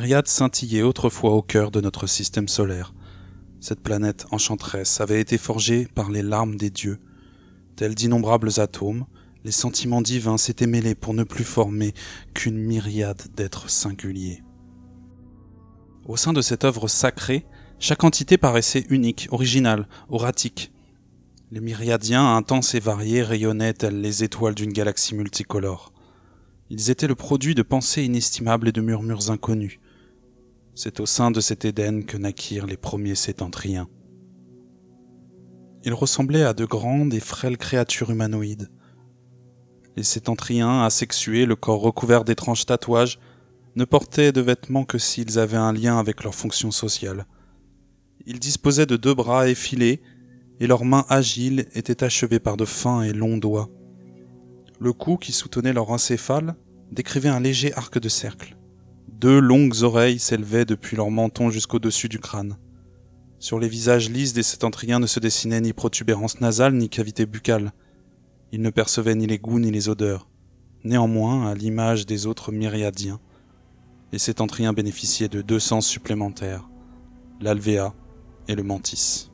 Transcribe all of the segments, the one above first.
Myriade scintillait autrefois au cœur de notre système solaire. Cette planète enchanteresse avait été forgée par les larmes des dieux. Tels d'innombrables atomes, les sentiments divins s'étaient mêlés pour ne plus former qu'une myriade d'êtres singuliers. Au sein de cette œuvre sacrée, chaque entité paraissait unique, originale, oratique. Les myriadiens intenses et variés rayonnaient tels les étoiles d'une galaxie multicolore. Ils étaient le produit de pensées inestimables et de murmures inconnus. C'est au sein de cet Éden que naquirent les premiers sétentriens. Ils ressemblaient à de grandes et frêles créatures humanoïdes. Les sétentriens, asexués, le corps recouvert d'étranges tatouages, ne portaient de vêtements que s'ils avaient un lien avec leur fonction sociale. Ils disposaient de deux bras effilés, et leurs mains agiles étaient achevées par de fins et longs doigts. Le cou qui soutenait leur encéphale décrivait un léger arc de cercle. Deux longues oreilles s'élevaient depuis leur menton jusqu'au-dessus du crâne. Sur les visages lisses des septentriens ne se dessinait ni protubérance nasale ni cavité buccale. Ils ne percevaient ni les goûts ni les odeurs. Néanmoins, à l'image des autres myriadiens, les septentriens bénéficiaient de deux sens supplémentaires, l'alvéa et le mantis.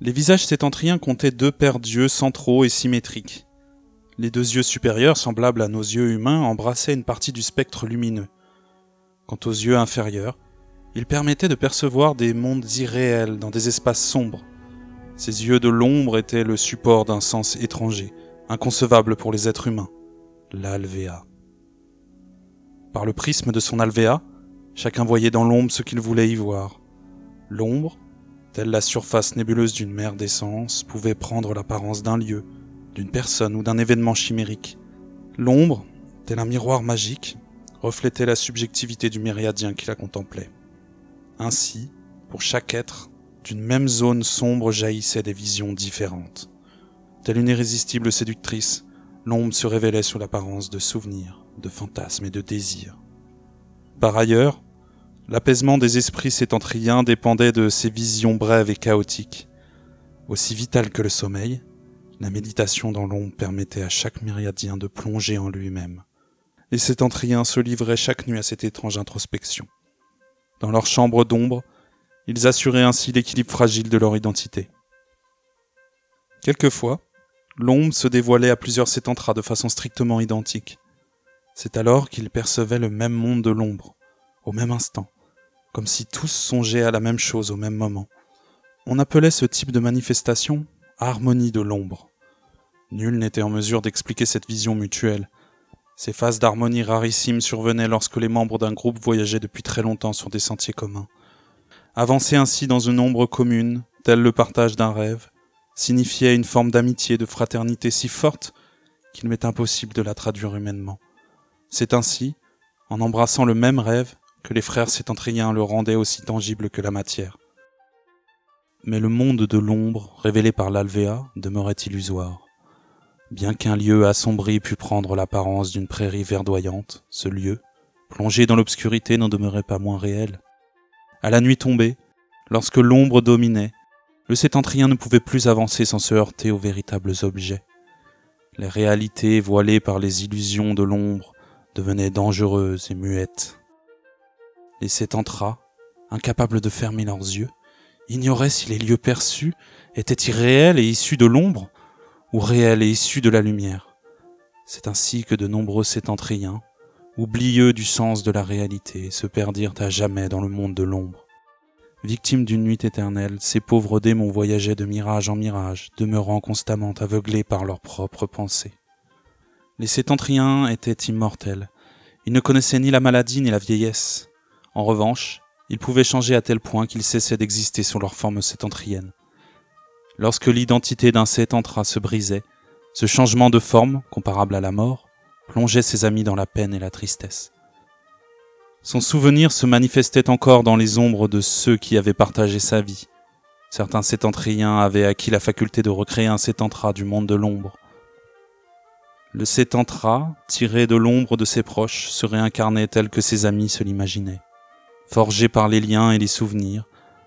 Les visages sétentriens comptaient deux paires d'yeux centraux et symétriques. Les deux yeux supérieurs, semblables à nos yeux humains, embrassaient une partie du spectre lumineux. Quant aux yeux inférieurs, ils permettaient de percevoir des mondes irréels dans des espaces sombres. Ces yeux de l'ombre étaient le support d'un sens étranger, inconcevable pour les êtres humains, l'alvéa. Par le prisme de son alvéa, chacun voyait dans l'ombre ce qu'il voulait y voir. L'ombre, telle la surface nébuleuse d'une mer d'essence, pouvait prendre l'apparence d'un lieu, d'une personne ou d'un événement chimérique. L'ombre, tel un miroir magique, reflétait la subjectivité du myriadien qui la contemplait. Ainsi, pour chaque être, d'une même zone sombre jaillissaient des visions différentes. Telle une irrésistible séductrice, l'ombre se révélait sous l'apparence de souvenirs, de fantasmes et de désirs. Par ailleurs, L'apaisement des esprits sétentriens dépendait de ces visions brèves et chaotiques. Aussi vitale que le sommeil, la méditation dans l'ombre permettait à chaque myriadien de plonger en lui-même. Les sétentriens se livraient chaque nuit à cette étrange introspection. Dans leur chambre d'ombre, ils assuraient ainsi l'équilibre fragile de leur identité. Quelquefois, l'ombre se dévoilait à plusieurs sétentras de façon strictement identique. C'est alors qu'ils percevaient le même monde de l'ombre, au même instant, comme si tous songeaient à la même chose au même moment. On appelait ce type de manifestation harmonie de l'ombre. Nul n'était en mesure d'expliquer cette vision mutuelle. Ces phases d'harmonie rarissimes survenaient lorsque les membres d'un groupe voyageaient depuis très longtemps sur des sentiers communs. Avancer ainsi dans une ombre commune, tel le partage d'un rêve, signifiait une forme d'amitié, de fraternité si forte qu'il m'est impossible de la traduire humainement. C'est ainsi, en embrassant le même rêve, que les frères sétentriens le rendaient aussi tangible que la matière. Mais le monde de l'ombre, révélé par l'Alvéa, demeurait illusoire. Bien qu'un lieu assombri pût prendre l'apparence d'une prairie verdoyante, ce lieu, plongé dans l'obscurité, n'en demeurait pas moins réel. À la nuit tombée, lorsque l'ombre dominait, le sétentrien ne pouvait plus avancer sans se heurter aux véritables objets. Les réalités voilées par les illusions de l'ombre devenaient dangereuses et muettes les sétentras, incapables de fermer leurs yeux, ignoraient si les lieux perçus étaient irréels et issus de l'ombre, ou réels et issus de la lumière. C'est ainsi que de nombreux sétentriens, oublieux du sens de la réalité, se perdirent à jamais dans le monde de l'ombre. Victimes d'une nuit éternelle, ces pauvres démons voyageaient de mirage en mirage, demeurant constamment aveuglés par leurs propres pensées. Les sétentriens étaient immortels. Ils ne connaissaient ni la maladie ni la vieillesse. En revanche, ils pouvaient changer à tel point qu'ils cessaient d'exister sous leur forme septentrienne. Lorsque l'identité d'un sétentra se brisait, ce changement de forme, comparable à la mort, plongeait ses amis dans la peine et la tristesse. Son souvenir se manifestait encore dans les ombres de ceux qui avaient partagé sa vie. Certains sétentriens avaient acquis la faculté de recréer un sétentra du monde de l'ombre. Le sétentra, tiré de l'ombre de ses proches, se réincarnait tel que ses amis se l'imaginaient. Forgé par les liens et les souvenirs,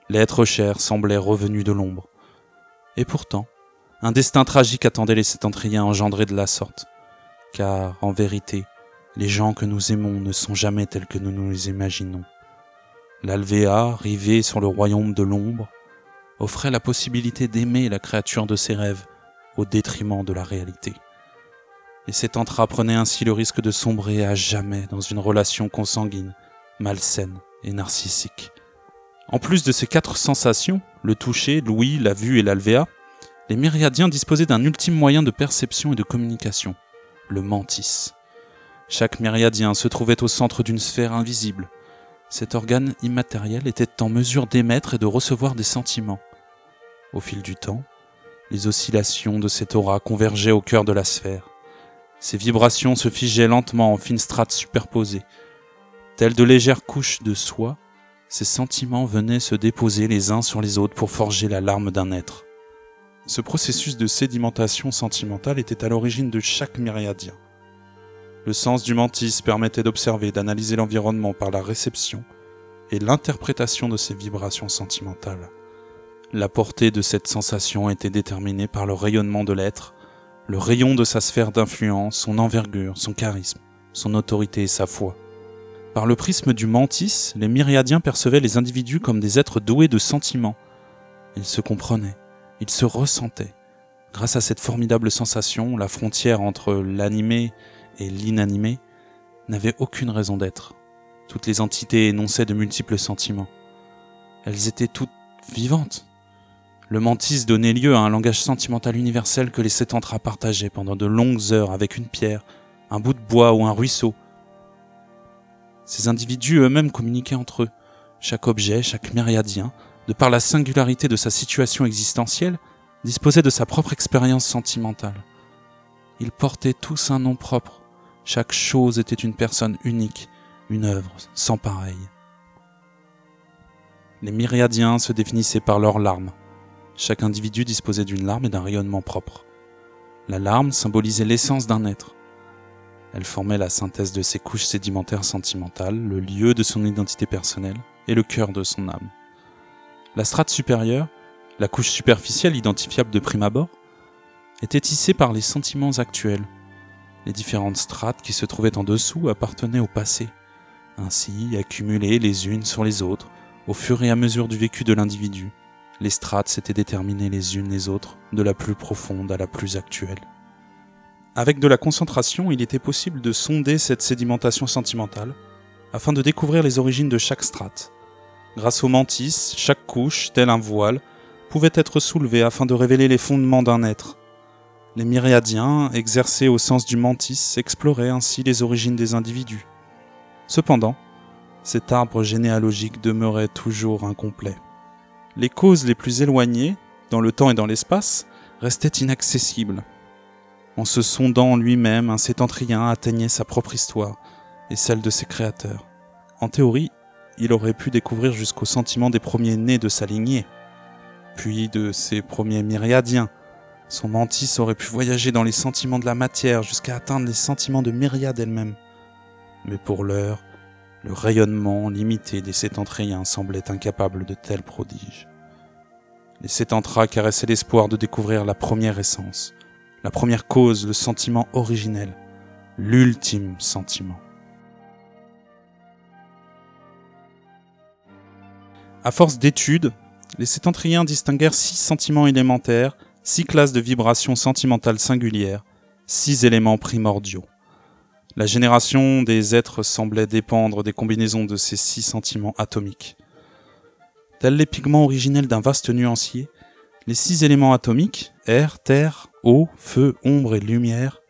l'être cher semblait revenu de l'ombre. Et pourtant, un destin tragique attendait les septentriens engendrés de la sorte. car en vérité, les gens que nous aimons ne sont jamais tels que nous nous les imaginons. L'Alvéa, rivée sur le royaume de l'ombre, offrait la possibilité d'aimer la créature de ses rêves au détriment de la réalité. Et cet entra prenait ainsi le risque de sombrer à jamais dans une relation consanguine, malsaine et narcissique. En plus de ces quatre sensations, le toucher, l'ouïe, la vue et l'alvéa, les myriadiens disposaient d'un ultime moyen de perception et de communication, le mantis. Chaque myriadien se trouvait au centre d'une sphère invisible, cet organe immatériel était en mesure d'émettre et de recevoir des sentiments. Au fil du temps, les oscillations de cette aura convergeaient au cœur de la sphère. Ces vibrations se figeaient lentement en fines strates superposées. Telles de légères couches de soie, ces sentiments venaient se déposer les uns sur les autres pour forger la larme d'un être. Ce processus de sédimentation sentimentale était à l'origine de chaque myriadien. Le sens du mantis permettait d'observer, d'analyser l'environnement par la réception et l'interprétation de ces vibrations sentimentales. La portée de cette sensation était déterminée par le rayonnement de l'être, le rayon de sa sphère d'influence, son envergure, son charisme, son autorité et sa foi. Par le prisme du mantis, les myriadiens percevaient les individus comme des êtres doués de sentiments. Ils se comprenaient, ils se ressentaient. Grâce à cette formidable sensation, la frontière entre l'animé et l'inanimé n'avaient aucune raison d'être. Toutes les entités énonçaient de multiples sentiments. Elles étaient toutes vivantes. Le mantis donnait lieu à un langage sentimental universel que les sept entras partageaient pendant de longues heures avec une pierre, un bout de bois ou un ruisseau. Ces individus eux-mêmes communiquaient entre eux. Chaque objet, chaque myriadien, de par la singularité de sa situation existentielle, disposait de sa propre expérience sentimentale. Ils portaient tous un nom propre, chaque chose était une personne unique, une œuvre sans pareille. Les myriadiens se définissaient par leurs larmes. Chaque individu disposait d'une larme et d'un rayonnement propre. La larme symbolisait l'essence d'un être. Elle formait la synthèse de ses couches sédimentaires sentimentales, le lieu de son identité personnelle et le cœur de son âme. La strate supérieure, la couche superficielle identifiable de prime abord, était tissée par les sentiments actuels, les différentes strates qui se trouvaient en dessous appartenaient au passé, ainsi accumulées les unes sur les autres au fur et à mesure du vécu de l'individu. Les strates s'étaient déterminées les unes les autres, de la plus profonde à la plus actuelle. Avec de la concentration, il était possible de sonder cette sédimentation sentimentale afin de découvrir les origines de chaque strate. Grâce au mantis, chaque couche, tel un voile, pouvait être soulevée afin de révéler les fondements d'un être, les myriadiens, exercés au sens du mantis, exploraient ainsi les origines des individus. Cependant, cet arbre généalogique demeurait toujours incomplet. Les causes les plus éloignées, dans le temps et dans l'espace, restaient inaccessibles. En se sondant lui-même, un sétentrien atteignait sa propre histoire et celle de ses créateurs. En théorie, il aurait pu découvrir jusqu'au sentiment des premiers nés de sa lignée, puis de ses premiers myriadiens, son mantis aurait pu voyager dans les sentiments de la matière jusqu'à atteindre les sentiments de myriades elle-même. Mais pour l'heure, le rayonnement limité des sétentriens semblait incapable de tels prodiges. Les sétentras caressaient l'espoir de découvrir la première essence, la première cause, le sentiment originel, l'ultime sentiment. À force d'études, les sétentriens distinguèrent six sentiments élémentaires six classes de vibrations sentimentales singulières, six éléments primordiaux. La génération des êtres semblait dépendre des combinaisons de ces six sentiments atomiques. Tels les pigments originels d'un vaste nuancier, les six éléments atomiques, air, terre, eau, feu, ombre et lumière,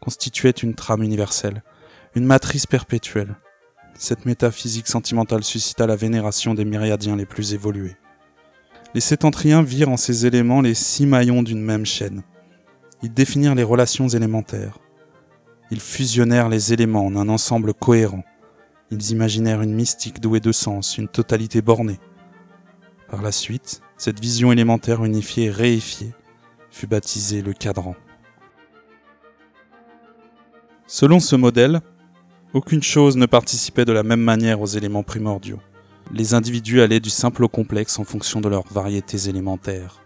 constituaient une trame universelle, une matrice perpétuelle. Cette métaphysique sentimentale suscita la vénération des myriadiens les plus évolués. Les sétentriens virent en ces éléments les six maillons d'une même chaîne. Ils définirent les relations élémentaires. Ils fusionnèrent les éléments en un ensemble cohérent. Ils imaginèrent une mystique douée de sens, une totalité bornée. Par la suite, cette vision élémentaire unifiée et réifiée fut baptisée le cadran. Selon ce modèle, aucune chose ne participait de la même manière aux éléments primordiaux les individus allaient du simple au complexe en fonction de leurs variétés élémentaires.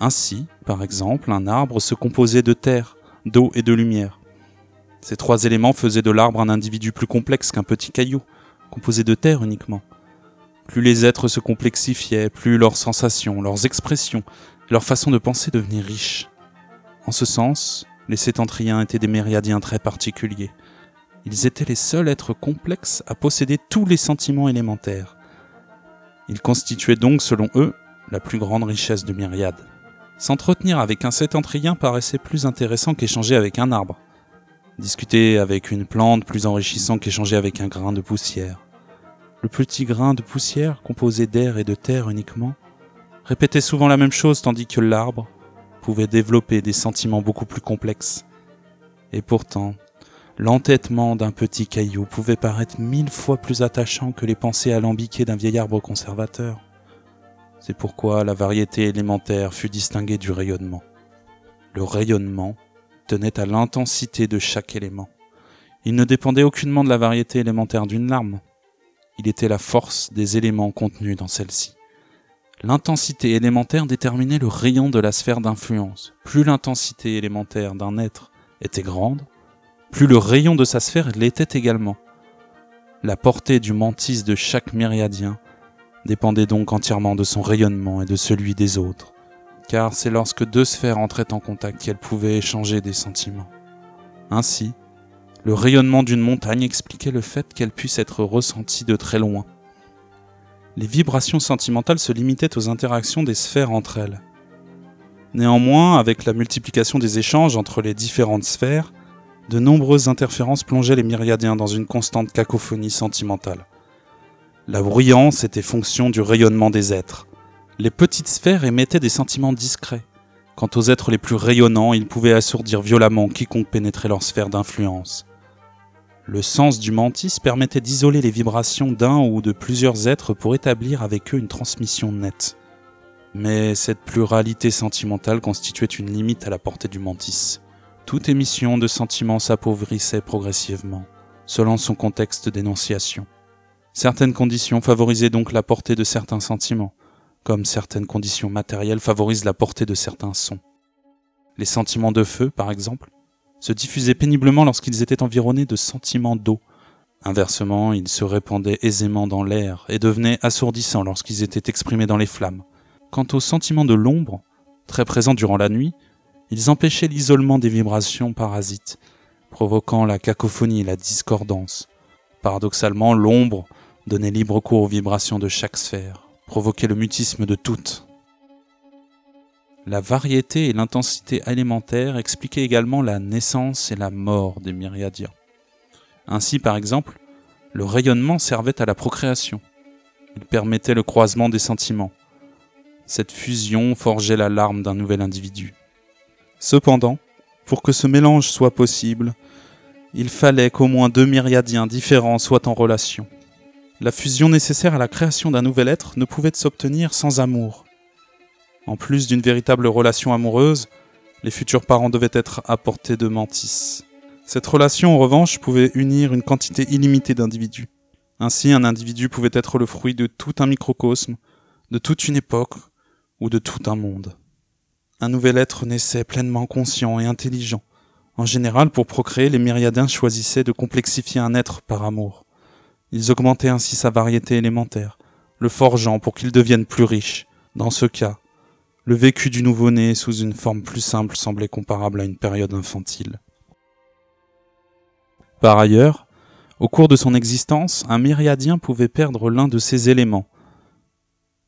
Ainsi, par exemple, un arbre se composait de terre, d'eau et de lumière. Ces trois éléments faisaient de l'arbre un individu plus complexe qu'un petit caillou, composé de terre uniquement. Plus les êtres se complexifiaient, plus leurs sensations, leurs expressions, leur façon de penser devenaient riches. En ce sens, les sétentriens étaient des mériadiens très particuliers. Ils étaient les seuls êtres complexes à posséder tous les sentiments élémentaires. Ils constituaient donc, selon eux, la plus grande richesse de myriades. S'entretenir avec un sétentrien paraissait plus intéressant qu'échanger avec un arbre. Discuter avec une plante plus enrichissant qu'échanger avec un grain de poussière. Le petit grain de poussière, composé d'air et de terre uniquement, répétait souvent la même chose tandis que l'arbre pouvait développer des sentiments beaucoup plus complexes. Et pourtant, l'entêtement d'un petit caillou pouvait paraître mille fois plus attachant que les pensées alambiquées d'un vieil arbre conservateur. C'est pourquoi la variété élémentaire fut distinguée du rayonnement. Le rayonnement tenait à l'intensité de chaque élément. Il ne dépendait aucunement de la variété élémentaire d'une larme. Il était la force des éléments contenus dans celle-ci. L'intensité élémentaire déterminait le rayon de la sphère d'influence. Plus l'intensité élémentaire d'un être était grande, plus le rayon de sa sphère l'était également. La portée du mantis de chaque myriadien dépendait donc entièrement de son rayonnement et de celui des autres, car c'est lorsque deux sphères entraient en contact qu'elles pouvaient échanger des sentiments. Ainsi, le rayonnement d'une montagne expliquait le fait qu'elle puisse être ressentie de très loin, les vibrations sentimentales se limitaient aux interactions des sphères entre elles. Néanmoins, avec la multiplication des échanges entre les différentes sphères, de nombreuses interférences plongeaient les myriadiens dans une constante cacophonie sentimentale. La bruyance était fonction du rayonnement des êtres. Les petites sphères émettaient des sentiments discrets. Quant aux êtres les plus rayonnants, ils pouvaient assourdir violemment quiconque pénétrait leur sphère d'influence. Le sens du mantis permettait d'isoler les vibrations d'un ou de plusieurs êtres pour établir avec eux une transmission nette. Mais cette pluralité sentimentale constituait une limite à la portée du mantis. Toute émission de sentiments s'appauvrissait progressivement, selon son contexte d'énonciation. Certaines conditions favorisaient donc la portée de certains sentiments, comme certaines conditions matérielles favorisent la portée de certains sons. Les sentiments de feu, par exemple, se diffusaient péniblement lorsqu'ils étaient environnés de sentiments d'eau. Inversement, ils se répandaient aisément dans l'air et devenaient assourdissants lorsqu'ils étaient exprimés dans les flammes. Quant aux sentiments de l'ombre, très présents durant la nuit, ils empêchaient l'isolement des vibrations parasites, provoquant la cacophonie et la discordance. Paradoxalement, l'ombre donnait libre cours aux vibrations de chaque sphère, provoquait le mutisme de toutes. La variété et l'intensité élémentaire expliquaient également la naissance et la mort des myriadiens. Ainsi, par exemple, le rayonnement servait à la procréation. Il permettait le croisement des sentiments. Cette fusion forgeait la larme d'un nouvel individu. Cependant, pour que ce mélange soit possible, il fallait qu'au moins deux myriadiens différents soient en relation. La fusion nécessaire à la création d'un nouvel être ne pouvait s'obtenir sans amour, en plus d'une véritable relation amoureuse, les futurs parents devaient être à portée de mantis. Cette relation, en revanche, pouvait unir une quantité illimitée d'individus. Ainsi, un individu pouvait être le fruit de tout un microcosme, de toute une époque ou de tout un monde. Un nouvel être naissait pleinement conscient et intelligent. En général, pour procréer, les myriadins choisissaient de complexifier un être par amour. Ils augmentaient ainsi sa variété élémentaire, le forgeant pour qu'il devienne plus riche. Dans ce cas, le vécu du nouveau-né sous une forme plus simple semblait comparable à une période infantile. Par ailleurs, au cours de son existence, un myriadien pouvait perdre l'un de ses éléments.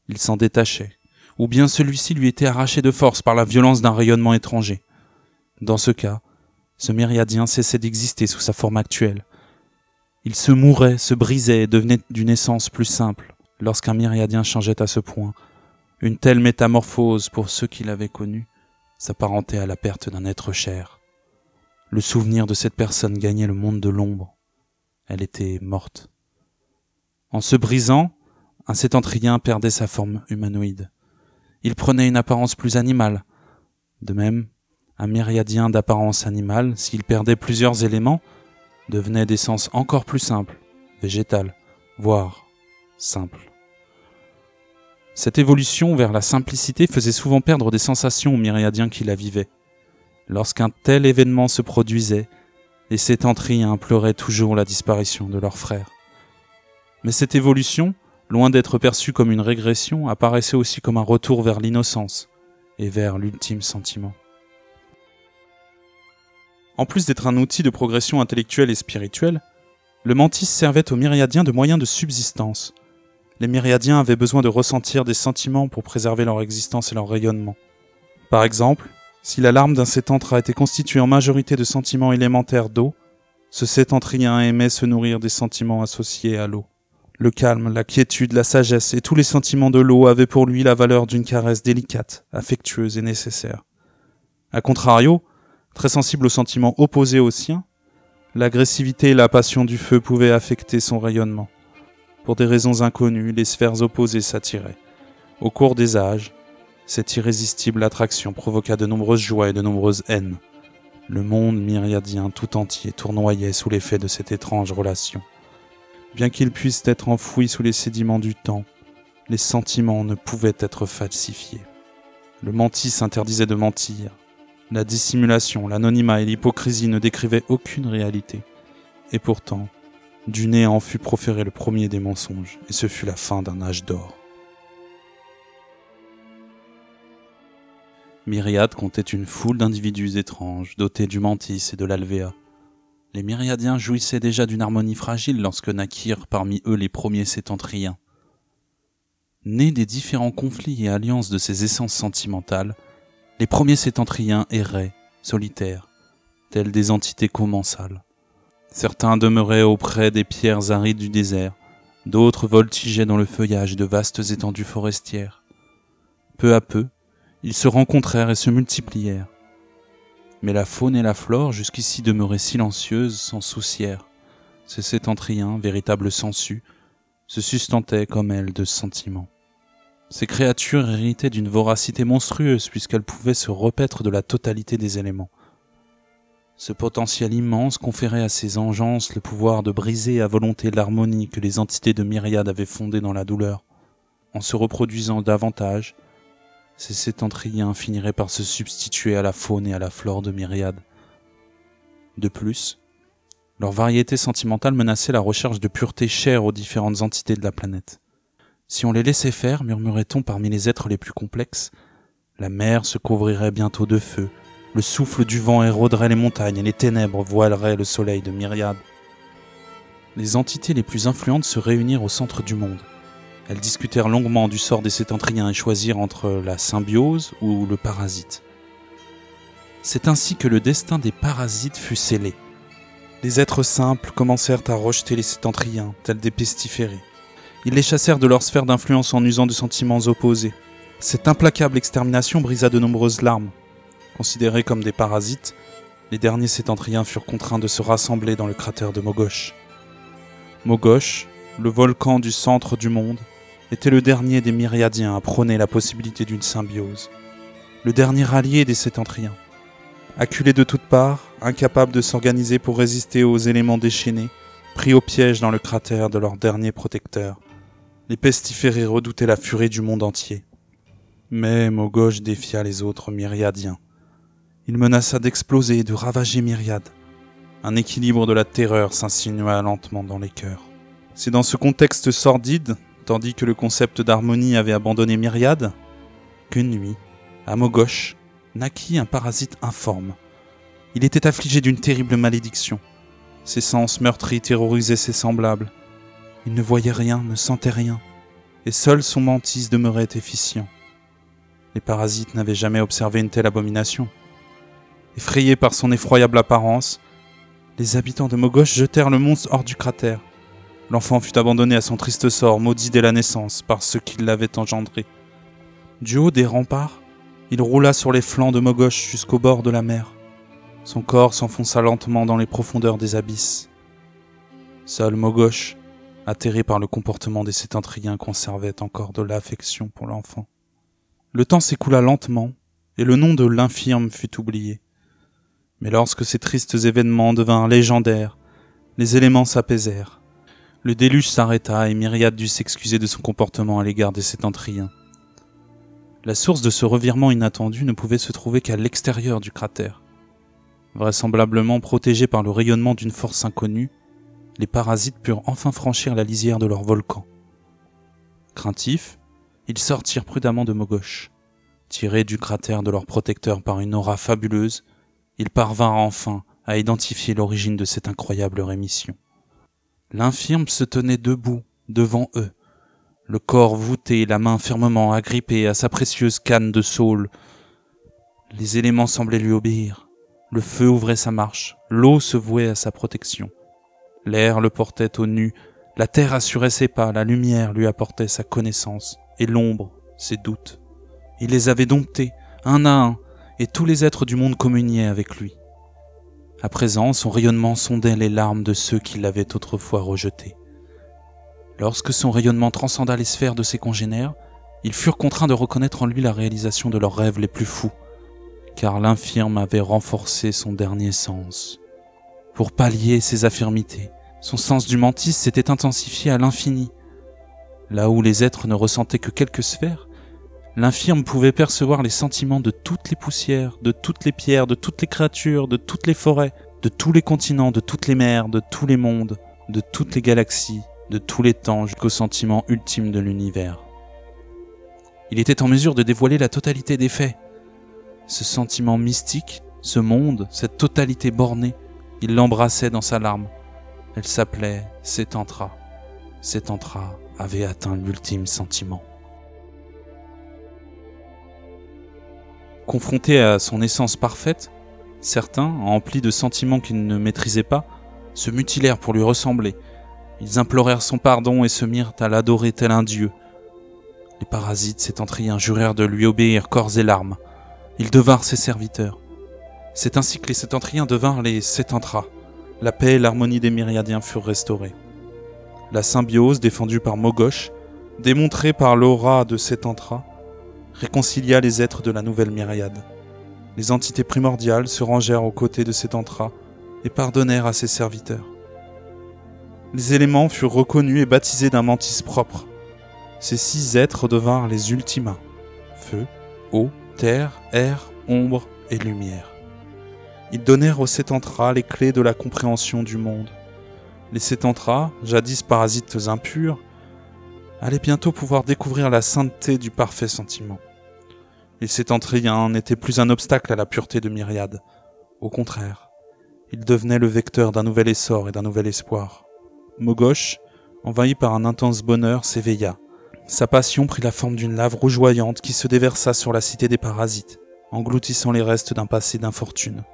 Il s'en détachait, ou bien celui-ci lui était arraché de force par la violence d'un rayonnement étranger. Dans ce cas, ce myriadien cessait d'exister sous sa forme actuelle. Il se mourait, se brisait et devenait d'une essence plus simple. Lorsqu'un myriadien changeait à ce point, une telle métamorphose pour ceux qui l'avaient connu s'apparentait à la perte d'un être cher. Le souvenir de cette personne gagnait le monde de l'ombre. Elle était morte. En se brisant, un sétentrien perdait sa forme humanoïde. Il prenait une apparence plus animale. De même, un myriadien d'apparence animale, s'il perdait plusieurs éléments, devenait d'essence encore plus simple, végétale, voire simple. Cette évolution vers la simplicité faisait souvent perdre des sensations aux myriadiens qui la vivaient. Lorsqu'un tel événement se produisait, Les sétentriens pleuraient toujours la disparition de leur frère. Mais cette évolution, loin d'être perçue comme une régression, apparaissait aussi comme un retour vers l'innocence et vers l'ultime sentiment. En plus d'être un outil de progression intellectuelle et spirituelle, le mantis servait aux myriadiens de moyens de subsistance. Les myriadiens avaient besoin de ressentir des sentiments pour préserver leur existence et leur rayonnement. Par exemple, si la larme d'un sétentre a été constituée en majorité de sentiments élémentaires d'eau, ce sétentrien aimait se nourrir des sentiments associés à l'eau. Le calme, la quiétude, la sagesse et tous les sentiments de l'eau avaient pour lui la valeur d'une caresse délicate, affectueuse et nécessaire. A contrario, très sensible aux sentiments opposés aux siens, l'agressivité et la passion du feu pouvaient affecter son rayonnement. Pour des raisons inconnues, les sphères opposées s'attiraient. Au cours des âges, cette irrésistible attraction provoqua de nombreuses joies et de nombreuses haines. Le monde myriadien tout entier tournoyait sous l'effet de cette étrange relation. Bien qu'ils puissent être enfouis sous les sédiments du temps, les sentiments ne pouvaient être falsifiés. Le menti s'interdisait de mentir. La dissimulation, l'anonymat et l'hypocrisie ne décrivaient aucune réalité. Et pourtant, du néant fut proféré le premier des mensonges, et ce fut la fin d'un âge d'or. Myriade comptait une foule d'individus étranges, dotés du mantis et de l'alvéa. Les myriadiens jouissaient déjà d'une harmonie fragile lorsque naquirent parmi eux les premiers sétentriens. Nés des différents conflits et alliances de ces essences sentimentales, les premiers sétentriens erraient, solitaires, tels des entités commensales. Certains demeuraient auprès des pierres arides du désert, d'autres voltigeaient dans le feuillage de vastes étendues forestières. Peu à peu, ils se rencontrèrent et se multiplièrent. Mais la faune et la flore, jusqu'ici demeurées silencieuses, s'en soucièrent. Ces sétentriens, véritables sangsues, se sustentaient comme elles de sentiments. Ces créatures héritaient d'une voracité monstrueuse puisqu'elles pouvaient se repaître de la totalité des éléments. Ce potentiel immense conférait à ces engences le pouvoir de briser à volonté l'harmonie que les entités de myriades avaient fondée dans la douleur. En se reproduisant davantage, ces sétentriens finiraient par se substituer à la faune et à la flore de myriades. De plus, leur variété sentimentale menaçait la recherche de pureté chère aux différentes entités de la planète. Si on les laissait faire, murmurait-on parmi les êtres les plus complexes, la mer se couvrirait bientôt de feu, le souffle du vent éroderait les montagnes et les ténèbres voileraient le soleil de myriades. Les entités les plus influentes se réunirent au centre du monde. Elles discutèrent longuement du sort des sétentriens et choisirent entre la symbiose ou le parasite. C'est ainsi que le destin des parasites fut scellé. Les êtres simples commencèrent à rejeter les sétentriens, tels des pestiférés. Ils les chassèrent de leur sphère d'influence en usant de sentiments opposés. Cette implacable extermination brisa de nombreuses larmes. Considérés comme des parasites, les derniers sétentriens furent contraints de se rassembler dans le cratère de Mogosh. Mogosh, le volcan du centre du monde, était le dernier des myriadiens à prôner la possibilité d'une symbiose, le dernier allié des sétentriens. Acculés de toutes parts, incapables de s'organiser pour résister aux éléments déchaînés, pris au piège dans le cratère de leur dernier protecteur, les pestiférés redoutaient la furie du monde entier. Mais Mogosh défia les autres myriadiens. Il menaça d'exploser et de ravager Myriade. Un équilibre de la terreur s'insinua lentement dans les cœurs. C'est dans ce contexte sordide tandis que le concept d'harmonie avait abandonné Myriade, qu'une nuit, à Mogosh, naquit un parasite informe. Il était affligé d'une terrible malédiction. Ses sens meurtris terrorisaient ses semblables. Il ne voyait rien, ne sentait rien, et seul son mantis demeurait efficient. Les parasites n'avaient jamais observé une telle abomination. Effrayés par son effroyable apparence, les habitants de Mogosh jetèrent le monstre hors du cratère. L'enfant fut abandonné à son triste sort, maudit dès la naissance par ceux qui l'avaient engendré. Du haut des remparts, il roula sur les flancs de Mogosh jusqu'au bord de la mer. Son corps s'enfonça lentement dans les profondeurs des abysses. Seul Mogosh, atterré par le comportement des sétentriens, conservait encore de l'affection pour l'enfant. Le temps s'écoula lentement, et le nom de l'infirme fut oublié. Mais lorsque ces tristes événements devinrent légendaires, les éléments s'apaisèrent. Le déluge s'arrêta et Myriade dut s'excuser de son comportement à l'égard des sétentriens. La source de ce revirement inattendu ne pouvait se trouver qu'à l'extérieur du cratère. Vraisemblablement protégés par le rayonnement d'une force inconnue, les parasites purent enfin franchir la lisière de leur volcan. Craintifs, ils sortirent prudemment de Mogosh. Tirés du cratère de leur protecteur par une aura fabuleuse, ils parvinrent enfin à identifier l'origine de cette incroyable rémission. L'infirme se tenait debout devant eux, le corps voûté, la main fermement agrippée à sa précieuse canne de saule. Les éléments semblaient lui obéir. Le feu ouvrait sa marche, l'eau se vouait à sa protection. L'air le portait au nu, la terre assurait ses pas, la lumière lui apportait sa connaissance, et l'ombre ses doutes. Il les avait domptés, un à un, et tous les êtres du monde communiaient avec lui. À présent, son rayonnement sondait les larmes de ceux qui l'avaient autrefois rejeté. Lorsque son rayonnement transcenda les sphères de ses congénères, ils furent contraints de reconnaître en lui la réalisation de leurs rêves les plus fous, car l'infirme avait renforcé son dernier sens. Pour pallier ses affirmités, son sens du mentis s'était intensifié à l'infini. Là où les êtres ne ressentaient que quelques sphères, l'infirme pouvait percevoir les sentiments de toutes les poussières, de toutes les pierres, de toutes les créatures, de toutes les forêts, de tous les continents, de toutes les mers, de tous les mondes, de toutes les galaxies, de tous les temps jusqu'au sentiment ultime de l'univers. Il était en mesure de dévoiler la totalité des faits. Ce sentiment mystique, ce monde, cette totalité bornée, il l'embrassait dans sa larme. Elle s'appelait Setantra. Setantra avait atteint l'ultime sentiment. Confronté à son essence parfaite, certains, emplis de sentiments qu'ils ne maîtrisaient pas, se mutilèrent pour lui ressembler, ils implorèrent son pardon et se mirent à l'adorer tel un dieu. Les parasites sétentriens jurèrent de lui obéir corps et larmes. Ils devinrent ses serviteurs. C'est ainsi que les sétentriens devinrent les sétentras. La paix et l'harmonie des myriadiens furent restaurées. La symbiose défendue par Mogosh, démontrée par l'aura de sétentra, réconcilia les êtres de la nouvelle myriade. Les entités primordiales se rangèrent aux côtés de sétentra et pardonnèrent à ses serviteurs. Les éléments furent reconnus et baptisés d'un mantis propre. Ces six êtres devinrent les Ultima feu, eau, terre, air, ombre et lumière. Ils donnèrent aux Sétantras les clés de la compréhension du monde. Les Sétantras, jadis parasites impurs, allaient bientôt pouvoir découvrir la sainteté du parfait sentiment. Les Sétentriens n'étaient plus un obstacle à la pureté de Myriade. Au contraire, ils devenaient le vecteur d'un nouvel essor et d'un nouvel espoir. Mogosh, envahi par un intense bonheur, s'éveilla. Sa passion prit la forme d'une lave rougeoyante qui se déversa sur la cité des parasites, engloutissant les restes d'un passé d'infortune.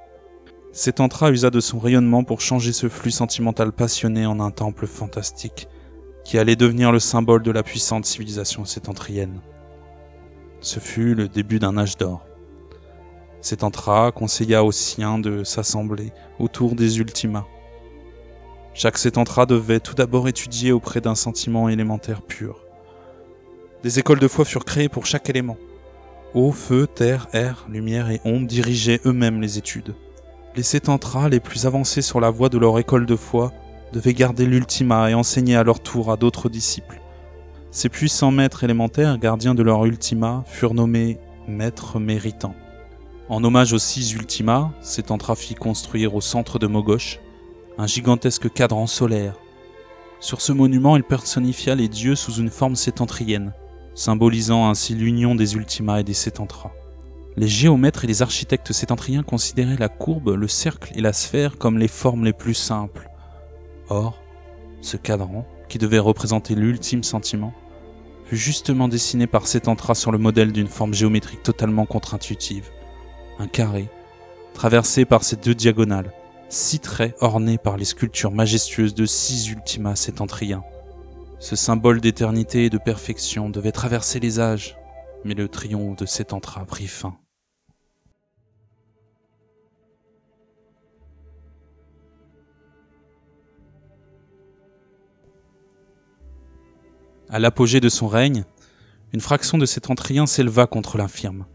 Sétantra usa de son rayonnement pour changer ce flux sentimental passionné en un temple fantastique, qui allait devenir le symbole de la puissante civilisation sétentrienne. Ce fut le début d'un âge d'or. Sétantra conseilla aux siens de s'assembler autour des Ultimas, chaque sétentra devait tout d'abord étudier auprès d'un sentiment élémentaire pur. Des écoles de foi furent créées pour chaque élément. Eau, feu, terre, air, lumière et onde dirigeaient eux-mêmes les études. Les sétentras les plus avancés sur la voie de leur école de foi devaient garder l'ultima et enseigner à leur tour à d'autres disciples. Ces puissants maîtres élémentaires, gardiens de leur ultima, furent nommés maîtres méritants. En hommage aux six ultimas, Sétentra fit construire au centre de Mogosh un gigantesque cadran solaire. Sur ce monument, il personnifia les dieux sous une forme sétentrienne, symbolisant ainsi l'union des Ultimas et des Sétentras. Les géomètres et les architectes sétentriens considéraient la courbe, le cercle et la sphère comme les formes les plus simples. Or, ce cadran, qui devait représenter l'ultime sentiment, justement dessiné par Sétentra sur le modèle d'une forme géométrique totalement contre-intuitive. Un carré, traversé par ses deux diagonales, six traits ornés par les sculptures majestueuses de six ultimas sétentriens. Ce symbole d'éternité et de perfection devait traverser les âges, mais le triomphe de Sétentra prit fin. À l'apogée de son règne, une fraction de Sétentriens s'éleva contre l'infirme.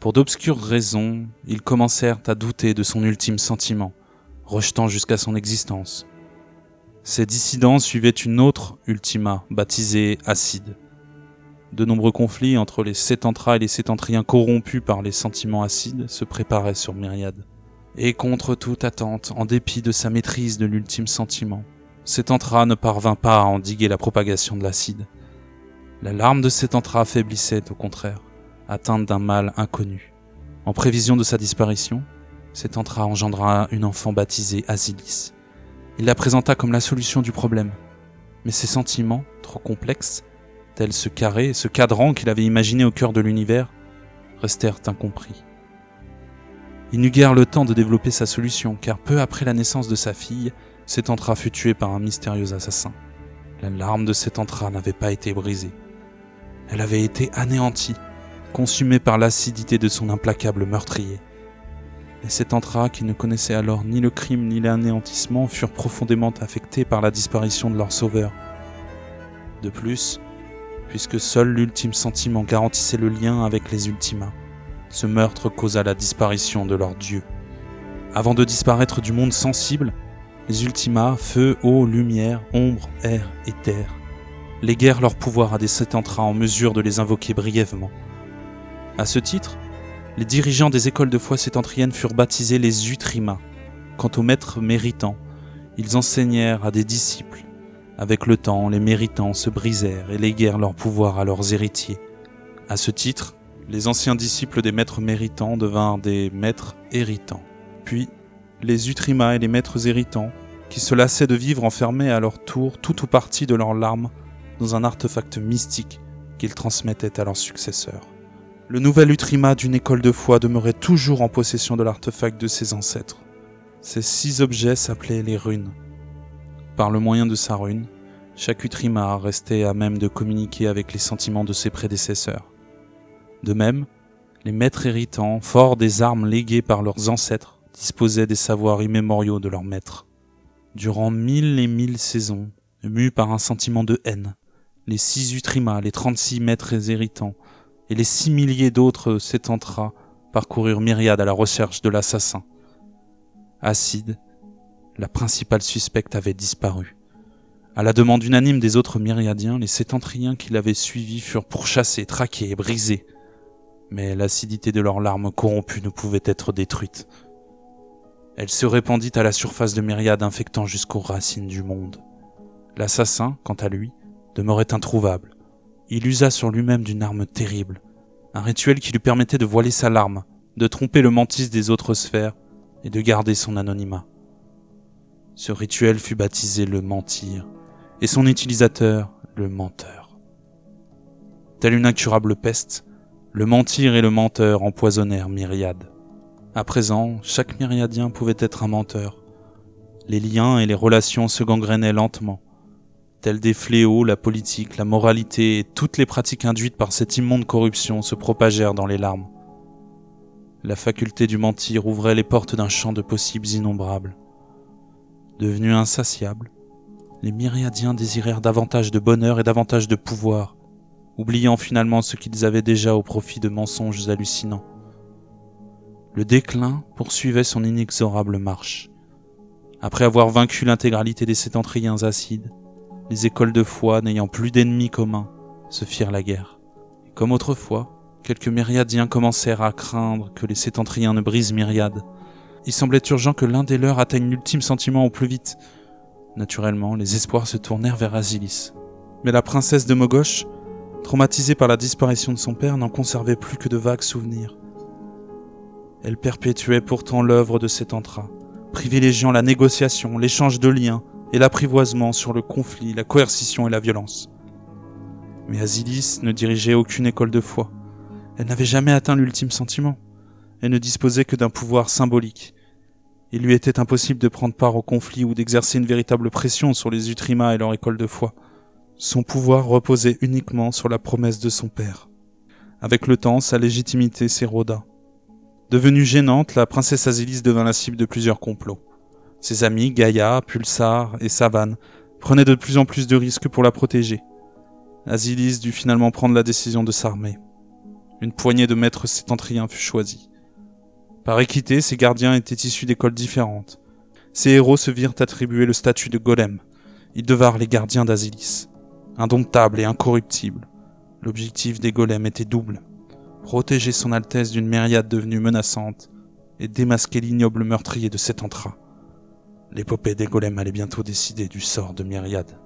Pour d'obscures raisons, ils commencèrent à douter de son ultime sentiment, rejetant jusqu'à son existence. Ces dissidents suivaient une autre ultima, baptisée Acide. De nombreux conflits entre les Sétentras et les Sétentriens corrompus par les sentiments acides se préparaient sur Myriade. Et contre toute attente, en dépit de sa maîtrise de l'ultime sentiment, Sétantra ne parvint pas à endiguer la propagation de l'acide. La larme de Sétantra faiblissait au contraire, atteinte d'un mal inconnu. En prévision de sa disparition, Sétantra engendra une enfant baptisée Asilis. Il la présenta comme la solution du problème. Mais ses sentiments, trop complexes, tels ce carré, ce cadran qu'il avait imaginé au cœur de l'univers, restèrent incompris. Il n'eut guère le temps de développer sa solution, car peu après la naissance de sa fille, Sétantra fut tué par un mystérieux assassin. La larme de Sétantra n'avait pas été brisée. Elle avait été anéantie, consumée par l'acidité de son implacable meurtrier. Et Sétantra, qui ne connaissait alors ni le crime ni l'anéantissement, furent profondément affectés par la disparition de leur sauveur. De plus, puisque seul l'ultime sentiment garantissait le lien avec les Ultimas, ce meurtre causa la disparition de leur dieu. Avant de disparaître du monde sensible, les Ultimas, feu, eau, lumière, ombre, air et terre, léguèrent leur pouvoir à des Sétantras en mesure de les invoquer brièvement. À ce titre, les dirigeants des écoles de foi sétentriennes furent baptisés les Utrimas. Quant aux maîtres méritants, ils enseignèrent à des disciples. Avec le temps, les méritants se brisèrent et léguèrent leur pouvoir à leurs héritiers. À ce titre, les anciens disciples des maîtres méritants devinrent des maîtres héritants. Puis, les Utrimas et les maîtres héritants, qui se lassaient de vivre enfermés à leur tour tout ou partie de leurs larmes dans un artefact mystique qu'ils transmettaient à leurs successeurs. Le nouvel Utrima d'une école de foi demeurait toujours en possession de l'artefact de ses ancêtres. Ces six objets s'appelaient les runes. Par le moyen de sa rune, chaque Utrima restait à même de communiquer avec les sentiments de ses prédécesseurs. De même, les maîtres héritants, forts des armes léguées par leurs ancêtres, disposaient des savoirs immémoriaux de leurs maîtres. Durant mille et mille saisons, mus par un sentiment de haine, les six Utrimas, les trente-six maîtres héritants et les six milliers d'autres sétentras parcoururent myriades à la recherche de l'assassin. Acide, la principale suspecte avait disparu. À la demande unanime des autres myriadiens, les sétentriens qui l'avaient suivi furent pourchassés, traqués et brisés mais l'acidité de leurs larmes corrompues ne pouvait être détruite. Elle se répandit à la surface de Myriade, infectant jusqu'aux racines du monde. L'assassin, quant à lui, demeurait introuvable. Il usa sur lui-même d'une arme terrible, un rituel qui lui permettait de voiler sa larme, de tromper le mantis des autres sphères et de garder son anonymat. Ce rituel fut baptisé le mentir, et son utilisateur le menteur. Telle une incurable peste, le mentir et le menteur empoisonnèrent Myriade. À présent, chaque myriadien pouvait être un menteur. Les liens et les relations se gangrénaient lentement. Tels des fléaux, la politique, la moralité et toutes les pratiques induites par cette immonde corruption se propagèrent dans les larmes. La faculté du mentir ouvrait les portes d'un champ de possibles innombrables. Devenus insatiables, les myriadiens désirèrent davantage de bonheur et davantage de pouvoir, oubliant finalement ce qu'ils avaient déjà au profit de mensonges hallucinants. Le déclin poursuivait son inexorable marche. Après avoir vaincu l'intégralité des sétentriens acides, les écoles de foi, n'ayant plus d'ennemis communs, se firent la guerre. comme autrefois, quelques myriadiens commencèrent à craindre que les sétentriens ne brisent Myriade. Il semblait urgent que l'un des leurs atteigne l'ultime sentiment au plus vite. Naturellement, les espoirs se tournèrent vers Asilis. Mais la princesse de Mogosh traumatisée par la disparition de son père, n'en conservait plus que de vagues souvenirs. Elle perpétuait pourtant l'œuvre de cet entra, privilégiant la négociation, l'échange de liens et l'apprivoisement sur le conflit, la coercition et la violence. Mais Asilis ne dirigeait aucune école de foi. Elle n'avait jamais atteint l'ultime sentiment. Elle ne disposait que d'un pouvoir symbolique. Il lui était impossible de prendre part au conflit ou d'exercer une véritable pression sur les Utrimas et leur école de foi. Son pouvoir reposait uniquement sur la promesse de son père. Avec le temps, sa légitimité s'éroda. Devenue gênante, la princesse Asilis devint la cible de plusieurs complots. Ses amis, Gaïa, Pulsar et Savane, prenaient de plus en plus de risques pour la protéger. Asilis dut finalement prendre la décision de s'armer. Une poignée de maîtres sétentriens fut choisie. Par équité, ces gardiens étaient issus d'écoles différentes. Ces héros se virent attribuer le statut de golem. Ils devinrent les gardiens d'Asilis indomptable et incorruptible. L'objectif des golems était double. Protéger son Altesse d'une myriade devenue menaçante et démasquer l'ignoble meurtrier de cet entra. L'épopée des golems allait bientôt décider du sort de Myriade.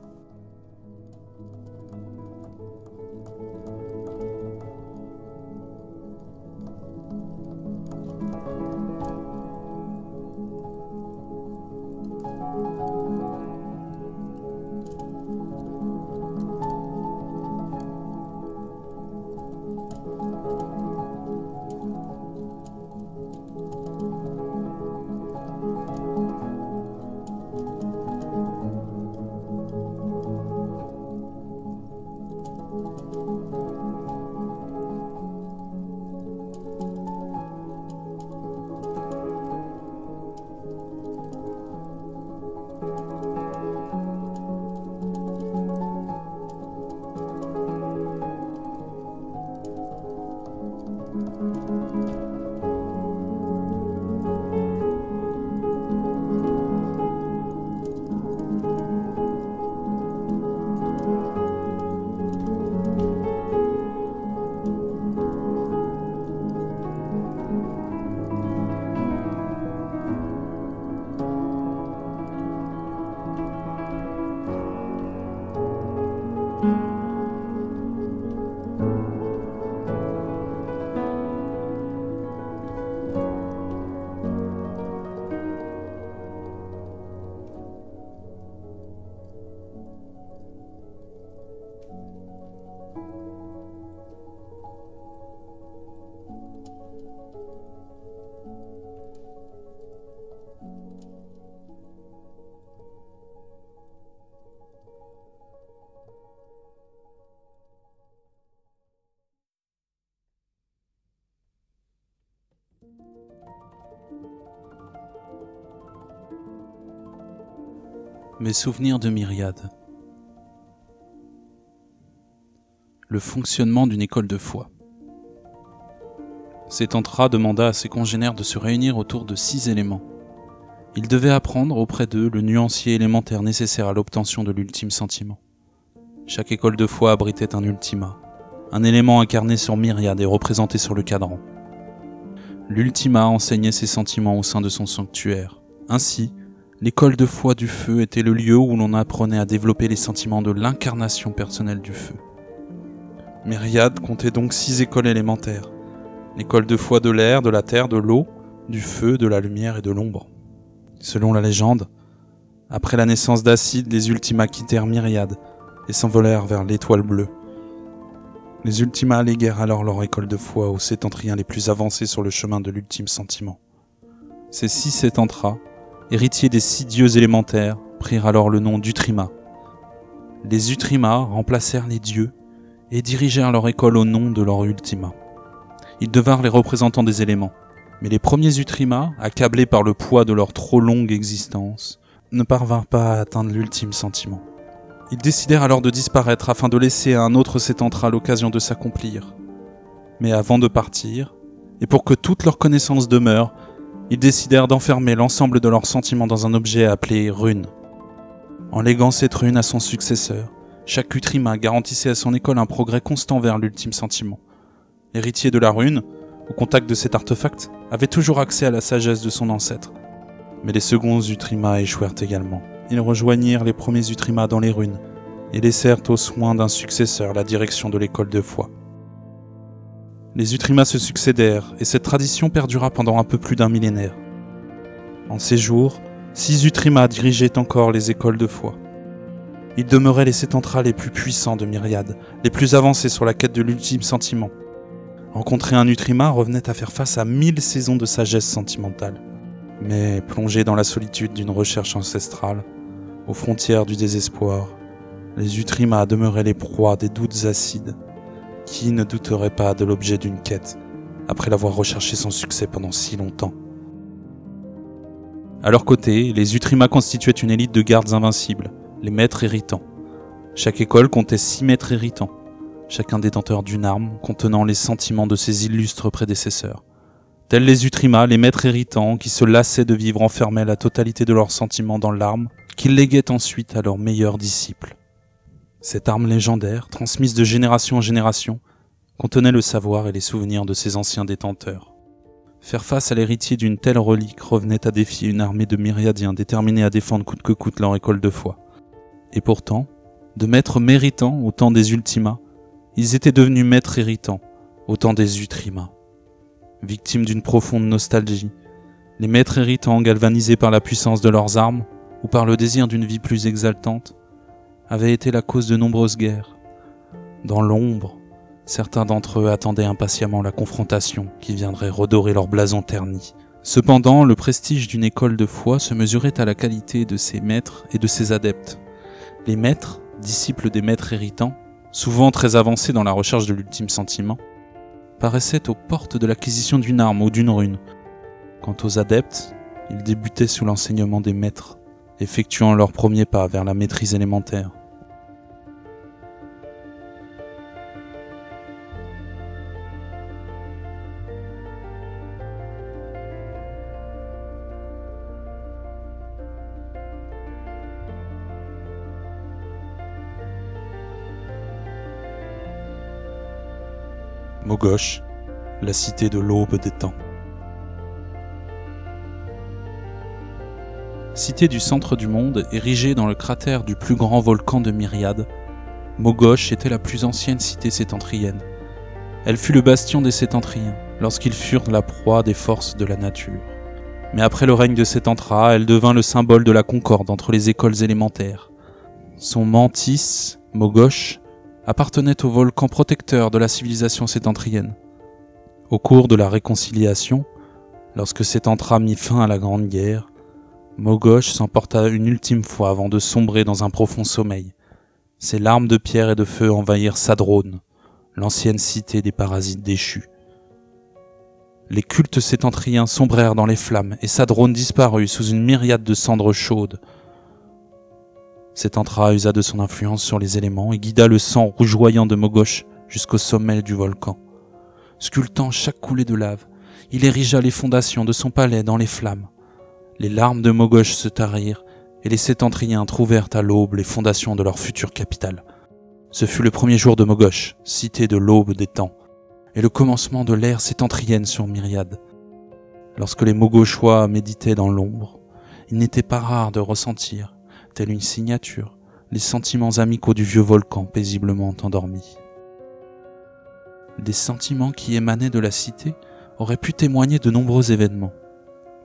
Souvenirs de myriade. Le fonctionnement d'une école de foi. Sétantra demanda à ses congénères de se réunir autour de six éléments. Ils devaient apprendre auprès d'eux le nuancier élémentaire nécessaire à l'obtention de l'ultime sentiment. Chaque école de foi abritait un ultima, un élément incarné sur myriade et représenté sur le cadran. L'ultima enseignait ses sentiments au sein de son sanctuaire. Ainsi, L'école de foi du feu était le lieu où l'on apprenait à développer les sentiments de l'incarnation personnelle du feu. Myriade comptait donc six écoles élémentaires. L'école de foi de l'air, de la terre, de l'eau, du feu, de la lumière et de l'ombre. Selon la légende, après la naissance d'Acide, les Ultimas quittèrent Myriade et s'envolèrent vers l'étoile bleue. Les Ultimas alléguèrent alors leur école de foi aux sétentriens les plus avancés sur le chemin de l'ultime sentiment. Ces six sétentras héritiers des six dieux élémentaires, prirent alors le nom d'Utrima. Les Utrima remplacèrent les dieux et dirigèrent leur école au nom de leur Ultima. Ils devinrent les représentants des éléments, mais les premiers Utrima, accablés par le poids de leur trop longue existence, ne parvinrent pas à atteindre l'ultime sentiment. Ils décidèrent alors de disparaître afin de laisser à un autre Sétentra l'occasion de s'accomplir. Mais avant de partir, et pour que toute leur connaissance demeure, ils décidèrent d'enfermer l'ensemble de leurs sentiments dans un objet appelé rune. En léguant cette rune à son successeur, chaque Utrima garantissait à son école un progrès constant vers l'ultime sentiment. L'héritier de la rune, au contact de cet artefact, avait toujours accès à la sagesse de son ancêtre. Mais les seconds Utrima échouèrent également. Ils rejoignirent les premiers Utrima dans les runes et laissèrent aux soins d'un successeur la direction de l'école de foi. Les Utrimas se succédèrent et cette tradition perdura pendant un peu plus d'un millénaire. En ces jours, six Utrimas dirigeaient encore les écoles de foi. Ils demeuraient les sétentras les plus puissants de Myriade, les plus avancés sur la quête de l'ultime sentiment. Rencontrer un Utrima revenait à faire face à mille saisons de sagesse sentimentale. Mais plongés dans la solitude d'une recherche ancestrale, aux frontières du désespoir, les Utrimas demeuraient les proies des doutes acides qui ne douterait pas de l'objet d'une quête, après l'avoir recherché sans succès pendant si longtemps? À leur côté, les Utrima constituaient une élite de gardes invincibles, les maîtres héritants. Chaque école comptait six maîtres héritants, chacun détenteur d'une arme contenant les sentiments de ses illustres prédécesseurs. Tels les Utrima, les maîtres héritants, qui se lassaient de vivre enfermés la totalité de leurs sentiments dans l'arme, qu'ils léguaient ensuite à leurs meilleurs disciples. Cette arme légendaire, transmise de génération en génération, contenait le savoir et les souvenirs de ses anciens détenteurs. Faire face à l'héritier d'une telle relique revenait à défier une armée de myriadiens déterminés à défendre coûte que coûte leur école de foi. Et pourtant, de maîtres méritants au temps des Ultimas, ils étaient devenus maîtres héritants au temps des Utrimas. Victimes d'une profonde nostalgie, les maîtres héritants, galvanisés par la puissance de leurs armes ou par le désir d'une vie plus exaltante, avaient été la cause de nombreuses guerres. Dans l'ombre, certains d'entre eux attendaient impatiemment la confrontation qui viendrait redorer leur blason terni. Cependant, le prestige d'une école de foi se mesurait à la qualité de ses maîtres et de ses adeptes. Les maîtres, disciples des maîtres héritants, souvent très avancés dans la recherche de l'ultime sentiment, paraissaient aux portes de l'acquisition d'une arme ou d'une rune, Quant aux adeptes, ils débutaient sous l'enseignement des maîtres, effectuant leurs premiers pas vers la maîtrise élémentaire. Mogosh, la cité de l'aube des temps. Cité du centre du monde, érigée dans le cratère du plus grand volcan de Myriade, Mogosh était la plus ancienne cité sétentrienne. Elle fut le bastion des sétentriens, lorsqu'ils furent la proie des forces de la nature. Mais après le règne de Sétentra, elle devint le symbole de la concorde entre les écoles élémentaires. Son mantis, Mogosh, appartenait au volcan protecteur de la civilisation sétentrienne. Au cours de la réconciliation, lorsque Sétentra mit fin à la Grande Guerre, Mogosh s'emporta une ultime fois avant de sombrer dans un profond sommeil. Ses larmes de pierre et de feu envahirent Sadrone, l'ancienne cité des parasites déchus. Les cultes sétentriens sombrèrent dans les flammes et Sadrone disparut sous une myriade de cendres chaudes. Sétentra usa de son influence sur les éléments et guida le sang rougeoyant de Mogosh jusqu'au sommet du volcan. Sculptant chaque coulée de lave, il érigea les fondations de son palais dans les flammes. Les larmes de Mogosh se tarirent, et les Sétentriens trouvèrent à l'aube les fondations de leur future capitale. Ce fut le premier jour de Mogosh, cité de l'aube des temps, et le commencement de l'ère sétentrienne sur Myriade. Lorsque les Mogoshois méditaient dans l'ombre, il n'était pas rare de ressentir, telle une signature, les sentiments amicaux du vieux volcan paisiblement endormi. Des sentiments qui émanaient de la cité auraient pu témoigner de nombreux événements.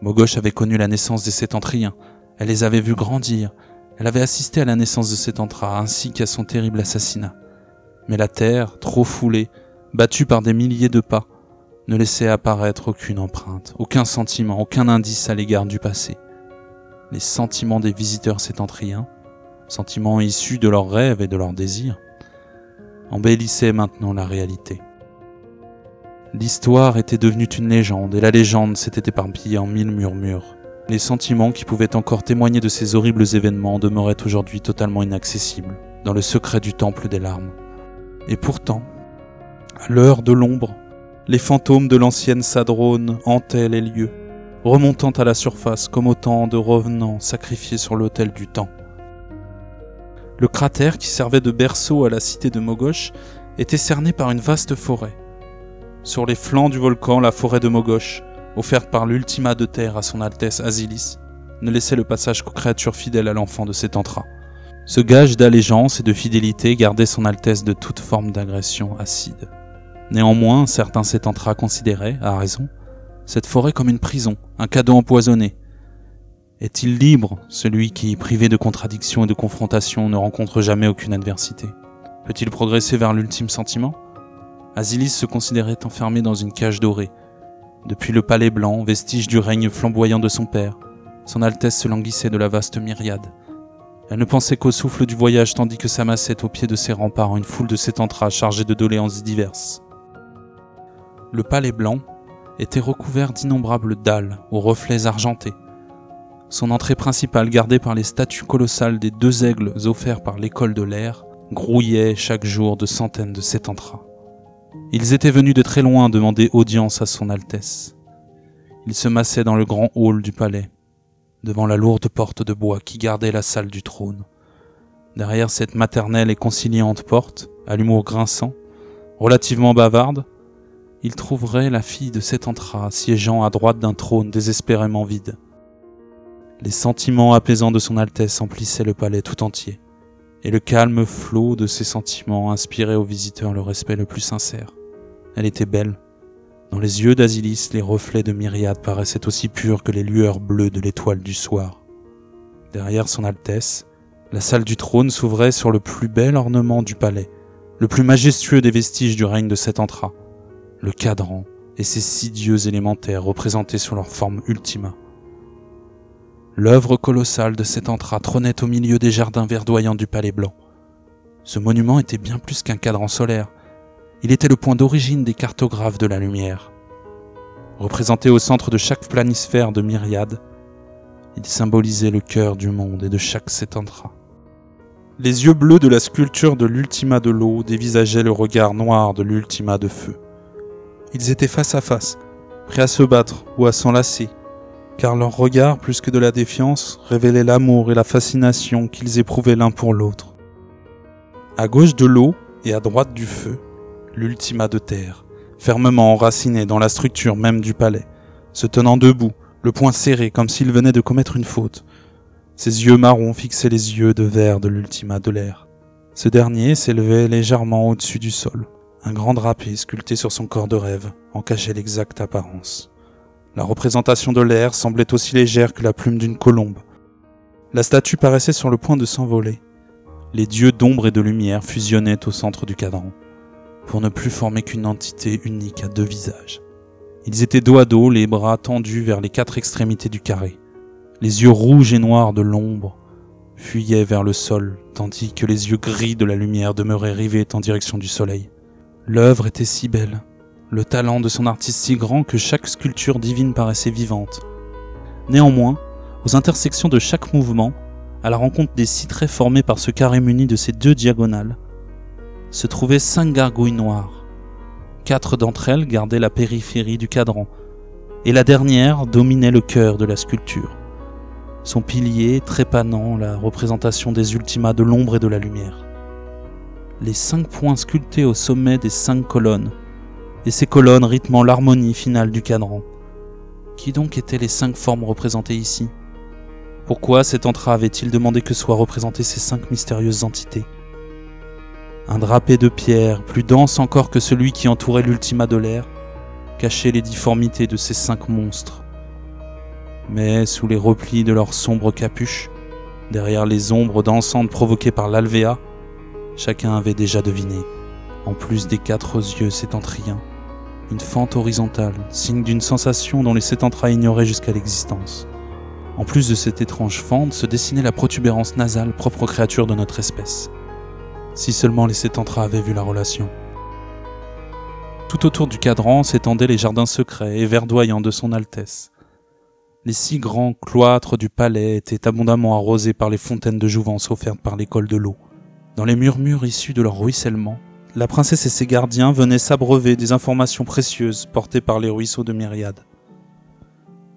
Mogosh avait connu la naissance des Sétentriens, elle les avait vus grandir, elle avait assisté à la naissance de Sétentra ainsi qu'à son terrible assassinat. Mais la terre, trop foulée, battue par des milliers de pas, ne laissait apparaître aucune empreinte, aucun sentiment, aucun indice à l'égard du passé. Les sentiments des visiteurs sétentriens, sentiments issus de leurs rêves et de leurs désirs, embellissaient maintenant la réalité. L'histoire était devenue une légende et la légende s'était éparpillée en mille murmures. Les sentiments qui pouvaient encore témoigner de ces horribles événements demeuraient aujourd'hui totalement inaccessibles, dans le secret du temple des larmes. Et pourtant, à l'heure de l'ombre, les fantômes de l'ancienne Sadrone hantaient les lieux, remontant à la surface comme autant de revenants sacrifiés sur l'autel du temps. Le cratère qui servait de berceau à la cité de Mogosh était cerné par une vaste forêt, sur les flancs du volcan, la forêt de Mogosh, offerte par l'ultima de terre à son Altesse Asilis, ne laissait le passage qu'aux créatures fidèles à l'enfant de Sétentra. Ce gage d'allégeance et de fidélité gardait son Altesse de toute forme d'agression acide. Néanmoins, certains Sétentra considéraient, à raison, cette forêt comme une prison, un cadeau empoisonné. Est-il libre, celui qui, privé de contradictions et de confrontations, ne rencontre jamais aucune adversité? Peut-il progresser vers l'ultime sentiment? Asilis se considérait enfermé dans une cage dorée. Depuis le palais blanc, vestige du règne flamboyant de son père, son Altesse se languissait de la vaste myriade. Elle ne pensait qu'au souffle du voyage tandis que s'amassait au pied de ses remparts une foule de sétentras chargés de doléances diverses. Le palais blanc était recouvert d'innombrables dalles aux reflets argentés. Son entrée principale, gardée par les statues colossales des deux aigles offerts par l'école de l'air, grouillait chaque jour de centaines de sétentras. Ils étaient venus de très loin demander audience à son Altesse. Ils se massaient dans le grand hall du palais, devant la lourde porte de bois qui gardait la salle du trône. Derrière cette maternelle et conciliante porte, à l'humour grinçant, relativement bavarde, il trouverait la fille de Sétantra siégeant à droite d'un trône désespérément vide. Les sentiments apaisants de son Altesse emplissaient le palais tout entier, et le calme flot de ces sentiments inspirait aux visiteurs le respect le plus sincère. Elle était belle. Dans les yeux d'Asilis, les reflets de Myriade paraissaient aussi purs que les lueurs bleues de l'étoile du soir. Derrière son Altesse, la salle du trône s'ouvrait sur le plus bel ornement du palais, le plus majestueux des vestiges du règne de Setantra, le cadran et ses six dieux élémentaires représentés sur leur forme ultima. L'œuvre colossale de Setantra trônait au milieu des jardins verdoyants du palais blanc. Ce monument était bien plus qu'un cadran solaire. Il était le point d'origine des cartographes de la lumière. Représenté au centre de chaque planisphère de myriades, il symbolisait le cœur du monde et de chaque Setantra. Les yeux bleus de la sculpture de l'Ultima de l'eau dévisageaient le regard noir de l'Ultima de feu. Ils étaient face à face, prêts à se battre ou à s'enlacer, car leur regard, plus que de la défiance, révélait l'amour et la fascination qu'ils éprouvaient l'un pour l'autre. À gauche de l'eau et à droite du feu, l'Ultima de terre, fermement enraciné dans la structure même du palais, se tenant debout, le poing serré comme s'il venait de commettre une faute. Ses yeux marrons fixaient les yeux de verre de l'Ultima de l'air. Ce dernier s'élevait légèrement au-dessus du sol. Un grand drapé sculpté sur son corps de rêve en cachait l'exacte apparence. La représentation de l'air semblait aussi légère que la plume d'une colombe. La statue paraissait sur le point de s'envoler. Les dieux d'ombre et de lumière fusionnaient au centre du cadran, pour ne plus former qu'une entité unique à deux visages. Ils étaient dos à dos, les bras tendus vers les quatre extrémités du carré. Les yeux rouges et noirs de l'ombre fuyaient vers le sol, tandis que les yeux gris de la lumière demeuraient rivés en direction du soleil. L'œuvre était si belle, le talent de son artiste si grand que chaque sculpture divine paraissait vivante. Néanmoins, aux intersections de chaque mouvement, à la rencontre des six traits formés par ce carré muni de ses deux diagonales, se trouvaient cinq gargouilles noires. Quatre d'entre elles gardaient la périphérie du cadran, et la dernière dominait le cœur de la sculpture. Son pilier trépanant la représentation des ultimas de l'ombre et de la lumière les cinq points sculptés au sommet des cinq colonnes, et ces colonnes rythmant l'harmonie finale du cadran. Qui donc étaient les cinq formes représentées ici? Pourquoi cet entra avait-il demandé que soient représentées ces cinq mystérieuses entités? Un drapé de pierre, plus dense encore que celui qui entourait l'ultima de l'air, cachait les difformités de ces cinq monstres. Mais sous les replis de leurs sombres capuches, derrière les ombres dansantes provoquées par l'alvéa, Chacun avait déjà deviné, en plus des quatre yeux sétentriens, une fente horizontale, signe d'une sensation dont les sétentras ignoraient jusqu'à l'existence. En plus de cette étrange fente se dessinait la protubérance nasale propre aux créatures de notre espèce. Si seulement les sétentras avaient vu la relation. Tout autour du cadran s'étendaient les jardins secrets et verdoyants de son Altesse. Les six grands cloîtres du palais étaient abondamment arrosés par les fontaines de jouvence offertes par l'école de l'eau. Dans les murmures issus de leur ruissellement, la princesse et ses gardiens venaient s'abreuver des informations précieuses portées par les ruisseaux de Myriade.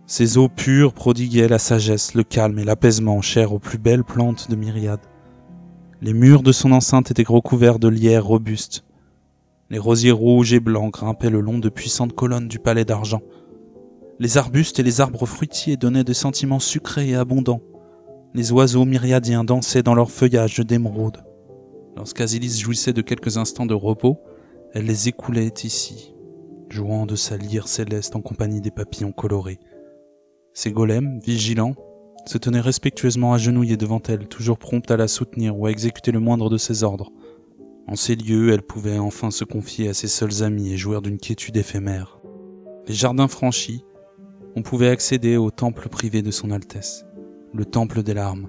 Ces eaux pures prodiguaient la sagesse, le calme et l'apaisement chers aux plus belles plantes de Myriade. Les murs de son enceinte étaient recouverts de lierres robustes. Les rosiers rouges et blancs grimpaient le long de puissantes colonnes du palais d'argent. Les arbustes et les arbres fruitiers donnaient des sentiments sucrés et abondants. Les oiseaux myriadiens dansaient dans leur feuillage d'émeraude. Lorsqu'Asilis jouissait de quelques instants de repos, elle les écoulait ici, jouant de sa lyre céleste en compagnie des papillons colorés. Ses golems, vigilants, se tenaient respectueusement agenouillés devant elle, toujours promptes à la soutenir ou à exécuter le moindre de ses ordres. En ces lieux, elle pouvait enfin se confier à ses seuls amis et jouir d'une quiétude éphémère. Les jardins franchis, on pouvait accéder au temple privé de son Altesse, le temple des larmes.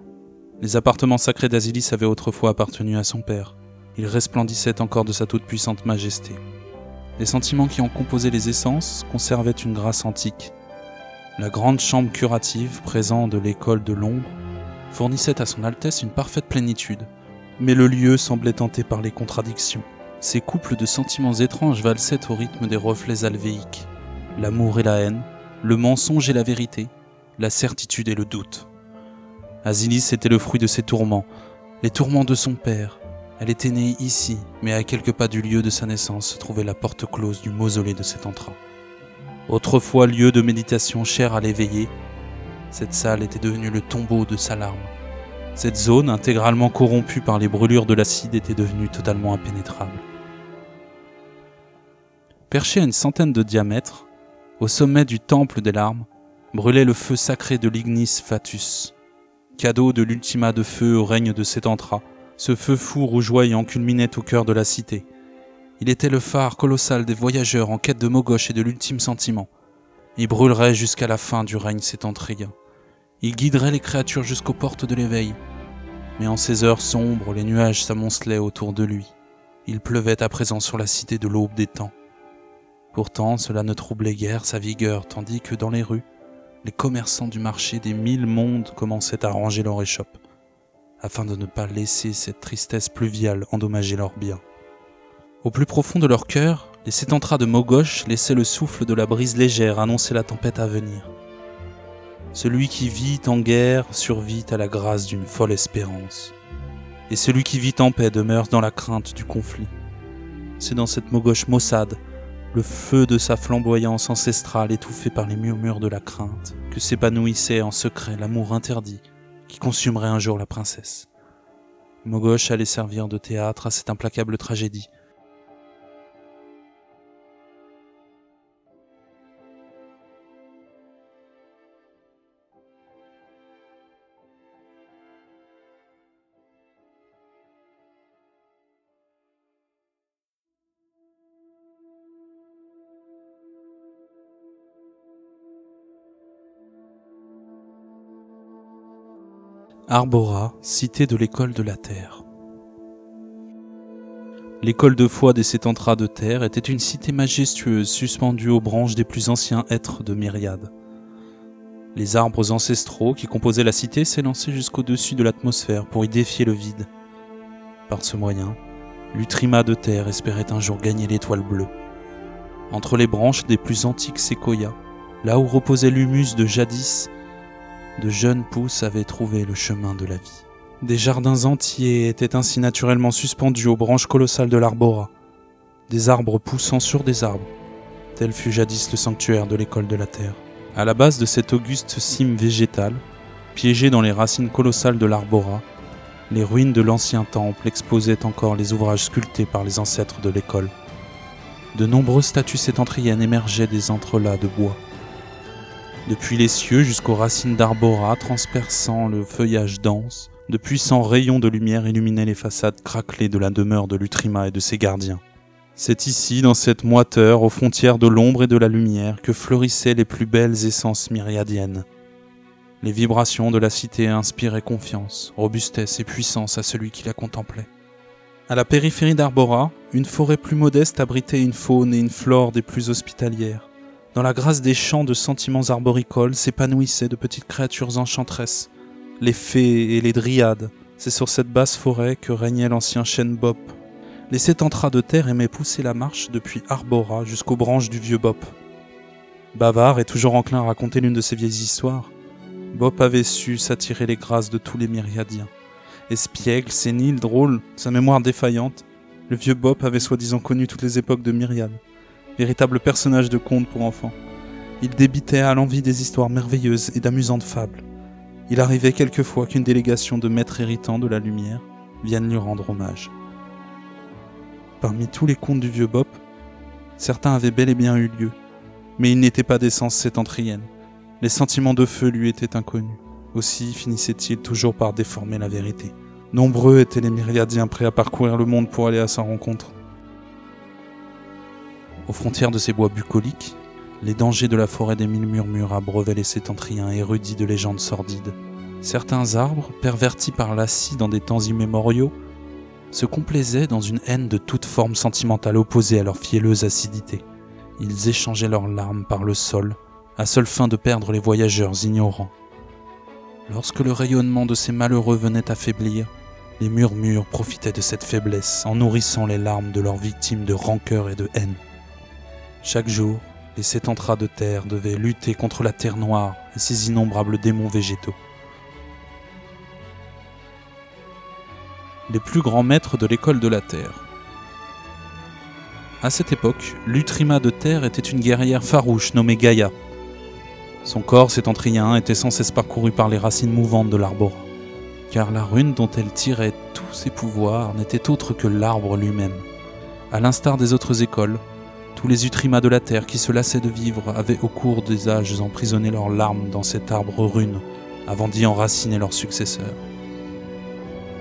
Les appartements sacrés d'Asilis avaient autrefois appartenu à son père. Il resplendissait encore de sa toute-puissante majesté. Les sentiments qui en composaient les essences conservaient une grâce antique. La grande chambre curative, présent de l'école de l'ombre, fournissait à son Altesse une parfaite plénitude, mais le lieu semblait tenté par les contradictions. Ces couples de sentiments étranges valsaient au rythme des reflets alvéiques, l'amour et la haine, le mensonge et la vérité, la certitude et le doute. Asilis était le fruit de ses tourments, les tourments de son père. Elle était née ici, mais à quelques pas du lieu de sa naissance se trouvait la porte close du mausolée de cet entra. Autrefois lieu de méditation cher à l'éveillé, cette salle était devenue le tombeau de sa larme. Cette zone, intégralement corrompue par les brûlures de l'acide, était devenue totalement impénétrable. Perché à une centaine de diamètres, au sommet du temple des larmes, brûlait le feu sacré de l'Ignis Fatus, cadeau de l'ultima de feu au règne de Sétantra, ce feu fou rougeoyant culminait au cœur de la cité. Il était le phare colossal des voyageurs en quête de Mogosh et de l'ultime sentiment. Il brûlerait jusqu'à la fin du règne sétentrien. Il guiderait les créatures jusqu'aux portes de l'éveil. Mais en ces heures sombres, les nuages s'amoncelaient autour de lui. Il pleuvait à présent sur la cité de l'aube des temps. Pourtant, cela ne troublait guère sa vigueur, tandis que dans les rues, les commerçants du marché des mille mondes commençaient à ranger leur échoppe, afin de ne pas laisser cette tristesse pluviale endommager leurs biens. Au plus profond de leur cœur, les sétentras de Mogosh laissaient le souffle de la brise légère annoncer la tempête à venir. Celui qui vit en guerre survit à la grâce d'une folle espérance, et celui qui vit en paix demeure dans la crainte du conflit. C'est dans cette Mogosh maussade le feu de sa flamboyance ancestrale étouffé par les murmures de la crainte, que s'épanouissait en secret l'amour interdit qui consumerait un jour la princesse. Mogosh allait servir de théâtre à cette implacable tragédie, Arbora, cité de l'école de la Terre. L'école de foi des Sétentras de Terre était une cité majestueuse suspendue aux branches des plus anciens êtres de Myriade. Les arbres ancestraux qui composaient la cité s'élançaient jusqu'au-dessus de l'atmosphère pour y défier le vide. Par ce moyen, l'Utrima de Terre espérait un jour gagner l'étoile bleue. Entre les branches des plus antiques séquoias, là où reposait l'humus de jadis, de jeunes pousses avaient trouvé le chemin de la vie. Des jardins entiers étaient ainsi naturellement suspendus aux branches colossales de l'arbora, des arbres poussant sur des arbres. Tel fut jadis le sanctuaire de l'école de la terre. À la base de cette auguste cime végétale, piégée dans les racines colossales de l'arbora, les ruines de l'ancien temple exposaient encore les ouvrages sculptés par les ancêtres de l'école. De nombreuses statues sétentriennes émergeaient des entrelacs de bois depuis les cieux jusqu'aux racines d'arbora transperçant le feuillage dense, de puissants rayons de lumière illuminaient les façades craquelées de la demeure de l'Utrima et de ses gardiens. C'est ici, dans cette moiteur, aux frontières de l'ombre et de la lumière, que fleurissaient les plus belles essences myriadiennes. Les vibrations de la cité inspiraient confiance, robustesse et puissance à celui qui la contemplait. À la périphérie d'Arbora, une forêt plus modeste abritait une faune et une flore des plus hospitalières. Dans la grâce des champs de sentiments arboricoles s'épanouissaient de petites créatures enchanteresses, les fées et les dryades. C'est sur cette basse forêt que régnait l'ancien chêne Bop. Les sept entras de terre aimaient pousser la marche depuis Arbora jusqu'aux branches du vieux Bop. Bavard et toujours enclin à raconter l'une de ses vieilles histoires, Bop avait su s'attirer les grâces de tous les myriadiens. Espiègle, sénile, drôle, sa mémoire défaillante, le vieux Bop avait soi-disant connu toutes les époques de myriades véritable personnage de conte pour enfants. Il débitait à l'envie des histoires merveilleuses et d'amusantes fables. Il arrivait quelquefois qu'une délégation de maîtres héritants de la lumière vienne lui rendre hommage. Parmi tous les contes du vieux Bop, certains avaient bel et bien eu lieu, mais ils n'étaient pas d'essence sétentrienne. Les sentiments de feu lui étaient inconnus. Aussi finissait-il toujours par déformer la vérité. Nombreux étaient les myriadiens prêts à parcourir le monde pour aller à sa rencontre. Aux frontières de ces bois bucoliques, les dangers de la forêt des mille murmures abreuvaient les sétentriens érudits de légendes sordides. Certains arbres, pervertis par l'acide dans des temps immémoriaux, se complaisaient dans une haine de toute forme sentimentale opposée à leur fielleuse acidité. Ils échangeaient leurs larmes par le sol, à seule fin de perdre les voyageurs ignorants. Lorsque le rayonnement de ces malheureux venait à faiblir, les murmures profitaient de cette faiblesse en nourrissant les larmes de leurs victimes de rancœur et de haine. Chaque jour, les sept entras de terre devaient lutter contre la terre noire et ses innombrables démons végétaux. les plus grands maîtres de l'école de la Terre. À cette époque, l'Utrima de Terre était une guerrière farouche nommée Gaïa. Son corps sétentrien était sans cesse parcouru par les racines mouvantes de l'arbora, car la rune dont elle tirait tous ses pouvoirs n'était autre que l'arbre lui-même. À l'instar des autres écoles, tous les Utrimas de la Terre qui se lassaient de vivre avaient au cours des âges emprisonné leurs larmes dans cet arbre rune avant d'y enraciner leurs successeurs.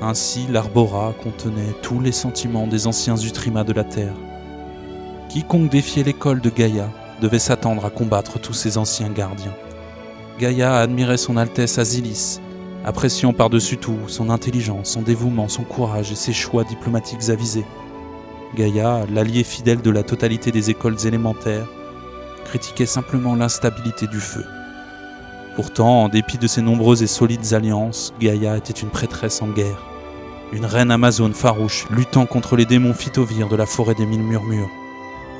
Ainsi, l'Arbora contenait tous les sentiments des anciens Utrimas de la Terre. Quiconque défiait l'école de Gaïa devait s'attendre à combattre tous ses anciens gardiens. Gaïa admirait son Altesse Asilis, appréciant par-dessus tout son intelligence, son dévouement, son courage et ses choix diplomatiques avisés. Gaïa, l'allié fidèle de la totalité des écoles élémentaires, critiquait simplement l'instabilité du feu. Pourtant, en dépit de ses nombreuses et solides alliances, Gaïa était une prêtresse en guerre, une reine amazone farouche luttant contre les démons phytovires de la forêt des mille murmures.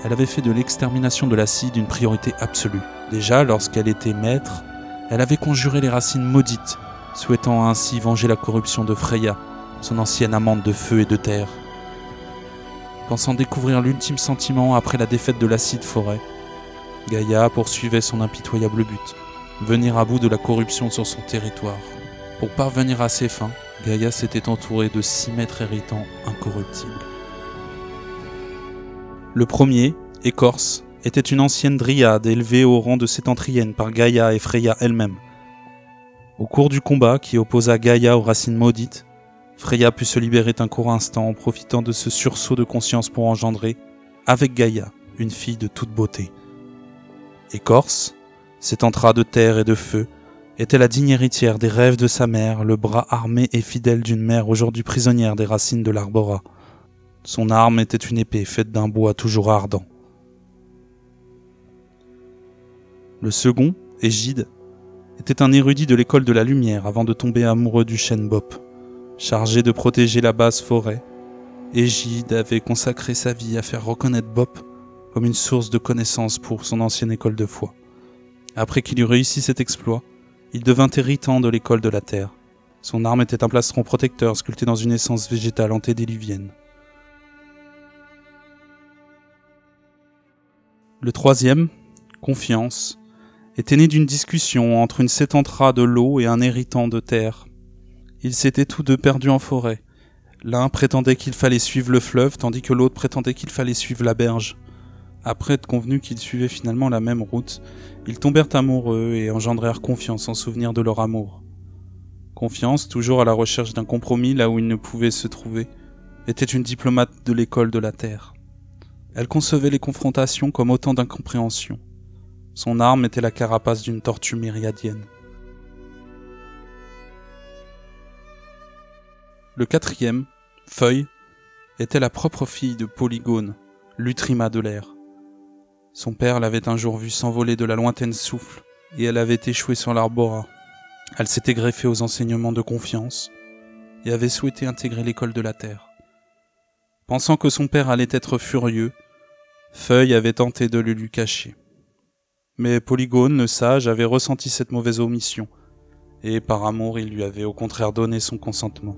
Elle avait fait de l'extermination de l'acide une priorité absolue. Déjà, lorsqu'elle était maître, elle avait conjuré les racines maudites, souhaitant ainsi venger la corruption de Freya, son ancienne amante de feu et de terre pensant découvrir l'ultime sentiment après la défaite de l'acide forêt. Gaïa poursuivait son impitoyable but, venir à bout de la corruption sur son territoire. Pour parvenir à ses fins, Gaïa s'était entourée de six maîtres héritants incorruptibles. Le premier, Écorce, était une ancienne dryade élevée au rang de septentrienne par Gaïa et Freya elle-même. Au cours du combat qui opposa Gaïa aux racines maudites, Freya put se libérer un court instant en profitant de ce sursaut de conscience pour engendrer, avec Gaïa, une fille de toute beauté. Écorce, s'étentra de terre et de feu, était la digne héritière des rêves de sa mère, le bras armé et fidèle d'une mère aujourd'hui prisonnière des racines de l'arbora. Son arme était une épée faite d'un bois toujours ardent. Le second, Égide, était un érudit de l'école de la lumière avant de tomber amoureux du chêne Bop. Chargé de protéger la basse forêt, Égide avait consacré sa vie à faire reconnaître Bop comme une source de connaissances pour son ancienne école de foi. Après qu'il eut réussi cet exploit, il devint héritant de l'école de la Terre. Son arme était un plastron protecteur sculpté dans une essence végétale antédiluvienne. Le troisième, Confiance, était né d'une discussion entre une sétentra de l'eau et un héritant de terre. Ils s'étaient tous deux perdus en forêt. L'un prétendait qu'il fallait suivre le fleuve, tandis que l'autre prétendait qu'il fallait suivre la berge. Après être convenus qu'ils suivaient finalement la même route, ils tombèrent amoureux et engendrèrent confiance en souvenir de leur amour. Confiance, toujours à la recherche d'un compromis là où il ne pouvait se trouver, était une diplomate de l'école de la Terre. Elle concevait les confrontations comme autant d'incompréhension. Son arme était la carapace d'une tortue myriadienne. Le quatrième, Feuille, était la propre fille de Polygone, l'Utrima de l'air. Son père l'avait un jour vue s'envoler de la lointaine souffle, et elle avait échoué sur l'arbora. Elle s'était greffée aux enseignements de confiance, et avait souhaité intégrer l'école de la Terre. Pensant que son père allait être furieux, Feuille avait tenté de le lui cacher. Mais Polygone, le sage, avait ressenti cette mauvaise omission, et par amour il lui avait au contraire donné son consentement.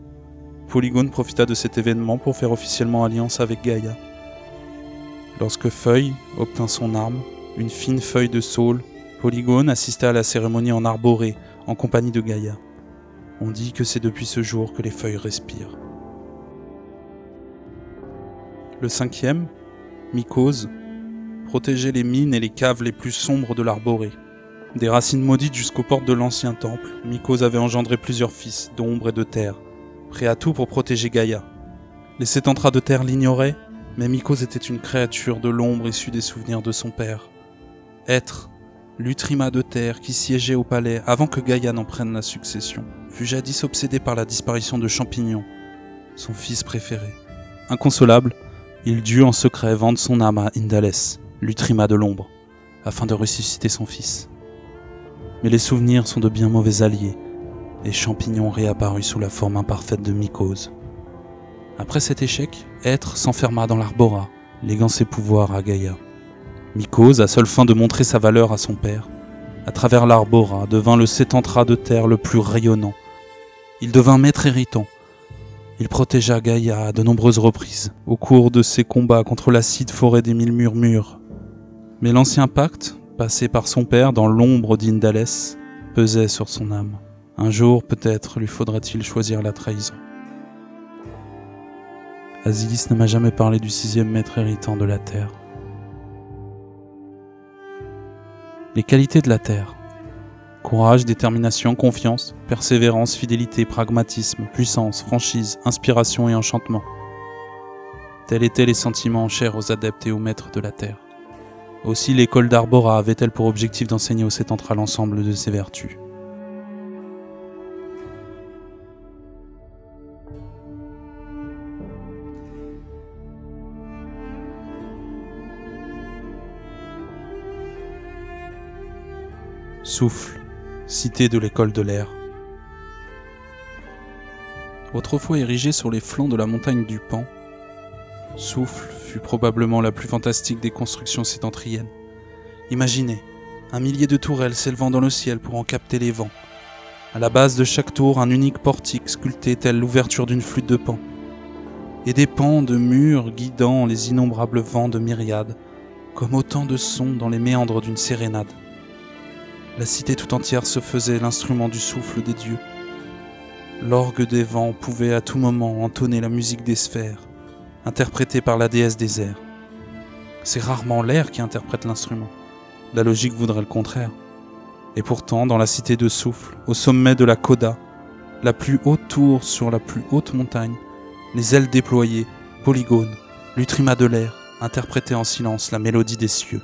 Polygone profita de cet événement pour faire officiellement alliance avec Gaïa. Lorsque Feuille obtint son arme, une fine feuille de saule, Polygone assista à la cérémonie en arborée, en compagnie de Gaïa. On dit que c'est depuis ce jour que les feuilles respirent. Le cinquième, Mycose, protégeait les mines et les caves les plus sombres de l'arborée. Des racines maudites jusqu'aux portes de l'ancien temple, Mycose avait engendré plusieurs fils d'ombre et de terre, prêt à tout pour protéger Gaïa. Les sétentras de terre l'ignoraient, mais Mikos était une créature de l'ombre issue des souvenirs de son père. Être, l'Utrima de terre qui siégeait au palais avant que Gaïa n'en prenne la succession, fut jadis obsédé par la disparition de Champignon, son fils préféré. Inconsolable, il dut en secret vendre son âme à Indalès, l'Utrima de l'ombre, afin de ressusciter son fils. Mais les souvenirs sont de bien mauvais alliés, et Champignon réapparut sous la forme imparfaite de Mycose. Après cet échec, Être s'enferma dans l'Arbora, léguant ses pouvoirs à Gaïa. Mycose, à seule fin de montrer sa valeur à son père, à travers l'Arbora, devint le sétentra de terre le plus rayonnant. Il devint maître héritant, Il protégea Gaïa à de nombreuses reprises, au cours de ses combats contre l'acide forêt des mille murmures. Mais l'ancien pacte, passé par son père dans l'ombre d'Indalès, pesait sur son âme. Un jour, peut-être, lui faudra-t-il choisir la trahison. Asilis ne m'a jamais parlé du sixième maître héritant de la Terre. Les qualités de la Terre. Courage, détermination, confiance, persévérance, fidélité, pragmatisme, puissance, franchise, inspiration et enchantement. Tels étaient les sentiments chers aux adeptes et aux maîtres de la Terre. Aussi l'école d'Arbora avait-elle pour objectif d'enseigner aux Sétentra l'ensemble de ses vertus. Souffle, cité de l'école de l'air. Autrefois érigée sur les flancs de la montagne du Pan, Souffle fut probablement la plus fantastique des constructions sétentriennes. Imaginez, un millier de tourelles s'élevant dans le ciel pour en capter les vents. À la base de chaque tour, un unique portique sculpté tel l'ouverture d'une flûte de pan. Et des pans de murs guidant les innombrables vents de myriades, comme autant de sons dans les méandres d'une sérénade. La cité tout entière se faisait l'instrument du souffle des dieux. L'orgue des vents pouvait à tout moment entonner la musique des sphères, interprétée par la déesse des airs. C'est rarement l'air qui interprète l'instrument. La logique voudrait le contraire. Et pourtant, dans la cité de souffle, au sommet de la Coda, la plus haute tour sur la plus haute montagne, les ailes déployées, polygones, l'utrima de l'air, interprétaient en silence la mélodie des cieux.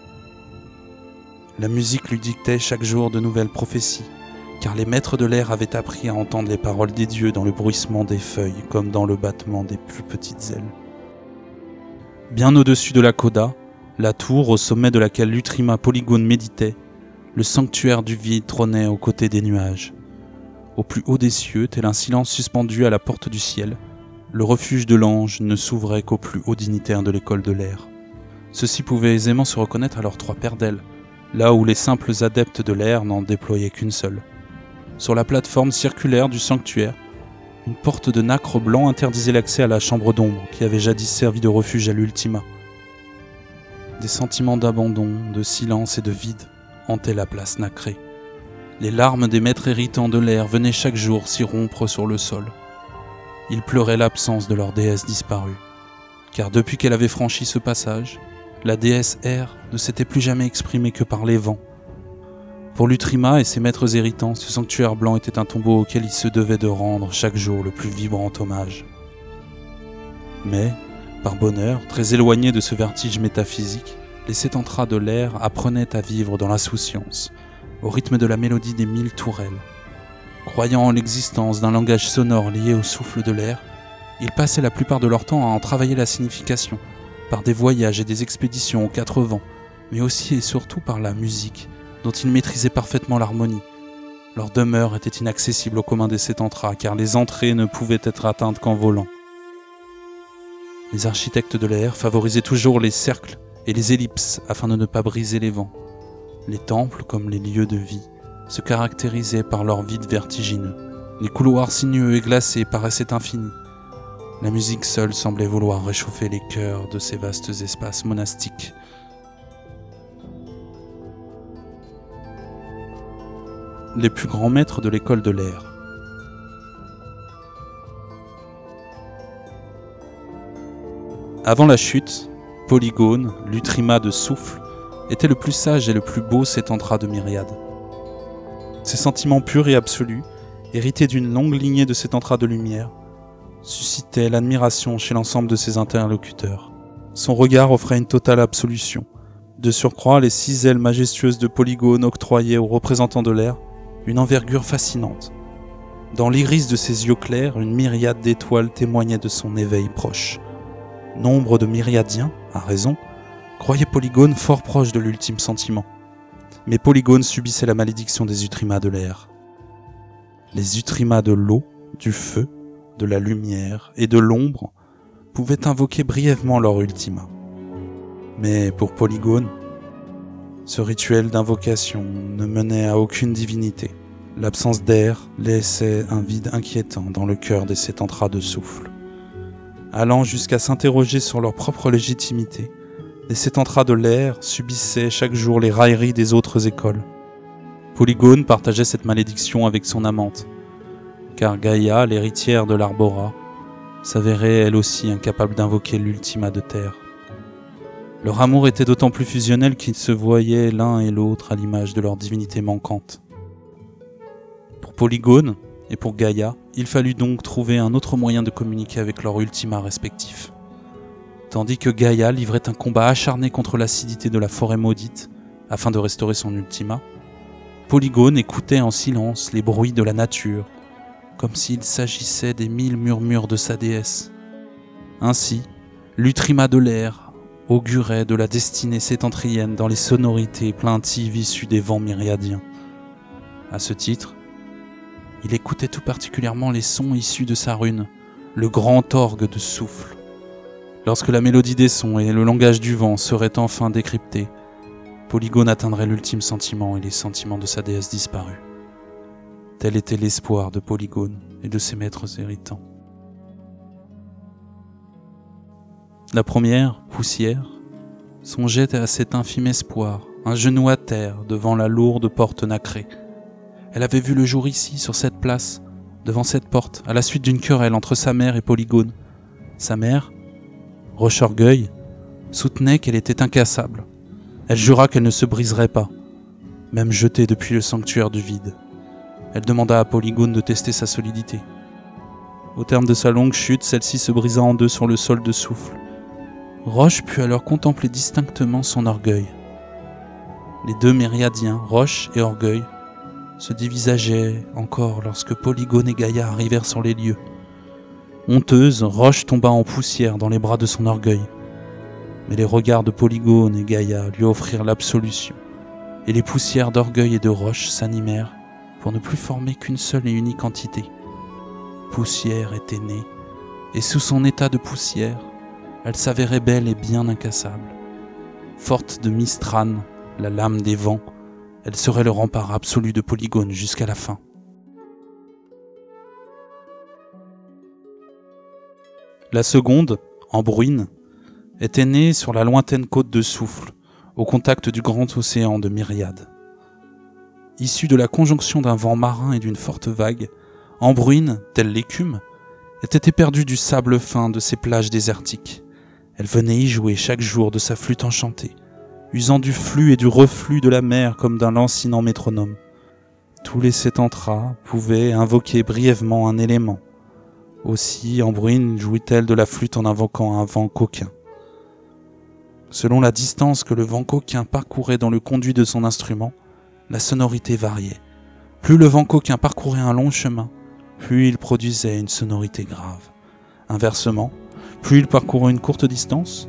La musique lui dictait chaque jour de nouvelles prophéties, car les maîtres de l'air avaient appris à entendre les paroles des dieux dans le bruissement des feuilles comme dans le battement des plus petites ailes. Bien au-dessus de la coda, la tour au sommet de laquelle l'Utrima Polygone méditait, le sanctuaire du vide trônait aux côtés des nuages. Au plus haut des cieux, tel un silence suspendu à la porte du ciel, le refuge de l'ange ne s'ouvrait qu'aux plus hauts dignitaires de l'école de l'air. Ceux-ci pouvaient aisément se reconnaître à leurs trois paires d'ailes, là où les simples adeptes de l'air n'en déployaient qu'une seule. Sur la plateforme circulaire du sanctuaire, une porte de nacre blanc interdisait l'accès à la chambre d'ombre qui avait jadis servi de refuge à l'Ultima. Des sentiments d'abandon, de silence et de vide hantaient la place nacrée. Les larmes des maîtres héritants de l'air venaient chaque jour s'y rompre sur le sol. Ils pleuraient l'absence de leur déesse disparue, car depuis qu'elle avait franchi ce passage, la déesse Air ne s'était plus jamais exprimée que par les vents. Pour Lutrima et ses maîtres héritants, ce sanctuaire blanc était un tombeau auquel il se devait de rendre chaque jour le plus vibrant hommage. Mais, par bonheur, très éloignés de ce vertige métaphysique, les sétentras de l'air apprenaient à vivre dans l'insouciance, au rythme de la mélodie des mille tourelles. Croyant en l'existence d'un langage sonore lié au souffle de l'air, ils passaient la plupart de leur temps à en travailler la signification, par des voyages et des expéditions aux quatre vents, mais aussi et surtout par la musique, dont ils maîtrisaient parfaitement l'harmonie. Leur demeure était inaccessible au commun des sétentras, car les entrées ne pouvaient être atteintes qu'en volant. Les architectes de l'air favorisaient toujours les cercles et les ellipses afin de ne pas briser les vents. Les temples, comme les lieux de vie, se caractérisaient par leur vide vertigineux. Les couloirs sinueux et glacés paraissaient infinis, la musique seule semblait vouloir réchauffer les cœurs de ces vastes espaces monastiques. Les plus grands maîtres de l'école de l'air. Avant la chute, Polygone, l'Utrima de souffle, était le plus sage et le plus beau s'étendra de myriades. Ses sentiments purs et absolus, hérités d'une longue lignée de sétentras de lumière, suscitait l'admiration chez l'ensemble de ses interlocuteurs. Son regard offrait une totale absolution. De surcroît, les six ailes majestueuses de Polygone octroyaient aux représentants de l'air une envergure fascinante. Dans l'iris de ses yeux clairs, une myriade d'étoiles témoignait de son éveil proche. Nombre de myriadiens, à raison, croyaient Polygone fort proche de l'ultime sentiment. Mais Polygone subissait la malédiction des Utrimas de l'air. Les Utrimas de l'eau, du feu de la lumière et de l'ombre pouvaient invoquer brièvement leur ultima. Mais pour Polygone, ce rituel d'invocation ne menait à aucune divinité. L'absence d'air laissait un vide inquiétant dans le cœur des sétentras de souffle. allant jusqu'à s'interroger sur leur propre légitimité, les sétentras de l'air subissaient chaque jour les railleries des autres écoles. Polygone partageait cette malédiction avec son amante, car Gaïa, l'héritière de l'Arbora, s'avérait elle aussi incapable d'invoquer l'Ultima de Terre. Leur amour était d'autant plus fusionnel qu'ils se voyaient l'un et l'autre à l'image de leur divinité manquante. Pour Polygone et pour Gaïa, il fallut donc trouver un autre moyen de communiquer avec leurs Ultima respectifs. Tandis que Gaïa livrait un combat acharné contre l'acidité de la forêt maudite afin de restaurer son Ultima, Polygone écoutait en silence les bruits de la nature, comme s'il s'agissait des mille murmures de sa déesse. Ainsi, l'Utrima de l'air augurait de la destinée sétentrienne dans les sonorités plaintives issues des vents myriadiens. À ce titre, il écoutait tout particulièrement les sons issus de sa rune, le grand orgue de souffle. Lorsque la mélodie des sons et le langage du vent seraient enfin décryptés, Polygone atteindrait l'ultime sentiment et les sentiments de sa déesse disparue. Tel était l'espoir de Polygone et de ses maîtres héritants. La première, Poussière, songeait à cet infime espoir, un genou à terre devant la lourde porte nacrée, elle avait vu le jour ici, sur cette place, devant cette porte, à la suite d'une querelle entre sa mère et Polygone. Sa mère, Roche-Orgueil, soutenait qu'elle était incassable. Elle jura qu'elle ne se briserait pas, même jetée depuis le sanctuaire du vide. Elle demanda à Polygone de tester sa solidité. Au terme de sa longue chute, celle-ci se brisa en deux sur le sol de souffle. Roche put alors contempler distinctement son orgueil. Les deux mériadiens, Roche et Orgueil, se divisageait encore lorsque Polygone et Gaïa arrivèrent sur les lieux. Honteuse, Roche tomba en poussière dans les bras de son orgueil. Mais les regards de Polygone et Gaïa lui offrirent l'absolution, et les poussières d'orgueil et de Roche s'animèrent pour ne plus former qu'une seule et unique entité. Poussière était née, et sous son état de poussière, elle s'avérait belle et bien incassable. Forte de Mistran, la lame des vents, elle serait le rempart absolu de Polygone jusqu'à la fin. La seconde, Embruine, était née sur la lointaine côte de Souffle, au contact du grand océan de Myriade. Issue de la conjonction d'un vent marin et d'une forte vague, Embruine, telle l'écume, était éperdue du sable fin de ces plages désertiques. Elle venait y jouer chaque jour de sa flûte enchantée, usant du flux et du reflux de la mer comme d'un lancinant métronome. Tous les sétentras pouvaient invoquer brièvement un élément. Aussi Embruine jouit-elle de la flûte en invoquant un vent coquin. Selon la distance que le vent coquin parcourait dans le conduit de son instrument, la sonorité variait. Plus le vent coquin parcourait un long chemin, plus il produisait une sonorité grave. Inversement, plus il parcourait une courte distance,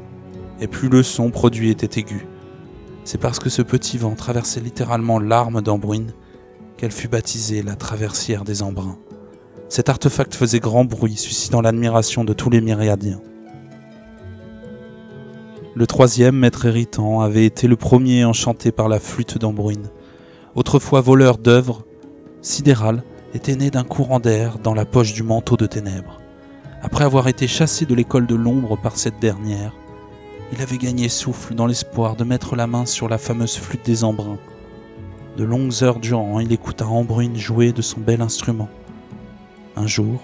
et plus le son produit était aigu. C'est parce que ce petit vent traversait littéralement l'arme d'Embruine qu'elle fut baptisée la traversière des embruns. Cet artefact faisait grand bruit, suscitant l'admiration de tous les myriadiens. Le troisième maître héritant avait été le premier enchanté par la flûte d'Embruine. Autrefois voleur d'œuvres, Sidéral était né d'un courant d'air dans la poche du manteau de ténèbres. Après avoir été chassé de l'école de l'ombre par cette dernière, il avait gagné souffle dans l'espoir de mettre la main sur la fameuse flûte des embruns. De longues heures durant, il écouta Embruine jouer de son bel instrument. Un jour,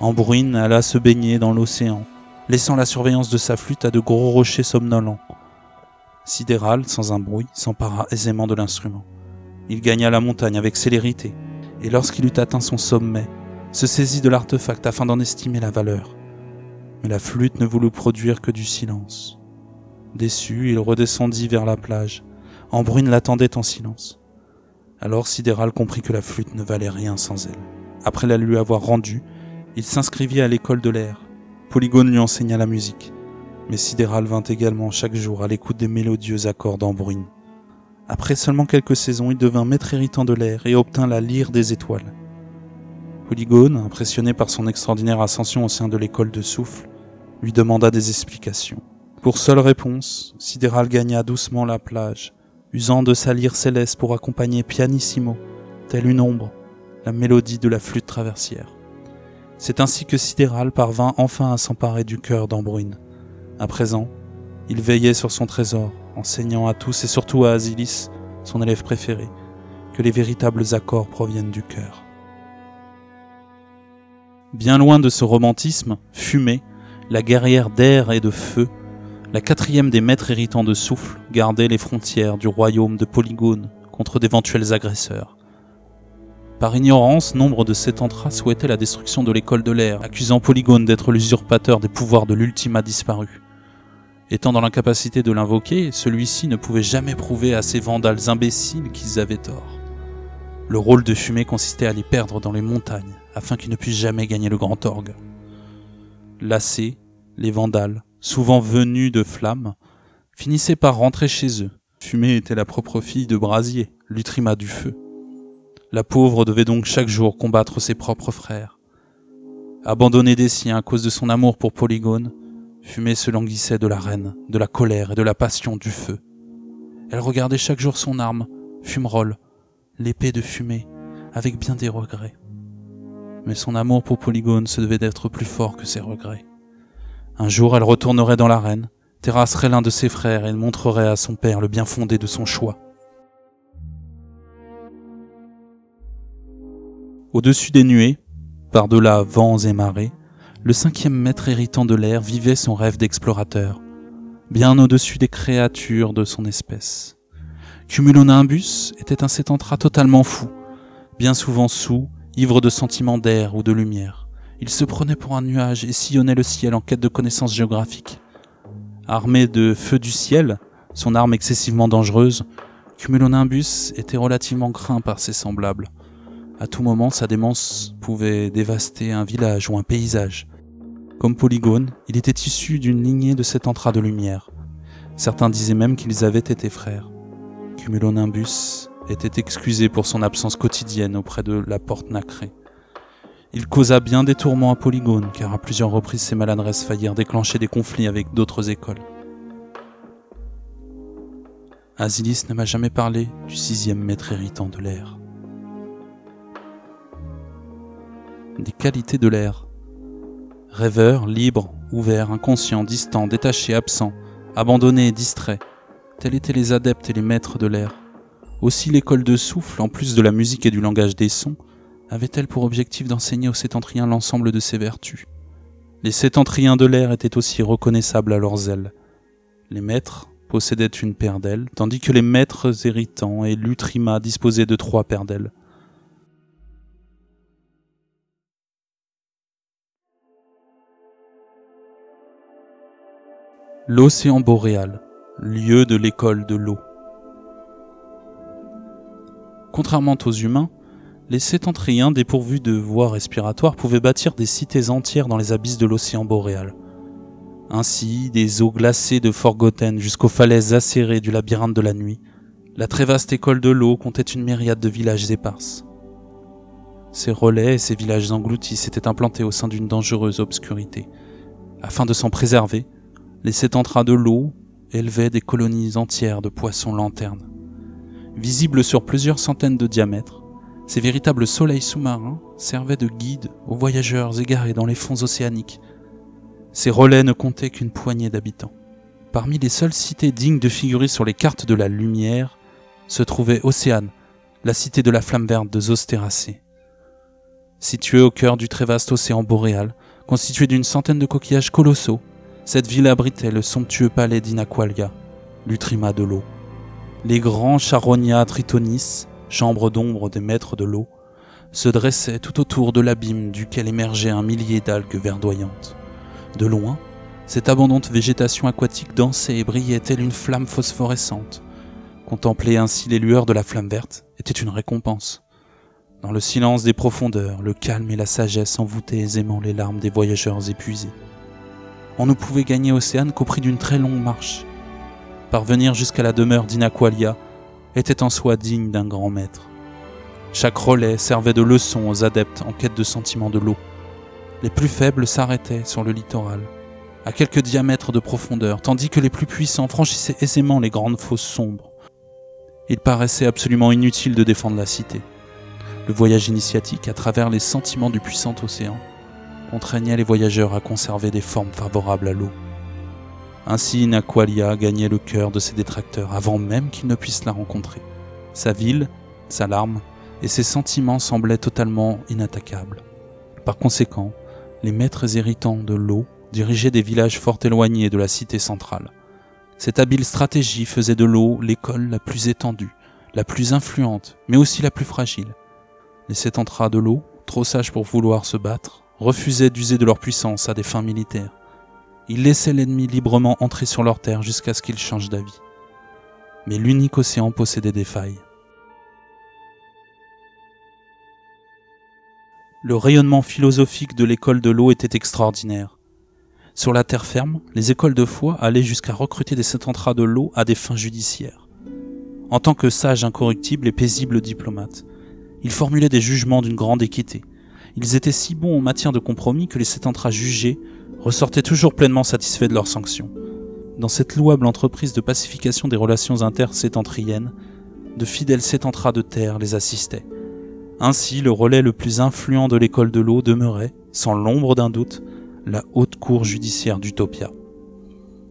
Embruine alla se baigner dans l'océan, laissant la surveillance de sa flûte à de gros rochers somnolents. Sidéral, sans un bruit, s'empara aisément de l'instrument. Il gagna la montagne avec célérité, et lorsqu'il eut atteint son sommet, se saisit de l'artefact afin d'en estimer la valeur. Mais la flûte ne voulut produire que du silence. Déçu, il redescendit vers la plage. Embruine l'attendait en silence. Alors Sidéral comprit que la flûte ne valait rien sans elle. Après la lui avoir rendue, il s'inscrivit à l'école de l'air. Polygone lui enseigna la musique. Mais Sidéral vint également chaque jour à l'écoute des mélodieux accords d'Embruine. Après seulement quelques saisons, il devint maître héritant de l'air et obtint la lyre des étoiles. Polygone, impressionné par son extraordinaire ascension au sein de l'école de souffle, lui demanda des explications. Pour seule réponse, Sidéral gagna doucement la plage, usant de sa lyre céleste pour accompagner pianissimo, telle une ombre, la mélodie de la flûte traversière. C'est ainsi que Sidéral parvint enfin à s'emparer du cœur d'Ambruine. À présent, il veillait sur son trésor, enseignant à tous et surtout à Asilis, son élève préféré, que les véritables accords proviennent du cœur. Bien loin de ce romantisme, fumée, la guerrière d'air et de feu, la quatrième des maîtres héritants de souffle gardait les frontières du royaume de Polygone contre d'éventuels agresseurs. Par ignorance, nombre de Sétantras souhaitaient la destruction de l'école de l'air, accusant Polygone d'être l'usurpateur des pouvoirs de l'Ultima disparu. Étant dans l'incapacité de l'invoquer, celui-ci ne pouvait jamais prouver à ces vandales imbéciles qu'ils avaient tort. Le rôle de fumée consistait à les perdre dans les montagnes, afin qu'ils ne puissent jamais gagner le grand orgue. Lassés, les vandales, souvent venus de flammes, finissaient par rentrer chez eux. Fumée était la propre fille de Brasier, l'Utrima du feu. La pauvre devait donc chaque jour combattre ses propres frères. Abandonnée des siens à cause de son amour pour Polygone, Fumée se languissait de la reine, de la colère et de la passion du feu. Elle regardait chaque jour son arme, Fumerol, l'épée de fumée, avec bien des regrets. Mais son amour pour Polygone se devait d'être plus fort que ses regrets. Un jour, elle retournerait dans l'arène, terrasserait l'un de ses frères et montrerait à son père le bien fondé de son choix. Au-dessus des nuées, par-delà vents et marées, le cinquième maître héritant de l'air vivait son rêve d'explorateur, bien au-dessus des créatures de son espèce. Cumulonimbus était un sétantrat totalement fou, bien souvent sous, ivre de sentiments d'air ou de lumière. Il se prenait pour un nuage et sillonnait le ciel en quête de connaissances géographiques. Armé de feu du ciel, son arme excessivement dangereuse, Cumulonimbus était relativement craint par ses semblables. À tout moment, sa démence pouvait dévaster un village ou un paysage. Comme Polygone, il était issu d'une lignée de sept entrées de lumière. Certains disaient même qu'ils avaient été frères. Cumulonimbus était excusé pour son absence quotidienne auprès de la porte nacrée. Il causa bien des tourments à Polygone, car à plusieurs reprises ses maladresses faillirent déclencher des conflits avec d'autres écoles. Asilis ne m'a jamais parlé du sixième maître héritant de l'air. Des qualités de l'air. Rêveur, libre, ouvert, inconscient, distant, détaché, absent, abandonné, distrait, tels étaient les adeptes et les maîtres de l'air. Aussi l'école de souffle, en plus de la musique et du langage des sons, avait-elle pour objectif d'enseigner aux sétentriens l'ensemble de ses vertus. Les sétentriens de l'air étaient aussi reconnaissables à leurs ailes. Les maîtres possédaient une paire d'ailes, tandis que les maîtres héritants et l'utrima disposaient de trois paires d'ailes. L'océan boréal, lieu de l'école de l'eau. Contrairement aux humains, les sétentriens dépourvus de voies respiratoires pouvaient bâtir des cités entières dans les abysses de l'océan boréal. Ainsi, des eaux glacées de Forgotten jusqu'aux falaises acérées du labyrinthe de la nuit, la très vaste école de l'eau comptait une myriade de villages éparses. Ces relais et ces villages engloutis s'étaient implantés au sein d'une dangereuse obscurité. Afin de s'en préserver, les sétentras de l'eau élevaient des colonies entières de poissons lanternes. Visibles sur plusieurs centaines de diamètres, ces véritables soleils sous-marins servaient de guides aux voyageurs égarés dans les fonds océaniques. Ces relais ne comptaient qu'une poignée d'habitants. Parmi les seules cités dignes de figurer sur les cartes de la lumière se trouvait Océane, la cité de la flamme verte de Zosteracé. Située au cœur du très vaste océan boréal, constitué d'une centaine de coquillages colossaux, cette ville abritait le somptueux palais d'Inaqualia, l'Utrima de l'eau. Les grands charonia tritonis, chambres d'ombre des maîtres de l'eau, se dressaient tout autour de l'abîme duquel émergeait un millier d'algues verdoyantes. De loin, cette abondante végétation aquatique dansait et brillait telle une flamme phosphorescente. Contempler ainsi les lueurs de la flamme verte était une récompense. Dans le silence des profondeurs, le calme et la sagesse envoûtaient aisément les larmes des voyageurs épuisés. On ne pouvait gagner Océane qu'au prix d'une très longue marche. Parvenir jusqu'à la demeure d'Inaqualia était en soi digne d'un grand maître. Chaque relais servait de leçon aux adeptes en quête de sentiments de l'eau. Les plus faibles s'arrêtaient sur le littoral, à quelques diamètres de profondeur, tandis que les plus puissants franchissaient aisément les grandes fosses sombres. Il paraissait absolument inutile de défendre la cité. Le voyage initiatique à travers les sentiments du puissant océan contraignait les voyageurs à conserver des formes favorables à l'eau. Ainsi, Naqualia gagnait le cœur de ses détracteurs avant même qu'ils ne puissent la rencontrer. Sa ville, sa larme et ses sentiments semblaient totalement inattaquables. Par conséquent, les maîtres irritants de l'eau dirigeaient des villages fort éloignés de la cité centrale. Cette habile stratégie faisait de l'eau l'école la plus étendue, la plus influente, mais aussi la plus fragile. Les sétentras de l'eau, trop sages pour vouloir se battre, refusaient d'user de leur puissance à des fins militaires. Ils laissaient l'ennemi librement entrer sur leur terre jusqu'à ce qu'il change d'avis. Mais l'unique océan possédait des failles. Le rayonnement philosophique de l'école de l'eau était extraordinaire. Sur la terre ferme, les écoles de foi allaient jusqu'à recruter des sétentras de l'eau à des fins judiciaires. En tant que sages incorruptibles et paisibles diplomates, ils formulaient des jugements d'une grande équité. Ils étaient si bons en matière de compromis que les sétentras jugés ressortaient toujours pleinement satisfaits de leurs sanctions. Dans cette louable entreprise de pacification des relations intersétentriennes, de fidèles sétentras de terre les assistaient. Ainsi, le relais le plus influent de l'école de l'eau demeurait, sans l'ombre d'un doute, la haute cour judiciaire d'Utopia.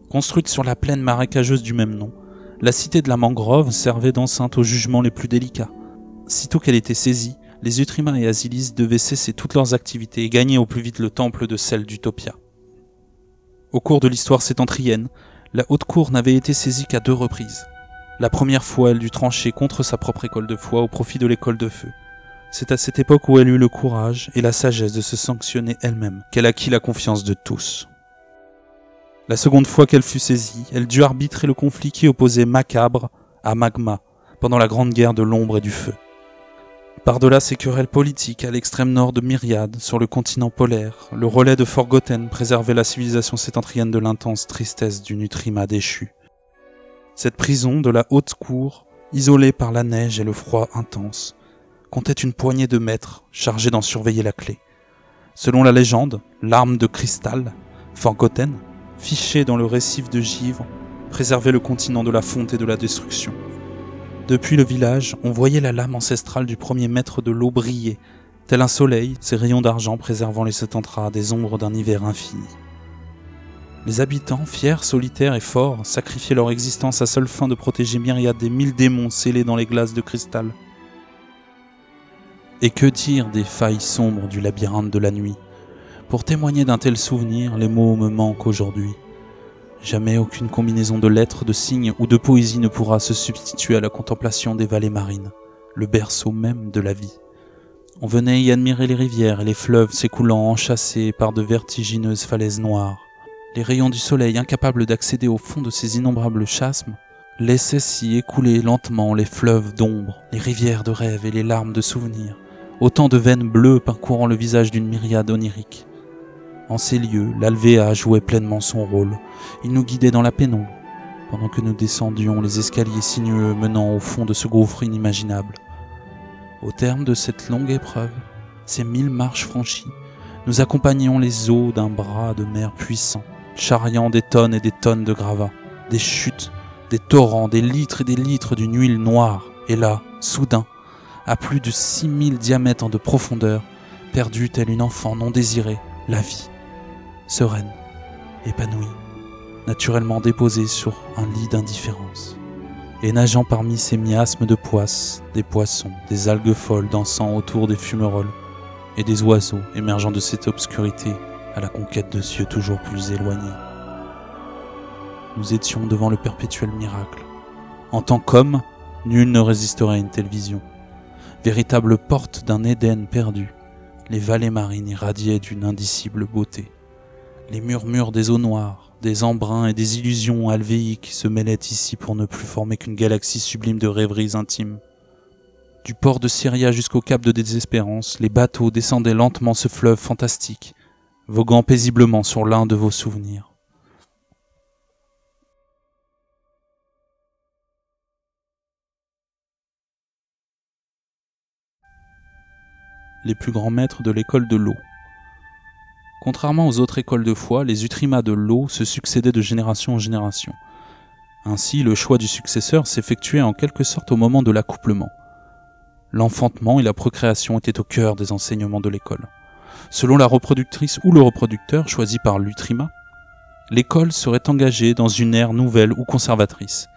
Construite sur la plaine marécageuse du même nom, la cité de la mangrove servait d'enceinte aux jugements les plus délicats. Sitôt qu'elle était saisie, les Utrima et Asilis devaient cesser toutes leurs activités et gagner au plus vite le temple de celle d'Utopia. Au cours de l'histoire sétentrienne, la haute cour n'avait été saisie qu'à deux reprises. La première fois, elle dut trancher contre sa propre école de foi au profit de l'école de feu, c'est à cette époque où elle eut le courage et la sagesse de se sanctionner elle-même qu'elle acquit la confiance de tous. La seconde fois qu'elle fut saisie, elle dut arbitrer le conflit qui opposait Macabre à Magma pendant la grande guerre de l'ombre et du feu. Par-delà ces querelles politiques à l'extrême nord de Myriade, sur le continent polaire, le relais de Forgotten préservait la civilisation septentrienne de l'intense tristesse du Nutrima déchu. Cette prison de la haute cour, isolée par la neige et le froid intense, comptait une poignée de maîtres chargés d'en surveiller la clé. Selon la légende, l'arme de cristal, Forgotten, fichée dans le récif de givre, préservait le continent de la fonte et de la destruction. Depuis le village, on voyait la lame ancestrale du premier maître de l'eau briller, tel un soleil, ses rayons d'argent préservant les septentrats des ombres d'un hiver infini. Les habitants, fiers, solitaires et forts, sacrifiaient leur existence à seule fin de protéger Myriade des mille démons scellés dans les glaces de cristal. Et que dire des failles sombres du labyrinthe de la nuit? Pour témoigner d'un tel souvenir, les mots me manquent aujourd'hui. Jamais aucune combinaison de lettres, de signes ou de poésie ne pourra se substituer à la contemplation des vallées marines, le berceau même de la vie. On venait y admirer les rivières et les fleuves s'écoulant enchâssés par de vertigineuses falaises noires. Les rayons du soleil, incapables d'accéder au fond de ces innombrables chasmes, laissaient s'y écouler lentement les fleuves d'ombre, les rivières de rêve et les larmes de souvenirs, autant de veines bleues parcourant le visage d'une myriade onirique. En ces lieux, l'Alvéa jouait pleinement son rôle. Il nous guidait dans la pénombre, pendant que nous descendions les escaliers sinueux menant au fond de ce gouffre inimaginable. Au terme de cette longue épreuve, ces mille marches franchies, nous accompagnions les eaux d'un bras de mer puissant, charriant des tonnes et des tonnes de gravats, des chutes, des torrents, des litres et des litres d'une huile noire. Et là, soudain, à plus de 6000 diamètres de profondeur, perdue telle une enfant non désirée, la vie, sereine, épanouie, naturellement déposée sur un lit d'indifférence, et nageant parmi ces miasmes de poisses, des poissons, des algues folles dansant autour des fumerolles, et des oiseaux émergeant de cette obscurité à la conquête de cieux toujours plus éloignés. Nous étions devant le perpétuel miracle. En tant qu'homme, nul ne résisterait à une telle vision véritable porte d'un Éden perdu. Les vallées marines irradiaient d'une indicible beauté. Les murmures des eaux noires, des embruns et des illusions alvéiques se mêlaient ici pour ne plus former qu'une galaxie sublime de rêveries intimes. Du port de Syria jusqu'au cap de désespérance, les bateaux descendaient lentement ce fleuve fantastique, voguant paisiblement sur l'un de vos souvenirs. les plus grands maîtres de l'école de l'eau. Contrairement aux autres écoles de foi, les Utrimas de l'eau se succédaient de génération en génération. Ainsi, le choix du successeur s'effectuait en quelque sorte au moment de l'accouplement. L'enfantement et la procréation étaient au cœur des enseignements de l'école. Selon la reproductrice ou le reproducteur choisi par l'Utrima, l'école serait engagée dans une ère nouvelle ou conservatrice.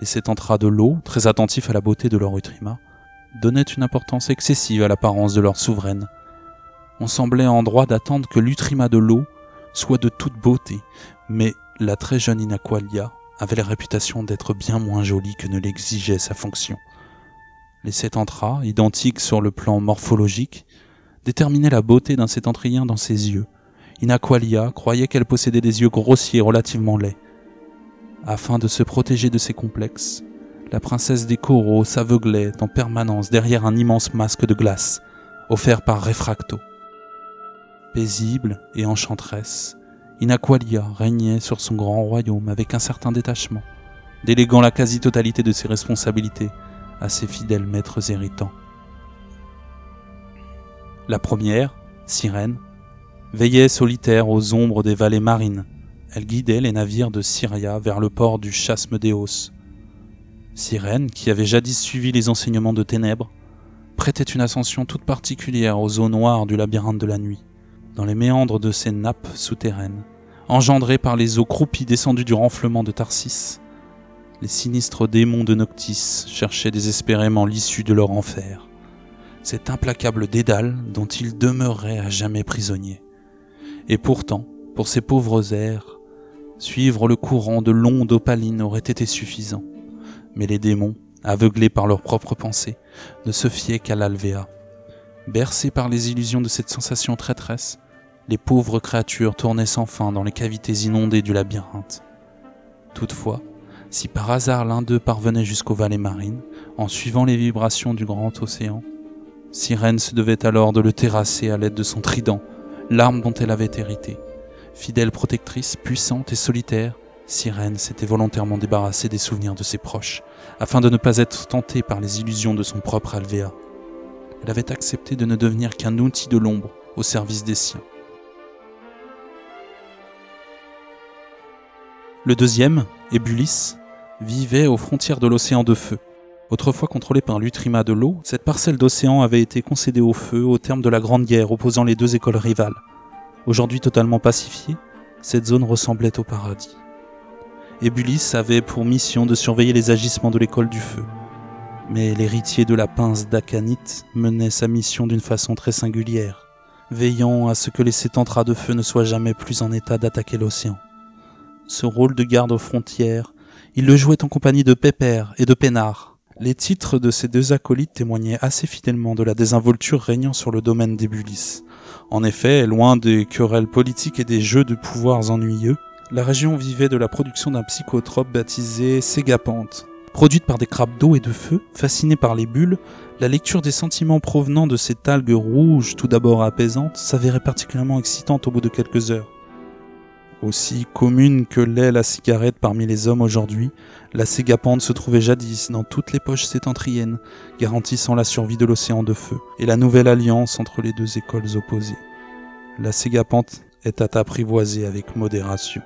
Les sétentras de l'eau, très attentifs à la beauté de leur Utrima, donnaient une importance excessive à l'apparence de leur souveraine. On semblait en droit d'attendre que l'Utrima de l'eau soit de toute beauté, mais la très jeune Inaqualia avait la réputation d'être bien moins jolie que ne l'exigeait sa fonction. Les sétentras, identiques sur le plan morphologique, déterminaient la beauté d'un sétentrien dans ses yeux. Inaqualia croyait qu'elle possédait des yeux grossiers relativement laids. Afin de se protéger de ces complexes, la princesse des coraux s'aveuglait en permanence derrière un immense masque de glace, offert par Refracto. Paisible et enchanteresse, Inaqualia régnait sur son grand royaume avec un certain détachement, déléguant la quasi-totalité de ses responsabilités à ses fidèles maîtres héritants. La première, Sirène, veillait solitaire aux ombres des vallées marines. Elle guidait les navires de Syria vers le port du Chasmodéos. Sirène, qui avait jadis suivi les enseignements de Ténèbres, prêtait une ascension toute particulière aux eaux noires du labyrinthe de la nuit dans les méandres de ces nappes souterraines, engendrées par les eaux croupies descendues du renflement de Tarsis, les sinistres démons de Noctis cherchaient désespérément l'issue de leur enfer, cet implacable dédale dont ils demeuraient à jamais prisonniers. Et pourtant, pour ces pauvres airs, suivre le courant de l'onde opaline aurait été suffisant. Mais les démons, aveuglés par leurs propres pensées, ne se fiaient qu'à l'alvéa. Bercés par les illusions de cette sensation traîtresse, les pauvres créatures tournaient sans fin dans les cavités inondées du labyrinthe. Toutefois, si par hasard l'un d'eux parvenait jusqu'aux vallées marines, en suivant les vibrations du grand océan, Sirène se devait alors de le terrasser à l'aide de son trident, l'arme dont elle avait hérité. Fidèle protectrice, puissante et solitaire, Sirène s'était volontairement débarrassée des souvenirs de ses proches, afin de ne pas être tentée par les illusions de son propre Alvéa. Elle avait accepté de ne devenir qu'un outil de l'ombre au service des siens. Le deuxième, Ebulis, vivait aux frontières de l'océan de feu. Autrefois contrôlée par l'Utrima de l'eau, cette parcelle d'océan avait été concédée au feu au terme de la Grande Guerre opposant les deux écoles rivales. Aujourd'hui totalement pacifiée, cette zone ressemblait au paradis. Ebulis avait pour mission de surveiller les agissements de l'école du feu. Mais l'héritier de la pince d'Akanit menait sa mission d'une façon très singulière, veillant à ce que les sétentras de feu ne soient jamais plus en état d'attaquer l'océan ce rôle de garde aux frontières. Il le jouait en compagnie de Pépère et de Pénard. Les titres de ces deux acolytes témoignaient assez fidèlement de la désinvolture régnant sur le domaine d'Ebulis. En effet, loin des querelles politiques et des jeux de pouvoirs ennuyeux, la région vivait de la production d'un psychotrope baptisé Ségapante. Produite par des crabes d'eau et de feu, fascinés par les bulles, la lecture des sentiments provenant de cette algue rouge tout d'abord apaisante s'avérait particulièrement excitante au bout de quelques heures. Aussi commune que l'est la cigarette parmi les hommes aujourd'hui, la ségapante se trouvait jadis dans toutes les poches sétentriennes, garantissant la survie de l'océan de feu et la nouvelle alliance entre les deux écoles opposées. La ségapante est à apprivoiser avec modération.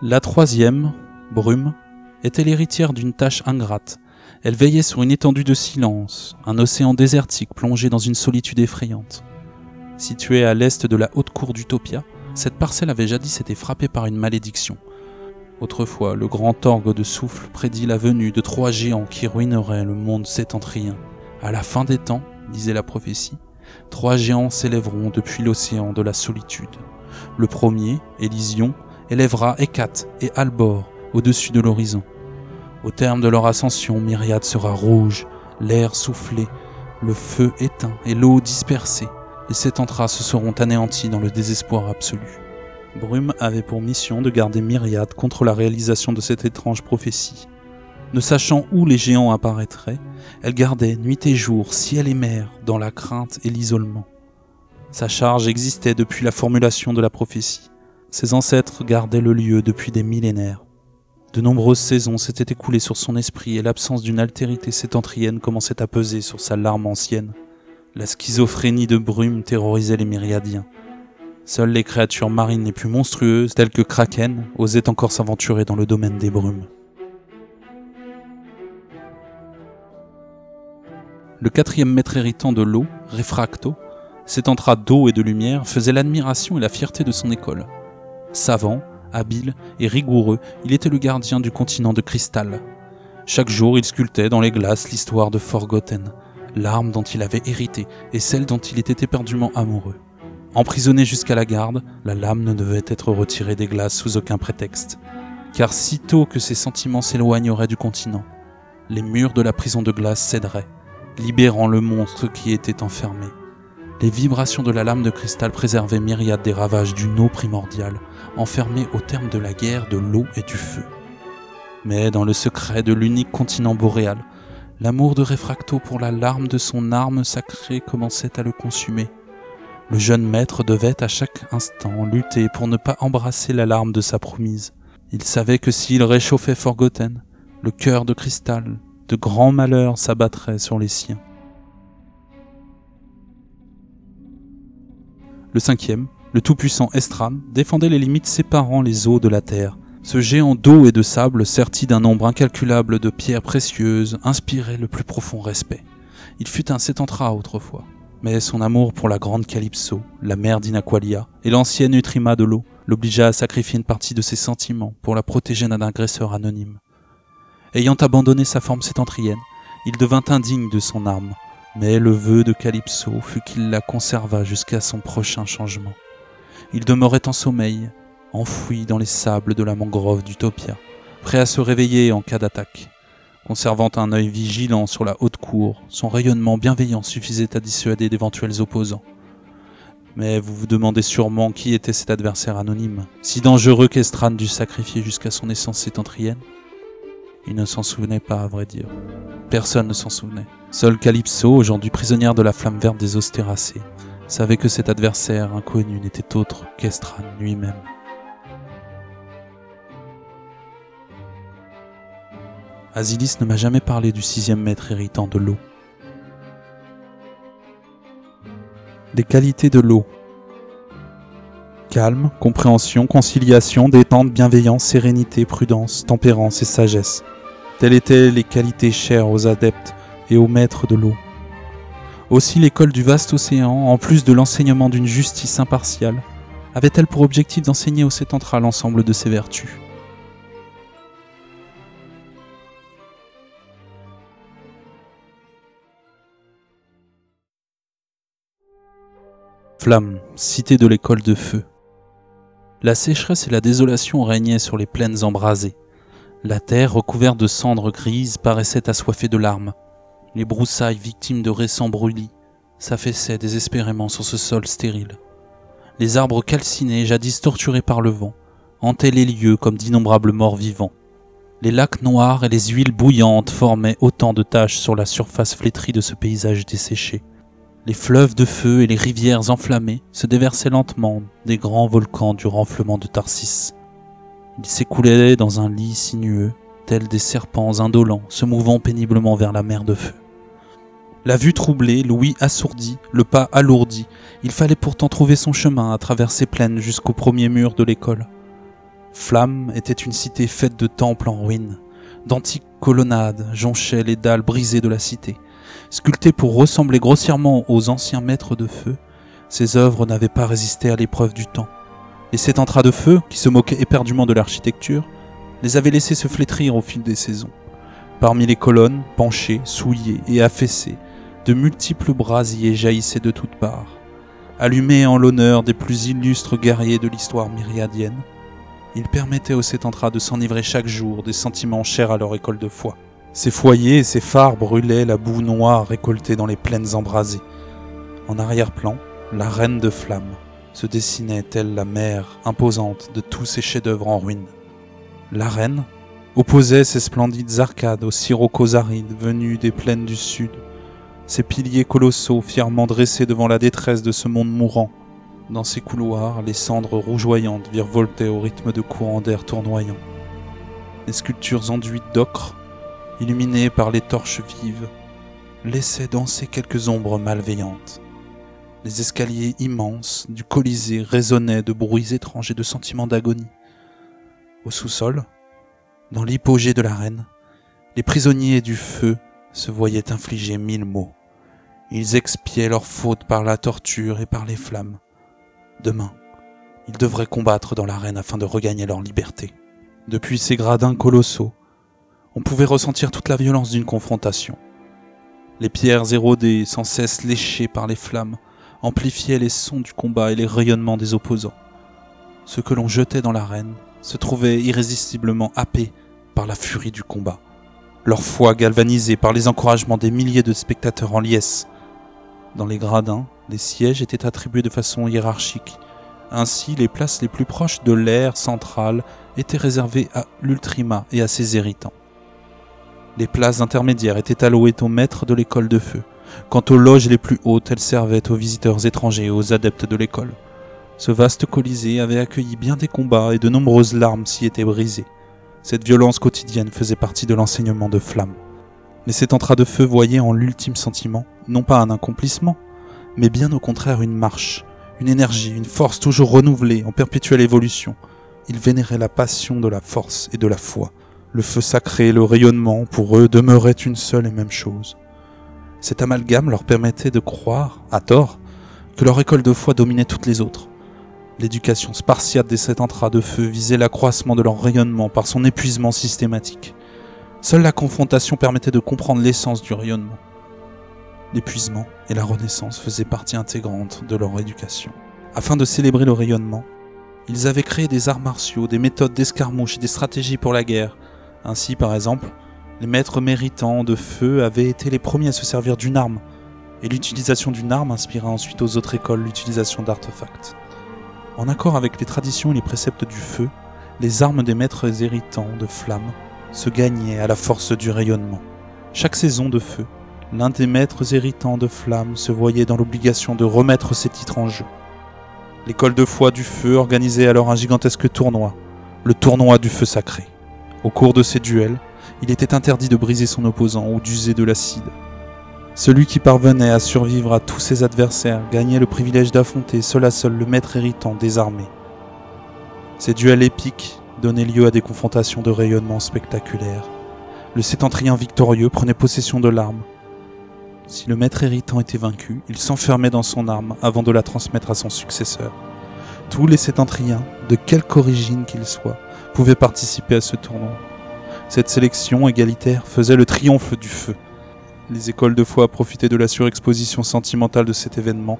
La troisième, Brume, était l'héritière d'une tâche ingrate, elle veillait sur une étendue de silence, un océan désertique plongé dans une solitude effrayante. Située à l'est de la haute cour d'Utopia, cette parcelle avait jadis été frappée par une malédiction. Autrefois, le grand orgue de souffle prédit la venue de trois géants qui ruineraient le monde septentrien. À la fin des temps, disait la prophétie, trois géants s'élèveront depuis l'océan de la solitude. Le premier, Élysion, élèvera Hécate et Albor au-dessus de l'horizon. Au terme de leur ascension, Myriade sera rouge, l'air soufflé, le feu éteint et l'eau dispersée. Les sept entras se seront anéantis dans le désespoir absolu. Brume avait pour mission de garder Myriade contre la réalisation de cette étrange prophétie. Ne sachant où les géants apparaîtraient, elle gardait nuit et jour, ciel et mer, dans la crainte et l'isolement. Sa charge existait depuis la formulation de la prophétie. Ses ancêtres gardaient le lieu depuis des millénaires. De nombreuses saisons s'étaient écoulées sur son esprit et l'absence d'une altérité sétentrienne commençait à peser sur sa larme ancienne. La schizophrénie de brume terrorisait les myriadiens. Seules les créatures marines les plus monstrueuses, telles que Kraken, osaient encore s'aventurer dans le domaine des brumes. Le quatrième maître héritant de l'eau, Refracto, cet entra d'eau et de lumière, faisait l'admiration et la fierté de son école. Savant, habile et rigoureux, il était le gardien du continent de cristal. Chaque jour, il sculptait dans les glaces l'histoire de Forgotten, l'arme dont il avait hérité et celle dont il était éperdument amoureux. Emprisonné jusqu'à la garde, la lame ne devait être retirée des glaces sous aucun prétexte. Car sitôt que ses sentiments s'éloigneraient du continent, les murs de la prison de glace céderaient, libérant le monstre qui était enfermé. Les vibrations de la lame de cristal préservaient myriade des ravages d'une eau primordiale, enfermée au terme de la guerre de l'eau et du feu. Mais dans le secret de l'unique continent boréal, l'amour de Réfracto pour la larme de son arme sacrée commençait à le consumer. Le jeune maître devait à chaque instant lutter pour ne pas embrasser la larme de sa promise. Il savait que s'il réchauffait Forgotten, le cœur de cristal, de grands malheurs s'abattraient sur les siens. Le cinquième, le tout-puissant Estran, défendait les limites séparant les eaux de la terre. Ce géant d'eau et de sable, serti d'un nombre incalculable de pierres précieuses, inspirait le plus profond respect. Il fut un sétentra autrefois, mais son amour pour la grande Calypso, la mère d'Inaqualia et l'ancienne Utrima de l'eau l'obligea à sacrifier une partie de ses sentiments pour la protéger d'un agresseur anonyme. Ayant abandonné sa forme sétentrienne, il devint indigne de son arme, mais le vœu de Calypso fut qu'il la conservât jusqu'à son prochain changement. Il demeurait en sommeil, enfoui dans les sables de la mangrove d'Utopia, prêt à se réveiller en cas d'attaque. Conservant un œil vigilant sur la haute cour, son rayonnement bienveillant suffisait à dissuader d'éventuels opposants. Mais vous vous demandez sûrement qui était cet adversaire anonyme, si dangereux qu'Estran dut sacrifier jusqu'à son essence sétentrienne? Il ne s'en souvenait pas, à vrai dire. Personne ne s'en souvenait. Seul Calypso, aujourd'hui prisonnière de la flamme verte des Ostéracées, savait que cet adversaire inconnu n'était autre qu'Estran lui-même. Asilis ne m'a jamais parlé du sixième maître héritant de l'eau. Des qualités de l'eau. Calme, compréhension, conciliation, détente, bienveillance, sérénité, prudence, tempérance et sagesse. Telles étaient les qualités chères aux adeptes et aux maîtres de l'eau. Aussi l'école du vaste océan, en plus de l'enseignement d'une justice impartiale, avait-elle pour objectif d'enseigner au Sétentra l'ensemble de ses vertus. Flamme, cité de l'école de feu. La sécheresse et la désolation régnaient sur les plaines embrasées. La terre, recouverte de cendres grises, paraissait assoiffée de larmes. Les broussailles, victimes de récents brûlis, s'affaissaient désespérément sur ce sol stérile. Les arbres calcinés, jadis torturés par le vent, hantaient les lieux comme d'innombrables morts vivants. Les lacs noirs et les huiles bouillantes formaient autant de taches sur la surface flétrie de ce paysage desséché. Les fleuves de feu et les rivières enflammées se déversaient lentement des grands volcans du renflement de Tarsis. Ils s'écoulaient dans un lit sinueux, tels des serpents indolents se mouvant péniblement vers la mer de feu. La vue troublée, Louis assourdi, le pas alourdi, il fallait pourtant trouver son chemin à travers ces plaines jusqu'au premier mur de l'école. Flamme était une cité faite de temples en ruine. D'antiques colonnades jonchaient les dalles brisées de la cité. Sculptées pour ressembler grossièrement aux anciens maîtres de feu, ces œuvres n'avaient pas résisté à l'épreuve du temps et cet entra de feu, qui se moquait éperdument de l'architecture, les avait laissés se flétrir au fil des saisons. Parmi les colonnes, penchées, souillées et affaissées, de multiples brasiers jaillissaient de toutes parts. Allumés en l'honneur des plus illustres guerriers de l'histoire myriadienne, ils permettaient aux Sétentras de s'enivrer chaque jour des sentiments chers à leur école de foi. Ces foyers et ces phares brûlaient la boue noire récoltée dans les plaines embrasées. En arrière-plan, la reine de flammes, se dessinait telle la mère imposante de tous ces chefs-d'œuvre en ruine. L'arène opposait ses splendides arcades aux siroccos arides venus des plaines du sud, ses piliers colossaux fièrement dressés devant la détresse de ce monde mourant. Dans ces couloirs, les cendres rougeoyantes virevoltaient au rythme de courants d'air tournoyants. Les sculptures enduites d'ocre, illuminées par les torches vives, laissaient danser quelques ombres malveillantes. Les escaliers immenses du Colisée résonnaient de bruits étranges et de sentiments d'agonie. Au sous-sol, dans l'hypogée de l'arène, les prisonniers du feu se voyaient infliger mille maux, Ils expiaient leurs fautes par la torture et par les flammes. Demain, ils devraient combattre dans l'arène afin de regagner leur liberté. Depuis ces gradins colossaux, on pouvait ressentir toute la violence d'une confrontation. Les pierres érodées, sans cesse léchées par les flammes, amplifiaient les sons du combat et les rayonnements des opposants. Ce que l'on jetait dans l'arène se trouvait irrésistiblement happé par la furie du combat, leur foi galvanisée par les encouragements des milliers de spectateurs en liesse. Dans les gradins, les sièges étaient attribués de façon hiérarchique. Ainsi, les places les plus proches de l'aire centrale étaient réservées à l'ultrima et à ses héritants. Les places intermédiaires étaient allouées aux maîtres de l'école de feu. Quant aux loges les plus hautes, elles servaient aux visiteurs étrangers et aux adeptes de l'école. Ce vaste colisée avait accueilli bien des combats et de nombreuses larmes s'y étaient brisées. Cette violence quotidienne faisait partie de l'enseignement de Flamme. Mais cet entra de feu voyait en l'ultime sentiment, non pas un accomplissement, mais bien au contraire une marche, une énergie, une force toujours renouvelée, en perpétuelle évolution. Il vénérait la passion de la force et de la foi, le feu sacré, le rayonnement, pour eux, demeurait une seule et même chose. Cet amalgame leur permettait de croire, à tort, que leur école de foi dominait toutes les autres. L'éducation spartiate des sept entras de feu visait l'accroissement de leur rayonnement par son épuisement systématique. Seule la confrontation permettait de comprendre l'essence du rayonnement. L'épuisement et la renaissance faisaient partie intégrante de leur éducation. Afin de célébrer le rayonnement, ils avaient créé des arts martiaux, des méthodes d'escarmouche et des stratégies pour la guerre, ainsi, par exemple, les maîtres méritants de feu avaient été les premiers à se servir d'une arme, et l'utilisation d'une arme inspira ensuite aux autres écoles l'utilisation d'artefacts. En accord avec les traditions et les préceptes du feu, les armes des maîtres héritants de flamme se gagnaient à la force du rayonnement. Chaque saison de feu, l'un des maîtres héritants de flamme se voyait dans l'obligation de remettre ses titres en jeu. L'école de foi du feu organisait alors un gigantesque tournoi, le tournoi du feu sacré. Au cours de ces duels, il était interdit de briser son opposant ou d'user de l'acide. Celui qui parvenait à survivre à tous ses adversaires gagnait le privilège d'affronter seul à seul le maître héritant des armées. Ces duels épiques donnaient lieu à des confrontations de rayonnement spectaculaires. Le sétentrien victorieux prenait possession de l'arme. Si le maître héritant était vaincu, il s'enfermait dans son arme avant de la transmettre à son successeur. Tous les sétentriens, de quelque origine qu'ils soient, pouvaient participer à ce tournoi. Cette sélection égalitaire faisait le triomphe du feu. Les écoles de foi profitaient de la surexposition sentimentale de cet événement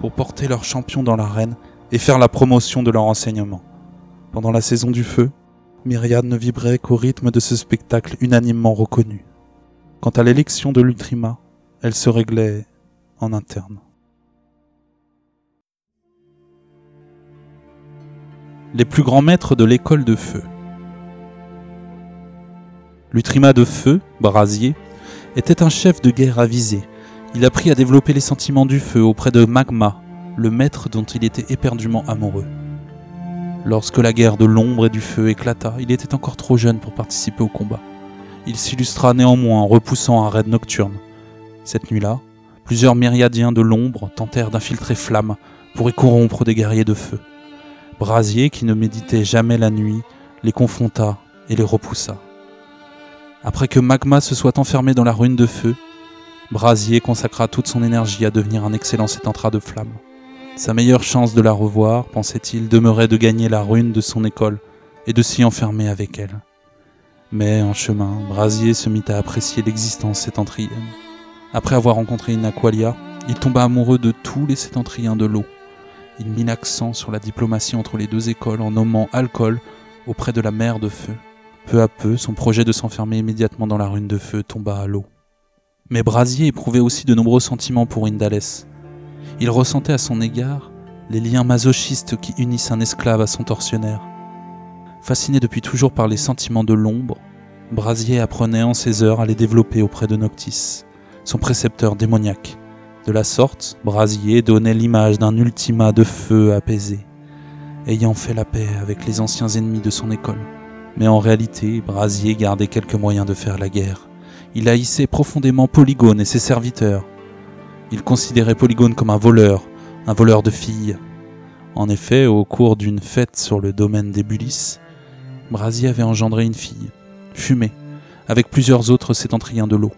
pour porter leurs champions dans l'arène et faire la promotion de leur enseignement. Pendant la saison du feu, Myriade ne vibrait qu'au rythme de ce spectacle unanimement reconnu. Quant à l'élection de l'Ultrima, elle se réglait en interne. les plus grands maîtres de l'école de feu. L'Utrima de feu, Brasier, était un chef de guerre avisé. Il apprit à développer les sentiments du feu auprès de Magma, le maître dont il était éperdument amoureux. Lorsque la guerre de l'ombre et du feu éclata, il était encore trop jeune pour participer au combat. Il s'illustra néanmoins en repoussant un raid nocturne. Cette nuit-là, plusieurs myriadiens de l'ombre tentèrent d'infiltrer Flamme pour y corrompre des guerriers de feu. Brasier, qui ne méditait jamais la nuit, les confronta et les repoussa. Après que Magma se soit enfermé dans la ruine de feu, Brasier consacra toute son énergie à devenir un excellent sétentra de flamme. Sa meilleure chance de la revoir, pensait-il, demeurait de gagner la ruine de son école et de s'y enfermer avec elle. Mais en chemin, Brasier se mit à apprécier l'existence sétentrienne. Après avoir rencontré une Aqualia, il tomba amoureux de tous les sétentriens de l'eau il mit l'accent sur la diplomatie entre les deux écoles en nommant Alcool auprès de la mère de feu. Peu à peu, son projet de s'enfermer immédiatement dans la rune de feu tomba à l'eau. Mais Brasier éprouvait aussi de nombreux sentiments pour Indales. Il ressentait à son égard les liens masochistes qui unissent un esclave à son tortionnaire. Fasciné depuis toujours par les sentiments de l'ombre, Brasier apprenait en ses heures à les développer auprès de Noctis, son précepteur démoniaque. De la sorte, Brasier donnait l'image d'un ultima de feu apaisé, ayant fait la paix avec les anciens ennemis de son école. Mais en réalité, Brasier gardait quelques moyens de faire la guerre. Il haïssait profondément Polygone et ses serviteurs. Il considérait Polygone comme un voleur, un voleur de filles. En effet, au cours d'une fête sur le domaine des Bulis, Brasier avait engendré une fille, Fumée, avec plusieurs autres sétentriens de l'eau.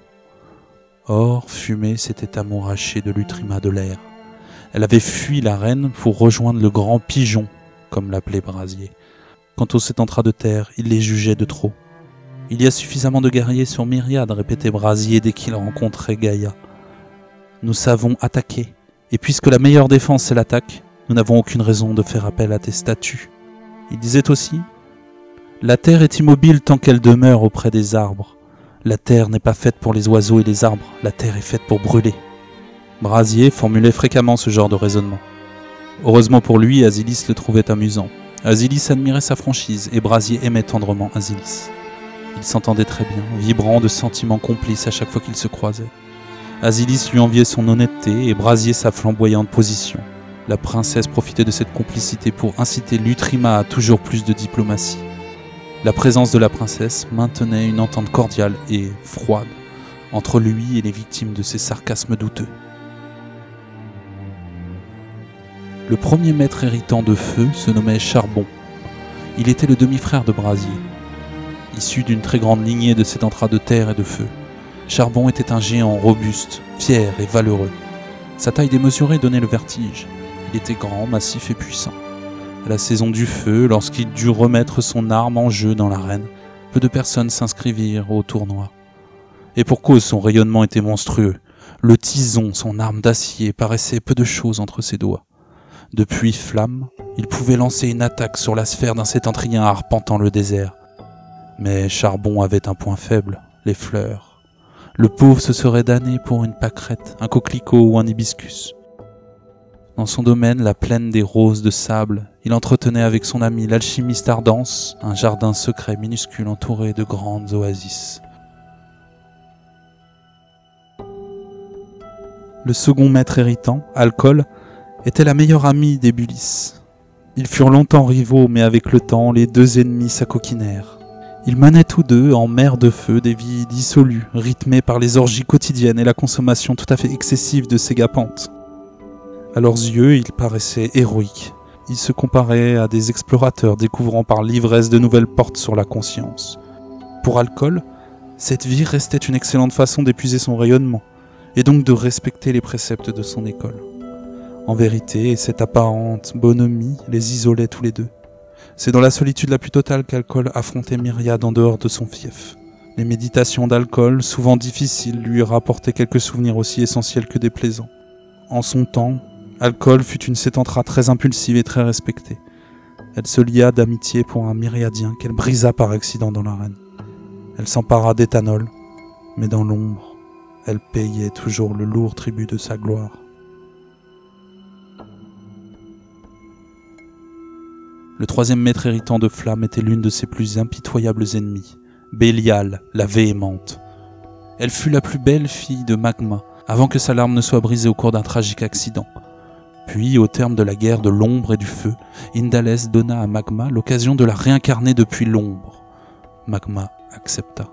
Or, Fumée s'était amourachée de l'Utrima de l'air. Elle avait fui la reine pour rejoindre le grand pigeon, comme l'appelait Brasier. Quant aux sept entrailles de terre, il les jugeait de trop. Il y a suffisamment de guerriers sur Myriade, répétait Brasier dès qu'il rencontrait Gaïa. Nous savons attaquer, et puisque la meilleure défense c'est l'attaque, nous n'avons aucune raison de faire appel à tes statues. Il disait aussi La terre est immobile tant qu'elle demeure auprès des arbres. La terre n'est pas faite pour les oiseaux et les arbres, la terre est faite pour brûler. Brasier formulait fréquemment ce genre de raisonnement. Heureusement pour lui, Asilis le trouvait amusant. Asilis admirait sa franchise et Brasier aimait tendrement Asilis. Ils s'entendaient très bien, vibrant de sentiments complices à chaque fois qu'ils se croisaient. Asilis lui enviait son honnêteté et Brasier sa flamboyante position. La princesse profitait de cette complicité pour inciter Lutrima à toujours plus de diplomatie. La présence de la princesse maintenait une entente cordiale et froide entre lui et les victimes de ses sarcasmes douteux. Le premier maître héritant de feu se nommait Charbon. Il était le demi-frère de Brasier. Issu d'une très grande lignée de entrailles de terre et de feu, Charbon était un géant robuste, fier et valeureux. Sa taille démesurée donnait le vertige. Il était grand, massif et puissant la saison du feu, lorsqu'il dut remettre son arme en jeu dans l'arène, peu de personnes s'inscrivirent au tournoi. Et pour cause son rayonnement était monstrueux. Le tison, son arme d'acier, paraissait peu de choses entre ses doigts. Depuis Flamme, il pouvait lancer une attaque sur la sphère d'un septentrien arpentant le désert. Mais Charbon avait un point faible, les fleurs. Le pauvre se serait damné pour une pâquerette, un coquelicot ou un hibiscus. Dans son domaine, la plaine des roses de sable, il entretenait avec son ami l'alchimiste Ardence un jardin secret minuscule entouré de grandes oasis. Le second maître héritant, Alcool, était la meilleure amie des Bulis. Ils furent longtemps rivaux, mais avec le temps, les deux ennemis s'acoquinèrent. Ils menaient tous deux, en mer de feu, des vies dissolues, rythmées par les orgies quotidiennes et la consommation tout à fait excessive de ces gapantes. À leurs yeux, ils paraissaient héroïques. Ils se comparaient à des explorateurs découvrant par l'ivresse de nouvelles portes sur la conscience. Pour Alcool, cette vie restait une excellente façon d'épuiser son rayonnement, et donc de respecter les préceptes de son école. En vérité, cette apparente bonhomie les isolait tous les deux. C'est dans la solitude la plus totale qu'Alcool affrontait Myriade en dehors de son fief. Les méditations d'alcool, souvent difficiles, lui rapportaient quelques souvenirs aussi essentiels que déplaisants. En son temps, Alcool fut une sétentra très impulsive et très respectée. Elle se lia d'amitié pour un myriadien qu'elle brisa par accident dans l'arène. Elle s'empara d'éthanol, mais dans l'ombre, elle payait toujours le lourd tribut de sa gloire. Le troisième maître héritant de Flamme était l'une de ses plus impitoyables ennemies, Bélial, la véhémente. Elle fut la plus belle fille de Magma, avant que sa larme ne soit brisée au cours d'un tragique accident. Puis, au terme de la guerre de l'ombre et du feu, Indalès donna à Magma l'occasion de la réincarner depuis l'ombre. Magma accepta.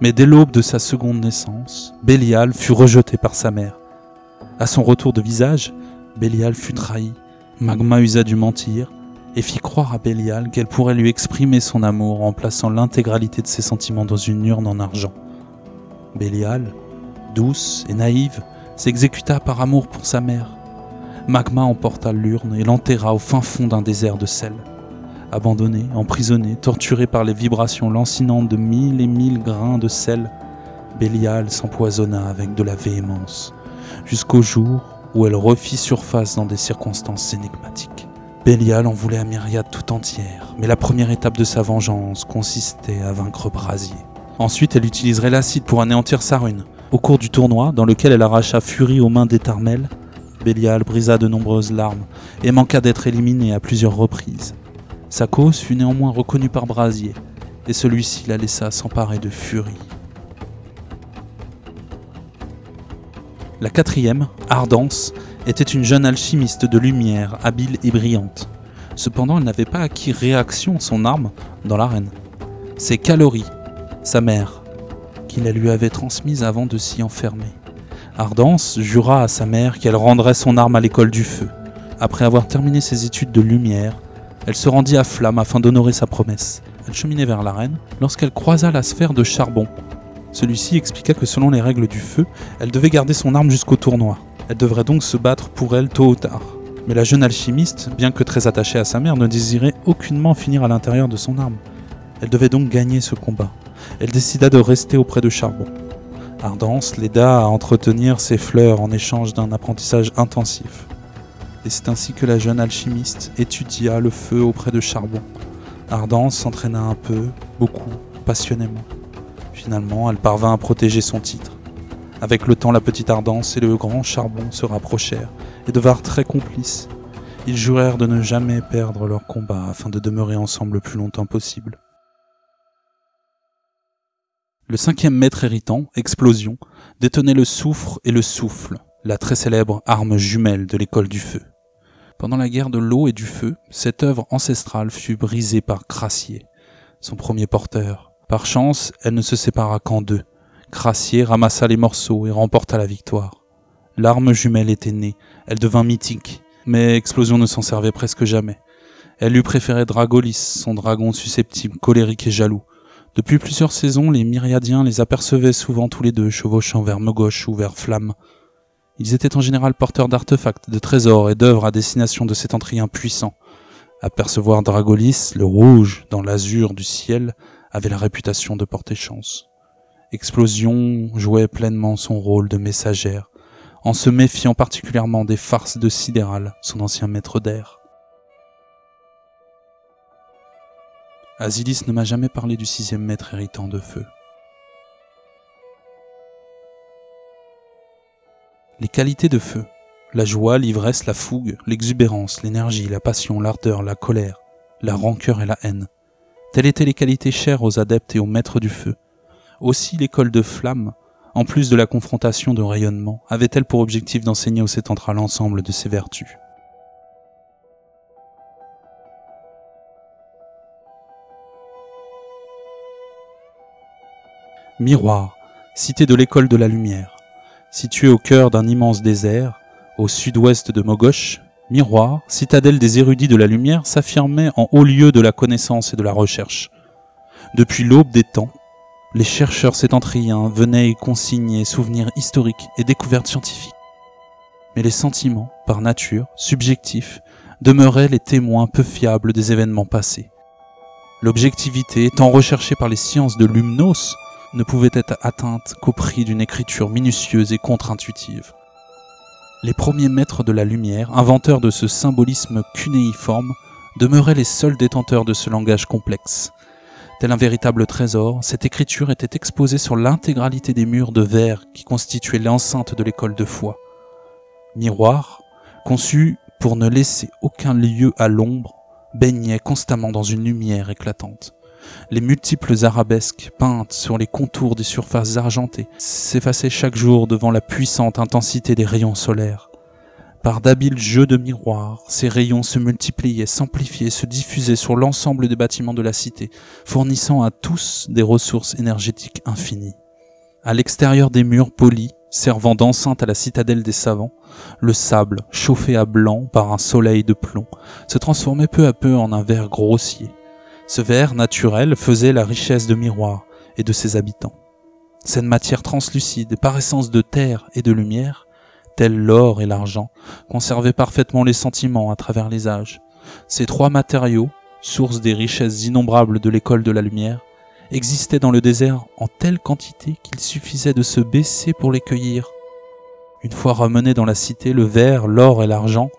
Mais dès l'aube de sa seconde naissance, Bélial fut rejeté par sa mère. À son retour de visage, Bélial fut trahi. Magma usa du mentir et fit croire à Bélial qu'elle pourrait lui exprimer son amour en plaçant l'intégralité de ses sentiments dans une urne en argent. Bélial, douce et naïve, s'exécuta par amour pour sa mère. Magma emporta l'urne et l'enterra au fin fond d'un désert de sel. Abandonné, emprisonné, torturé par les vibrations lancinantes de mille et mille grains de sel, Bélial s'empoisonna avec de la véhémence, jusqu'au jour où elle refit surface dans des circonstances énigmatiques. Bélial en voulait à Myriade tout entière, mais la première étape de sa vengeance consistait à vaincre Brasier. Ensuite, elle utiliserait l'acide pour anéantir sa rune. Au cours du tournoi, dans lequel elle arracha Furie aux mains d'Éternel, Bélial brisa de nombreuses larmes et manqua d'être éliminé à plusieurs reprises. Sa cause fut néanmoins reconnue par Brasier, et celui-ci la laissa s'emparer de furie. La quatrième, Ardence, était une jeune alchimiste de lumière, habile et brillante. Cependant, elle n'avait pas acquis réaction son arme dans l'arène. C'est Calori, sa mère, qui la lui avait transmise avant de s'y enfermer. Ardence jura à sa mère qu'elle rendrait son arme à l'école du feu. Après avoir terminé ses études de lumière, elle se rendit à Flamme afin d'honorer sa promesse. Elle cheminait vers l'arène lorsqu'elle croisa la sphère de charbon. Celui-ci expliqua que selon les règles du feu, elle devait garder son arme jusqu'au tournoi. Elle devrait donc se battre pour elle tôt ou tard. Mais la jeune alchimiste, bien que très attachée à sa mère, ne désirait aucunement finir à l'intérieur de son arme. Elle devait donc gagner ce combat. Elle décida de rester auprès de Charbon. Ardence l'aida à entretenir ses fleurs en échange d'un apprentissage intensif. Et c'est ainsi que la jeune alchimiste étudia le feu auprès de Charbon. Ardence s'entraîna un peu, beaucoup, passionnément. Finalement, elle parvint à protéger son titre. Avec le temps, la petite Ardence et le grand Charbon se rapprochèrent et devinrent très complices. Ils jurèrent de ne jamais perdre leur combat afin de demeurer ensemble le plus longtemps possible. Le cinquième maître héritant, Explosion, détenait le soufre et le souffle, la très célèbre arme jumelle de l'école du feu. Pendant la guerre de l'eau et du feu, cette œuvre ancestrale fut brisée par Crassier, son premier porteur, par chance, elle ne se sépara qu'en deux. Crassier ramassa les morceaux et remporta la victoire. L'arme jumelle était née, elle devint mythique, mais Explosion ne s'en servait presque jamais. Elle eût préféré Dragolis, son dragon susceptible, colérique et jaloux. Depuis plusieurs saisons, les Myriadiens les apercevaient souvent tous les deux, chevauchant vers Megoche ou vers Flamme. Ils étaient en général porteurs d'artefacts, de trésors et d'œuvres à destination de cet entrien puissant. Apercevoir Dragolis, le rouge, dans l'azur du ciel, avait la réputation de porter chance. Explosion jouait pleinement son rôle de messagère, en se méfiant particulièrement des farces de Sidéral, son ancien maître d'air. Asilis ne m'a jamais parlé du sixième maître héritant de feu. Les qualités de feu, la joie, l'ivresse, la fougue, l'exubérance, l'énergie, la passion, l'ardeur, la colère, la rancœur et la haine, Telles étaient les qualités chères aux adeptes et aux maîtres du feu. Aussi l'école de flamme, en plus de la confrontation de rayonnement, avait-elle pour objectif d'enseigner au Sétentra l'ensemble de ses vertus. Miroir, cité de l'école de la lumière, située au cœur d'un immense désert, au sud-ouest de Mogosh, Miroir, citadelle des érudits de la lumière, s'affirmait en haut lieu de la connaissance et de la recherche. Depuis l'aube des temps, les chercheurs sétentriens venaient y consigner souvenirs historiques et découvertes scientifiques. Mais les sentiments, par nature, subjectifs, demeuraient les témoins peu fiables des événements passés. L'objectivité, étant recherchée par les sciences de l'humnos, ne pouvait être atteinte qu'au prix d'une écriture minutieuse et contre-intuitive. Les premiers maîtres de la lumière, inventeurs de ce symbolisme cunéiforme, demeuraient les seuls détenteurs de ce langage complexe. Tel un véritable trésor, cette écriture était exposée sur l'intégralité des murs de verre qui constituaient l'enceinte de l'école de foi. Miroir, conçu pour ne laisser aucun lieu à l'ombre, baignait constamment dans une lumière éclatante. Les multiples arabesques peintes sur les contours des surfaces argentées s'effaçaient chaque jour devant la puissante intensité des rayons solaires. Par d'habiles jeux de miroirs, ces rayons se multipliaient, s'amplifiaient, se diffusaient sur l'ensemble des bâtiments de la cité, fournissant à tous des ressources énergétiques infinies. À l'extérieur des murs polis, servant d'enceinte à la citadelle des savants, le sable, chauffé à blanc par un soleil de plomb, se transformait peu à peu en un verre grossier, ce verre naturel faisait la richesse de Miroir et de ses habitants. Cette matière translucide, par essence de terre et de lumière, telle l'or et l'argent, conservait parfaitement les sentiments à travers les âges. Ces trois matériaux, source des richesses innombrables de l'école de la lumière, existaient dans le désert en telle quantité qu'il suffisait de se baisser pour les cueillir. Une fois ramenés dans la cité, le verre, l'or et l'argent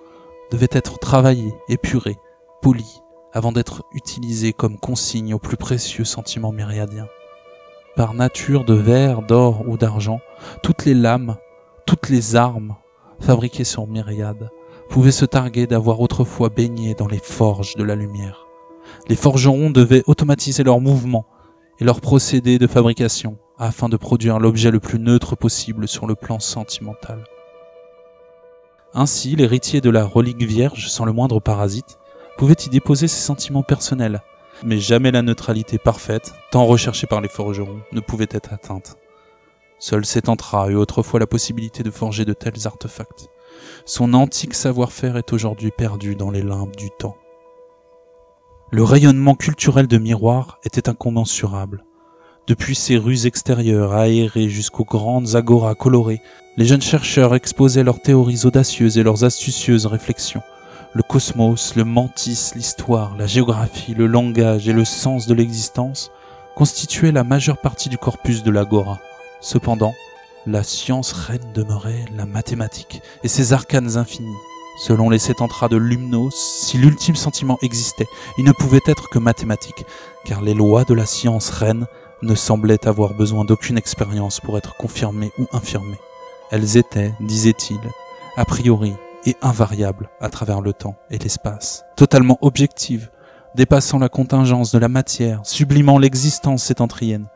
devaient être travaillés, épurés, polis, avant d'être utilisé comme consigne aux plus précieux sentiments myriadiens. Par nature de verre, d'or ou d'argent, toutes les lames, toutes les armes fabriquées sur myriades pouvaient se targuer d'avoir autrefois baigné dans les forges de la lumière. Les forgerons devaient automatiser leurs mouvements et leurs procédés de fabrication afin de produire l'objet le plus neutre possible sur le plan sentimental. Ainsi, l'héritier de la relique vierge, sans le moindre parasite, pouvait y déposer ses sentiments personnels, mais jamais la neutralité parfaite, tant recherchée par les forgerons, ne pouvait être atteinte. Seul Sétantra eut autrefois la possibilité de forger de tels artefacts. Son antique savoir-faire est aujourd'hui perdu dans les limbes du temps. Le rayonnement culturel de Miroir était incommensurable. Depuis ces rues extérieures aérées jusqu'aux grandes agoras colorées, les jeunes chercheurs exposaient leurs théories audacieuses et leurs astucieuses réflexions. Le cosmos, le mantis, l'histoire, la géographie, le langage et le sens de l'existence constituaient la majeure partie du corpus de l'agora. Cependant, la science reine demeurait la mathématique et ses arcanes infinis. Selon les sept de Lumnos, si l'ultime sentiment existait, il ne pouvait être que mathématique, car les lois de la science reine ne semblaient avoir besoin d'aucune expérience pour être confirmées ou infirmées. Elles étaient, disait-il, a priori et invariables à travers le temps et l'espace, totalement objectives, dépassant la contingence de la matière, sublimant l'existence sétentrienne.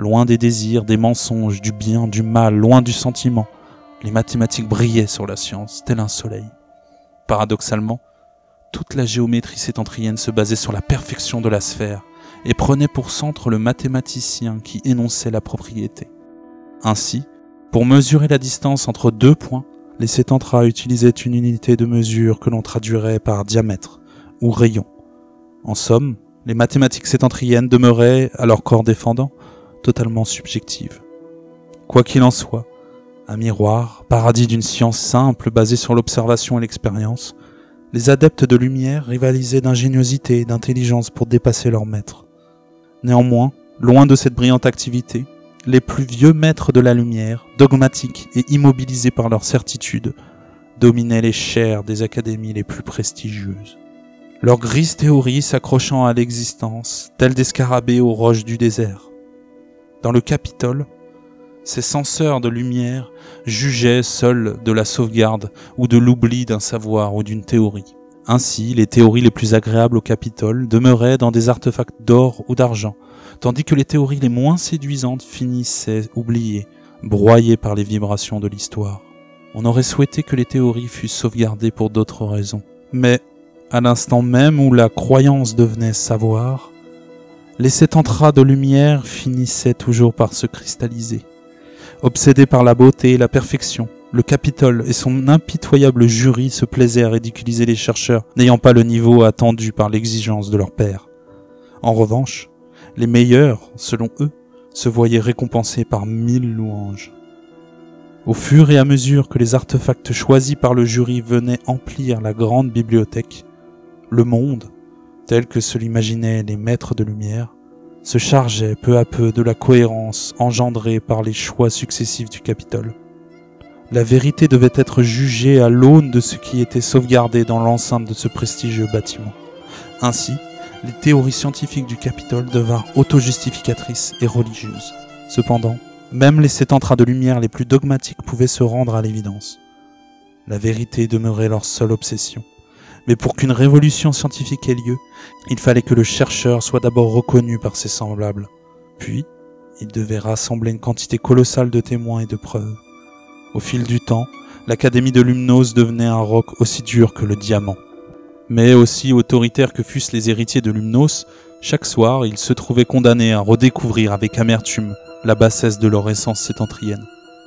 Loin des désirs, des mensonges, du bien, du mal, loin du sentiment, les mathématiques brillaient sur la science, tel un soleil. Paradoxalement, toute la géométrie sétentrienne se basait sur la perfection de la sphère et prenait pour centre le mathématicien qui énonçait la propriété. Ainsi, pour mesurer la distance entre deux points, les sétentras utilisaient une unité de mesure que l'on traduirait par diamètre ou rayon. En somme, les mathématiques sétentriennes demeuraient, à leur corps défendant, totalement subjectives. Quoi qu'il en soit, un miroir, paradis d'une science simple basée sur l'observation et l'expérience, les adeptes de lumière rivalisaient d'ingéniosité et d'intelligence pour dépasser leur maître. Néanmoins, loin de cette brillante activité, les plus vieux maîtres de la lumière, dogmatiques et immobilisés par leur certitude, dominaient les chaires des académies les plus prestigieuses. Leurs grises théories s'accrochant à l'existence, telles des scarabées aux roches du désert. Dans le Capitole, ces censeurs de lumière jugeaient seuls de la sauvegarde ou de l'oubli d'un savoir ou d'une théorie. Ainsi, les théories les plus agréables au Capitole demeuraient dans des artefacts d'or ou d'argent, tandis que les théories les moins séduisantes finissaient oubliées, broyées par les vibrations de l'histoire. On aurait souhaité que les théories fussent sauvegardées pour d'autres raisons. Mais, à l'instant même où la croyance devenait savoir, les sept entrailles de lumière finissaient toujours par se cristalliser. Obsédés par la beauté et la perfection, le Capitole et son impitoyable jury se plaisaient à ridiculiser les chercheurs n'ayant pas le niveau attendu par l'exigence de leur père. En revanche, les meilleurs, selon eux, se voyaient récompensés par mille louanges. Au fur et à mesure que les artefacts choisis par le jury venaient emplir la grande bibliothèque, le monde, tel que se l'imaginaient les maîtres de lumière, se chargeait peu à peu de la cohérence engendrée par les choix successifs du Capitole. La vérité devait être jugée à l'aune de ce qui était sauvegardé dans l'enceinte de ce prestigieux bâtiment. Ainsi, les théories scientifiques du Capitole devinrent auto-justificatrices et religieuses. Cependant, même les sept entrailles de lumière les plus dogmatiques pouvaient se rendre à l'évidence. La vérité demeurait leur seule obsession. Mais pour qu'une révolution scientifique ait lieu, il fallait que le chercheur soit d'abord reconnu par ses semblables. Puis, il devait rassembler une quantité colossale de témoins et de preuves. Au fil du temps, l'Académie de Lumnos devenait un roc aussi dur que le diamant. Mais aussi autoritaires que fussent les héritiers de Lumnos, chaque soir ils se trouvaient condamnés à redécouvrir avec amertume la bassesse de leur essence sétentrienne.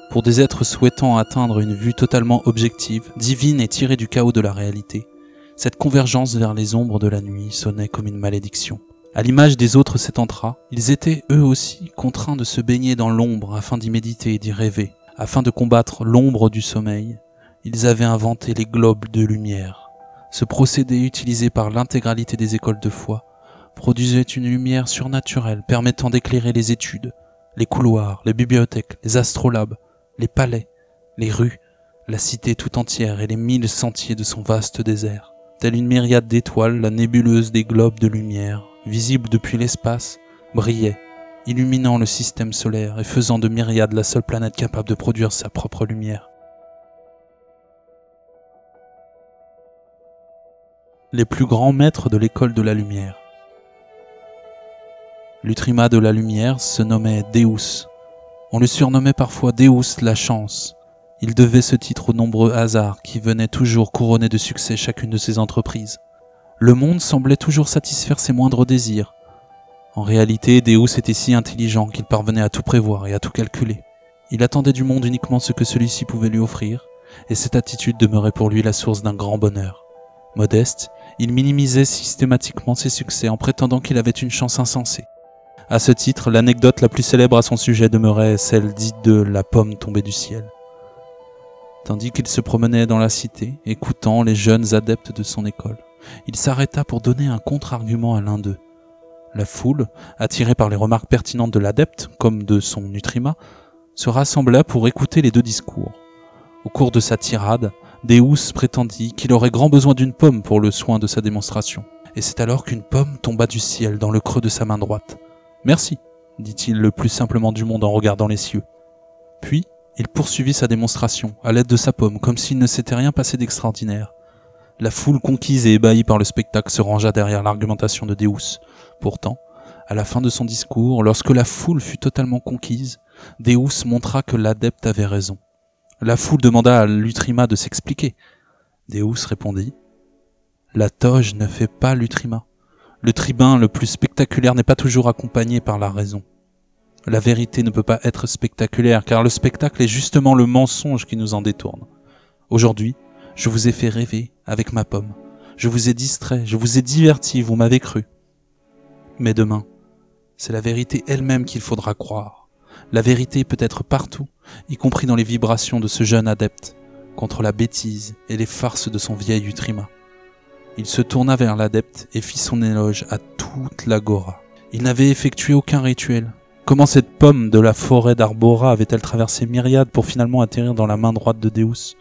Pour des êtres souhaitant atteindre une vue totalement objective, divine et tirée du chaos de la réalité, cette convergence vers les ombres de la nuit sonnait comme une malédiction. À l'image des autres sétentras, ils étaient eux aussi contraints de se baigner dans l'ombre afin d'y méditer et d'y rêver. Afin de combattre l'ombre du sommeil, ils avaient inventé les globes de lumière, ce procédé utilisé par l'intégralité des écoles de foi produisait une lumière surnaturelle permettant d'éclairer les études, les couloirs, les bibliothèques, les astrolabes, les palais, les rues, la cité tout entière et les mille sentiers de son vaste désert. Telle une myriade d'étoiles, la nébuleuse des globes de lumière, visible depuis l'espace, brillait, illuminant le système solaire et faisant de myriades la seule planète capable de produire sa propre lumière. les plus grands maîtres de l'école de la lumière. L'Utrima de la lumière se nommait Deus. On le surnommait parfois Deus la chance. Il devait ce titre aux nombreux hasards qui venaient toujours couronner de succès chacune de ses entreprises. Le monde semblait toujours satisfaire ses moindres désirs. En réalité, Deus était si intelligent qu'il parvenait à tout prévoir et à tout calculer. Il attendait du monde uniquement ce que celui-ci pouvait lui offrir, et cette attitude demeurait pour lui la source d'un grand bonheur. Modeste, il minimisait systématiquement ses succès en prétendant qu'il avait une chance insensée. À ce titre, l'anecdote la plus célèbre à son sujet demeurait celle dite de la pomme tombée du ciel. Tandis qu'il se promenait dans la cité, écoutant les jeunes adeptes de son école, il s'arrêta pour donner un contre-argument à l'un d'eux. La foule, attirée par les remarques pertinentes de l'adepte, comme de son nutrima, se rassembla pour écouter les deux discours. Au cours de sa tirade, Deus prétendit qu'il aurait grand besoin d'une pomme pour le soin de sa démonstration. Et c'est alors qu'une pomme tomba du ciel dans le creux de sa main droite. Merci, dit-il le plus simplement du monde en regardant les cieux. Puis, il poursuivit sa démonstration, à l'aide de sa pomme, comme s'il ne s'était rien passé d'extraordinaire. La foule conquise et ébahie par le spectacle se rangea derrière l'argumentation de Deus. Pourtant, à la fin de son discours, lorsque la foule fut totalement conquise, Deus montra que l'adepte avait raison. La foule demanda à l'Utrima de s'expliquer. Deus répondit La toge ne fait pas l'Utrima. Le tribun le plus spectaculaire n'est pas toujours accompagné par la raison. La vérité ne peut pas être spectaculaire, car le spectacle est justement le mensonge qui nous en détourne. Aujourd'hui, je vous ai fait rêver avec ma pomme. Je vous ai distrait, je vous ai diverti, vous m'avez cru. Mais demain, c'est la vérité elle-même qu'il faudra croire. La vérité peut être partout, y compris dans les vibrations de ce jeune adepte, contre la bêtise et les farces de son vieil Utrima. Il se tourna vers l'adepte et fit son éloge à toute l'agora. Il n'avait effectué aucun rituel. Comment cette pomme de la forêt d'Arbora avait-elle traversé myriade pour finalement atterrir dans la main droite de Deus?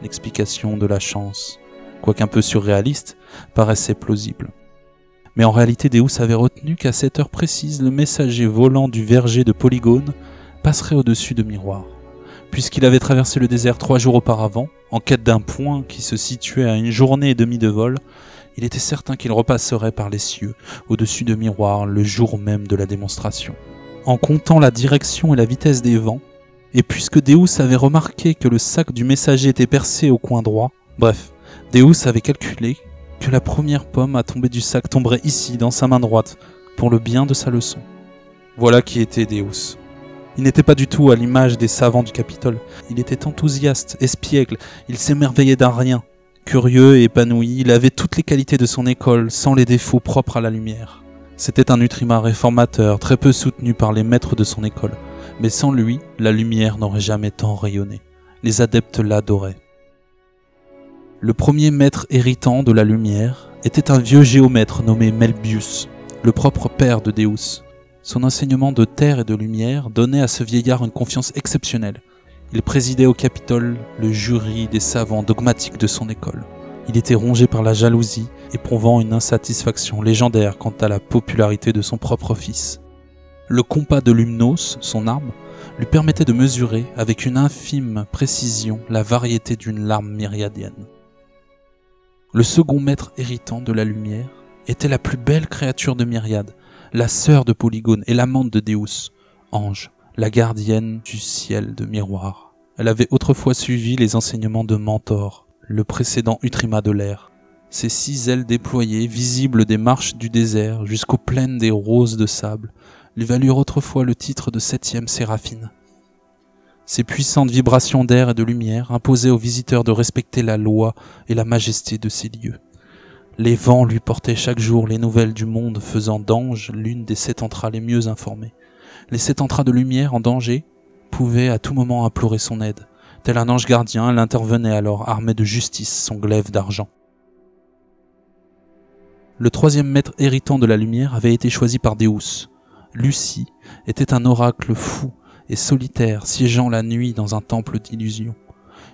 L'explication de la chance, quoiqu'un peu surréaliste, paraissait plausible. Mais en réalité, Deus avait retenu qu'à cette heure précise, le messager volant du verger de Polygone passerait au-dessus de Miroir. Puisqu'il avait traversé le désert trois jours auparavant, en quête d'un point qui se situait à une journée et demie de vol, il était certain qu'il repasserait par les cieux, au-dessus de Miroir, le jour même de la démonstration. En comptant la direction et la vitesse des vents, et puisque Deus avait remarqué que le sac du messager était percé au coin droit, bref, Deus avait calculé que la première pomme à tomber du sac tomberait ici, dans sa main droite, pour le bien de sa leçon. Voilà qui était Deus. Il n'était pas du tout à l'image des savants du Capitole. Il était enthousiaste, espiègle, il s'émerveillait d'un rien. Curieux et épanoui, il avait toutes les qualités de son école, sans les défauts propres à la lumière. C'était un nutriment réformateur, très peu soutenu par les maîtres de son école. Mais sans lui, la lumière n'aurait jamais tant rayonné. Les adeptes l'adoraient. Le premier maître héritant de la lumière était un vieux géomètre nommé Melbius, le propre père de Deus. Son enseignement de terre et de lumière donnait à ce vieillard une confiance exceptionnelle. Il présidait au Capitole le jury des savants dogmatiques de son école. Il était rongé par la jalousie, éprouvant une insatisfaction légendaire quant à la popularité de son propre fils. Le compas de Lumnos, son arme, lui permettait de mesurer avec une infime précision la variété d'une larme myriadienne. Le second maître héritant de la lumière était la plus belle créature de Myriade, la sœur de Polygone et l'amante de Deus, Ange, la gardienne du ciel de miroir. Elle avait autrefois suivi les enseignements de Mentor, le précédent Utrima de l'air. Ses six ailes déployées, visibles des marches du désert jusqu'aux plaines des roses de sable, lui valurent autrefois le titre de septième séraphine. Ces puissantes vibrations d'air et de lumière imposaient aux visiteurs de respecter la loi et la majesté de ces lieux. Les vents lui portaient chaque jour les nouvelles du monde, faisant d'Ange l'une des sept entrailles les mieux informées. Les sept entrailles de lumière en danger pouvaient à tout moment implorer son aide. Tel un ange gardien, elle intervenait alors armée de justice, son glaive d'argent. Le troisième maître héritant de la lumière avait été choisi par Deus. Lucie était un oracle fou et solitaire, siégeant la nuit dans un temple d'illusions.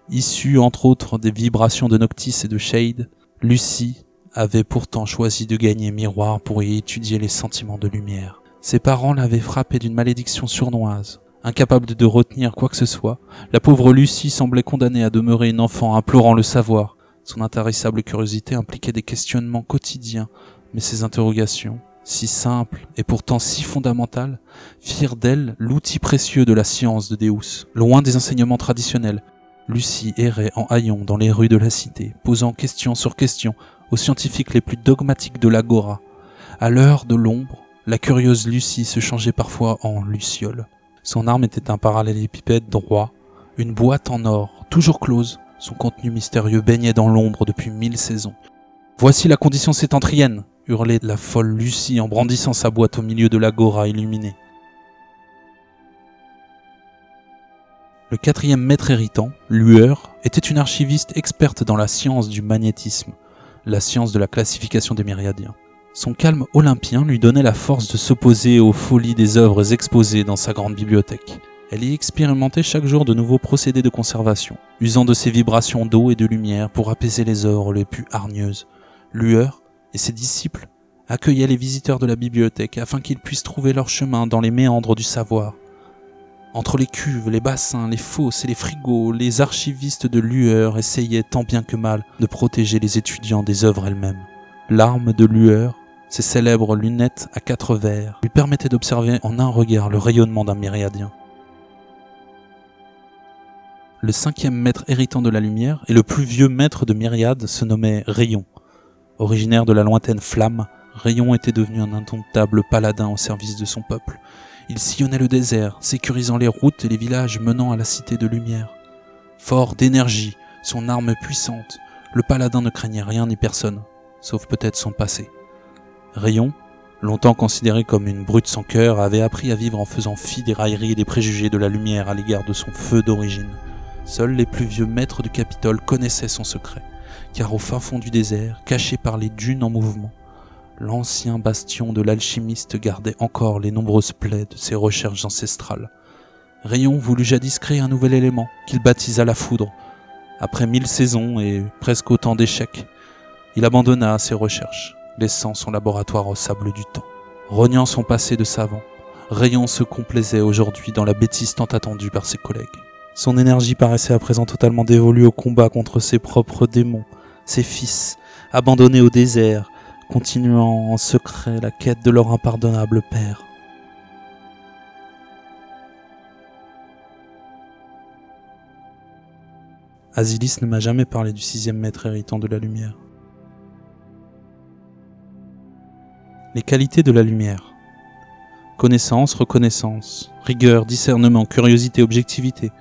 Issue entre autres des vibrations de Noctis et de Shade, Lucie avait pourtant choisi de gagner Miroir pour y étudier les sentiments de lumière. Ses parents l'avaient frappée d'une malédiction sournoise. Incapable de retenir quoi que ce soit, la pauvre Lucie semblait condamnée à demeurer une enfant implorant le savoir. Son intarissable curiosité impliquait des questionnements quotidiens, mais ses interrogations, si simples et pourtant si fondamentales, firent d'elle l'outil précieux de la science de Deus. Loin des enseignements traditionnels, Lucie errait en haillons dans les rues de la cité, posant question sur question aux scientifiques les plus dogmatiques de l'agora. À l'heure de l'ombre, la curieuse Lucie se changeait parfois en luciole. Son arme était un parallélépipède droit, une boîte en or, toujours close. Son contenu mystérieux baignait dans l'ombre depuis mille saisons. Voici la condition sétentrienne, hurlait la folle Lucie en brandissant sa boîte au milieu de l'agora illuminée. Le quatrième maître héritant, Lueur, était une archiviste experte dans la science du magnétisme, la science de la classification des myriadiens. Son calme olympien lui donnait la force de s'opposer aux folies des œuvres exposées dans sa grande bibliothèque. Elle y expérimentait chaque jour de nouveaux procédés de conservation, usant de ses vibrations d'eau et de lumière pour apaiser les œuvres les plus hargneuses. Lueur et ses disciples accueillaient les visiteurs de la bibliothèque afin qu'ils puissent trouver leur chemin dans les méandres du savoir. Entre les cuves, les bassins, les fosses et les frigos, les archivistes de Lueur essayaient tant bien que mal de protéger les étudiants des œuvres elles-mêmes. L'arme de Lueur, ses célèbres lunettes à quatre verres, lui permettaient d'observer en un regard le rayonnement d'un myriadien. Le cinquième maître héritant de la lumière et le plus vieux maître de myriade se nommait Rayon. Originaire de la lointaine flamme, Rayon était devenu un indomptable paladin au service de son peuple. Il sillonnait le désert, sécurisant les routes et les villages menant à la cité de lumière. Fort d'énergie, son arme puissante, le paladin ne craignait rien ni personne, sauf peut-être son passé. Rayon, longtemps considéré comme une brute sans cœur, avait appris à vivre en faisant fi des railleries et des préjugés de la lumière à l'égard de son feu d'origine. Seuls les plus vieux maîtres du Capitole connaissaient son secret, car au fin fond du désert, caché par les dunes en mouvement, l'ancien bastion de l'alchimiste gardait encore les nombreuses plaies de ses recherches ancestrales. Rayon voulut jadis créer un nouvel élément, qu'il baptisa la foudre. Après mille saisons et presque autant d'échecs, il abandonna ses recherches, laissant son laboratoire au sable du temps. Rognant son passé de savant, Rayon se complaisait aujourd'hui dans la bêtise tant attendue par ses collègues. Son énergie paraissait à présent totalement dévolue au combat contre ses propres démons, ses fils, abandonnés au désert, continuant en secret la quête de leur impardonnable père. Asilis ne m'a jamais parlé du sixième maître héritant de la lumière. Les qualités de la lumière. Connaissance, reconnaissance, rigueur, discernement, curiosité, objectivité,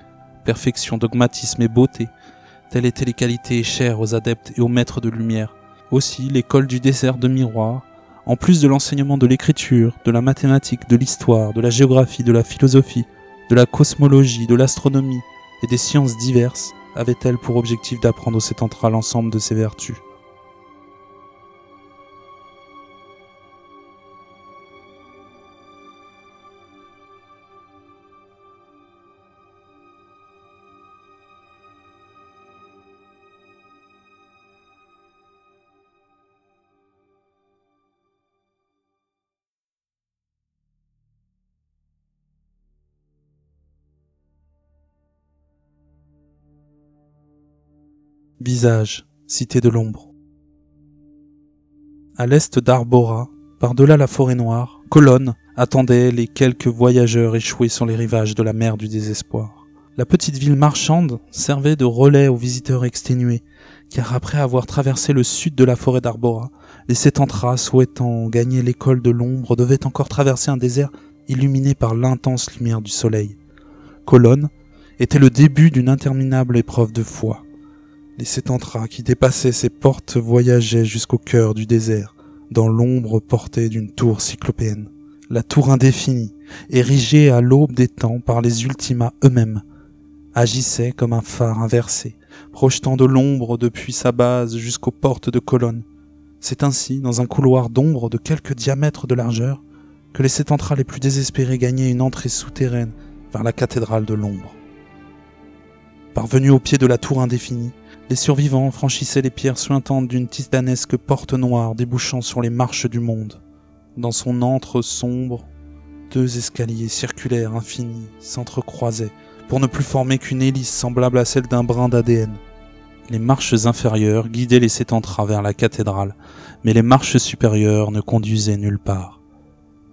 perfection, dogmatisme et beauté. Telles étaient les qualités chères aux adeptes et aux maîtres de lumière. Aussi, l'école du désert de miroir, en plus de l'enseignement de l'écriture, de la mathématique, de l'histoire, de la géographie, de la philosophie, de la cosmologie, de l'astronomie et des sciences diverses, avait-elle pour objectif d'apprendre au sétentra l'ensemble de ses vertus. Visage, cité de l'ombre. À l'est d'Arbora, par-delà la forêt noire, Colonne attendait les quelques voyageurs échoués sur les rivages de la mer du désespoir. La petite ville marchande servait de relais aux visiteurs exténués, car après avoir traversé le sud de la forêt d'Arbora, les Sétentras souhaitant gagner l'école de l'ombre devaient encore traverser un désert illuminé par l'intense lumière du soleil. Colonne était le début d'une interminable épreuve de foi. Les sétentras qui dépassaient ces portes voyageaient jusqu'au cœur du désert, dans l'ombre portée d'une tour cyclopéenne. La tour indéfinie, érigée à l'aube des temps par les ultimas eux-mêmes, agissait comme un phare inversé, projetant de l'ombre depuis sa base jusqu'aux portes de colonnes. C'est ainsi, dans un couloir d'ombre de quelques diamètres de largeur, que les sétentras les plus désespérés gagnaient une entrée souterraine vers la cathédrale de l'ombre. Parvenus au pied de la tour indéfinie, les survivants franchissaient les pierres suintantes d'une tisanesque porte noire débouchant sur les marches du monde. Dans son antre sombre, deux escaliers circulaires infinis s'entrecroisaient pour ne plus former qu'une hélice semblable à celle d'un brin d'ADN. Les marches inférieures guidaient les sept vers la cathédrale, mais les marches supérieures ne conduisaient nulle part.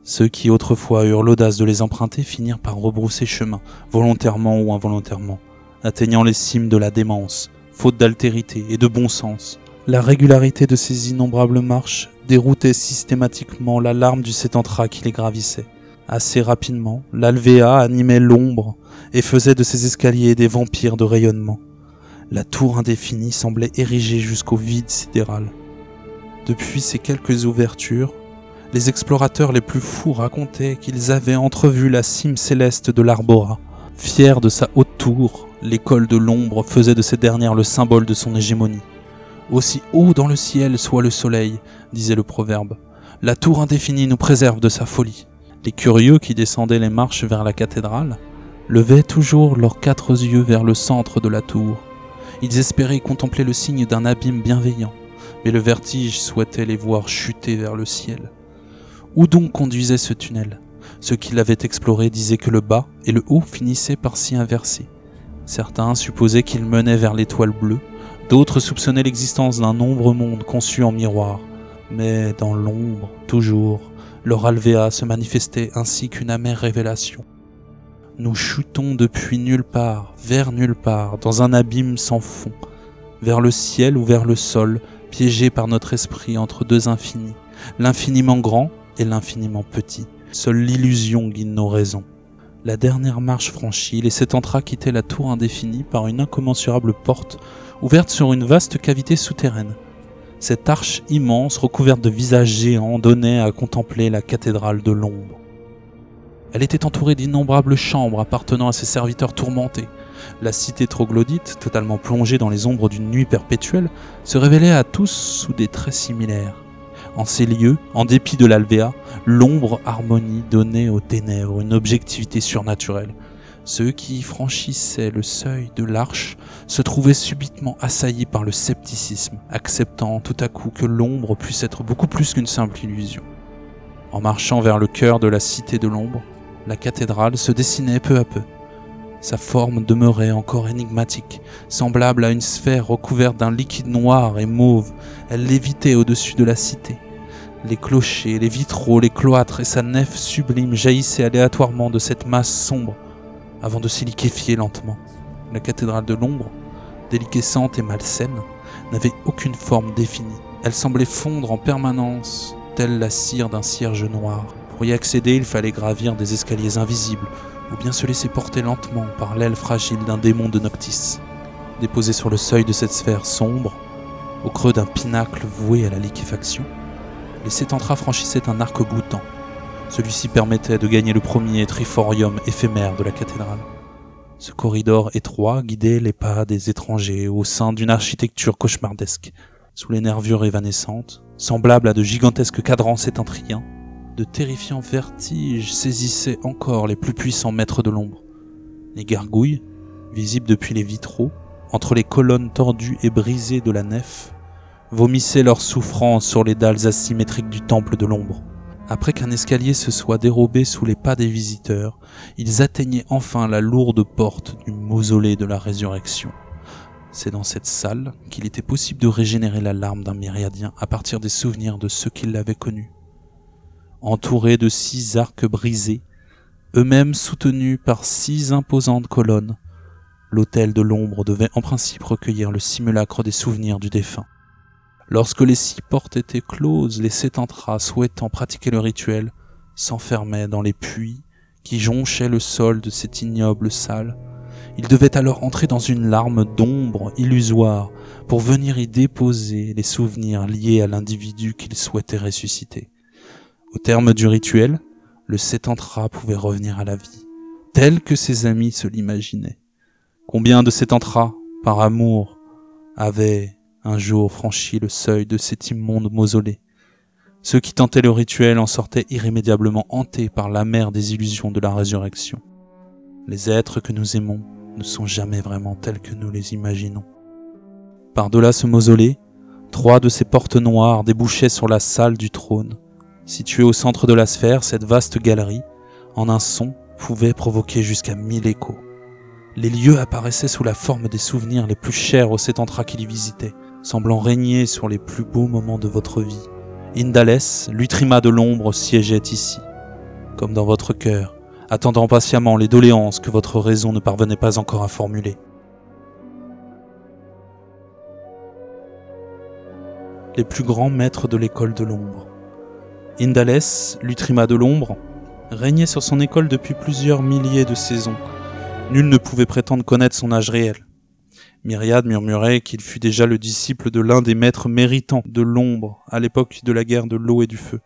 Ceux qui autrefois eurent l'audace de les emprunter finirent par rebrousser chemin, volontairement ou involontairement, atteignant les cimes de la démence, faute d'altérité et de bon sens. La régularité de ces innombrables marches déroutait systématiquement l'alarme du sétentra qui les gravissait. Assez rapidement, l'alvéa animait l'ombre et faisait de ces escaliers des vampires de rayonnement. La tour indéfinie semblait érigée jusqu'au vide sidéral. Depuis ces quelques ouvertures, les explorateurs les plus fous racontaient qu'ils avaient entrevu la cime céleste de l'Arbora. Fier de sa haute tour, l'école de l'ombre faisait de ces dernières le symbole de son hégémonie. Aussi haut dans le ciel soit le soleil, disait le proverbe, la tour indéfinie nous préserve de sa folie. Les curieux qui descendaient les marches vers la cathédrale levaient toujours leurs quatre yeux vers le centre de la tour. Ils espéraient contempler le signe d'un abîme bienveillant, mais le vertige souhaitait les voir chuter vers le ciel. Où donc conduisait ce tunnel? Ceux qui l'avaient exploré disaient que le bas et le haut finissaient par s'y inverser. Certains supposaient qu'il menait vers l'étoile bleue, d'autres soupçonnaient l'existence d'un ombre monde conçu en miroir. Mais dans l'ombre, toujours, leur alvéa se manifestait ainsi qu'une amère révélation. Nous chutons depuis nulle part, vers nulle part, dans un abîme sans fond, vers le ciel ou vers le sol, piégés par notre esprit entre deux infinis, l'infiniment grand et l'infiniment petit. Seule l'illusion guide nos raisons. La dernière marche franchie, les entra la tour indéfinie par une incommensurable porte ouverte sur une vaste cavité souterraine. Cette arche immense, recouverte de visages géants, donnait à contempler la cathédrale de l'ombre. Elle était entourée d'innombrables chambres appartenant à ses serviteurs tourmentés. La cité troglodyte, totalement plongée dans les ombres d'une nuit perpétuelle, se révélait à tous sous des traits similaires. En ces lieux, en dépit de l'alvéa, l'ombre harmonie donnait aux ténèbres une objectivité surnaturelle. Ceux qui franchissaient le seuil de l'arche se trouvaient subitement assaillis par le scepticisme, acceptant tout à coup que l'ombre puisse être beaucoup plus qu'une simple illusion. En marchant vers le cœur de la cité de l'ombre, la cathédrale se dessinait peu à peu. Sa forme demeurait encore énigmatique, semblable à une sphère recouverte d'un liquide noir et mauve. Elle lévitait au-dessus de la cité. Les clochers, les vitraux, les cloîtres et sa nef sublime jaillissaient aléatoirement de cette masse sombre avant de s'y liquéfier lentement. La cathédrale de l'ombre, déliquescente et malsaine, n'avait aucune forme définie. Elle semblait fondre en permanence, telle la cire d'un cierge noir. Pour y accéder, il fallait gravir des escaliers invisibles, ou bien se laisser porter lentement par l'aile fragile d'un démon de Noctis. Déposé sur le seuil de cette sphère sombre, au creux d'un pinacle voué à la liquéfaction, les sétentras franchissaient un arc boutant. Celui-ci permettait de gagner le premier triforium éphémère de la cathédrale. Ce corridor étroit guidait les pas des étrangers au sein d'une architecture cauchemardesque, sous les nervures évanescentes, semblables à de gigantesques cadrans sétentriens. De terrifiants vertiges saisissaient encore les plus puissants maîtres de l'ombre. Les gargouilles, visibles depuis les vitraux, entre les colonnes tordues et brisées de la nef, vomissaient leur souffrance sur les dalles asymétriques du temple de l'ombre. Après qu'un escalier se soit dérobé sous les pas des visiteurs, ils atteignaient enfin la lourde porte du mausolée de la résurrection. C'est dans cette salle qu'il était possible de régénérer la larme d'un myriadien à partir des souvenirs de ceux qui l'avaient connu. Entourés de six arcs brisés, eux-mêmes soutenus par six imposantes colonnes, l'autel de l'ombre devait en principe recueillir le simulacre des souvenirs du défunt. Lorsque les six portes étaient closes, les sept entras souhaitant pratiquer le rituel s'enfermaient dans les puits qui jonchaient le sol de cette ignoble salle. Ils devaient alors entrer dans une larme d'ombre illusoire pour venir y déposer les souvenirs liés à l'individu qu'ils souhaitaient ressusciter. Au terme du rituel, le entra pouvait revenir à la vie, tel que ses amis se l'imaginaient. Combien de entra, par amour, avaient un jour franchi le seuil de cet immonde mausolée. Ceux qui tentaient le rituel en sortaient irrémédiablement hantés par la mer des illusions de la résurrection. Les êtres que nous aimons ne sont jamais vraiment tels que nous les imaginons. Par-delà ce mausolée, trois de ces portes noires débouchaient sur la salle du trône. Située au centre de la sphère, cette vaste galerie, en un son, pouvait provoquer jusqu'à mille échos. Les lieux apparaissaient sous la forme des souvenirs les plus chers aux sétentras qui les visitaient semblant régner sur les plus beaux moments de votre vie. Indales, l'utrima de l'ombre, siégeait ici, comme dans votre cœur, attendant patiemment les doléances que votre raison ne parvenait pas encore à formuler. Les plus grands maîtres de l'école de l'ombre. Indales, l'utrima de l'ombre, régnait sur son école depuis plusieurs milliers de saisons. Nul ne pouvait prétendre connaître son âge réel Myriade murmurait qu'il fut déjà le disciple de l'un des maîtres méritants de l'ombre à l'époque de la guerre de l'eau et du feu.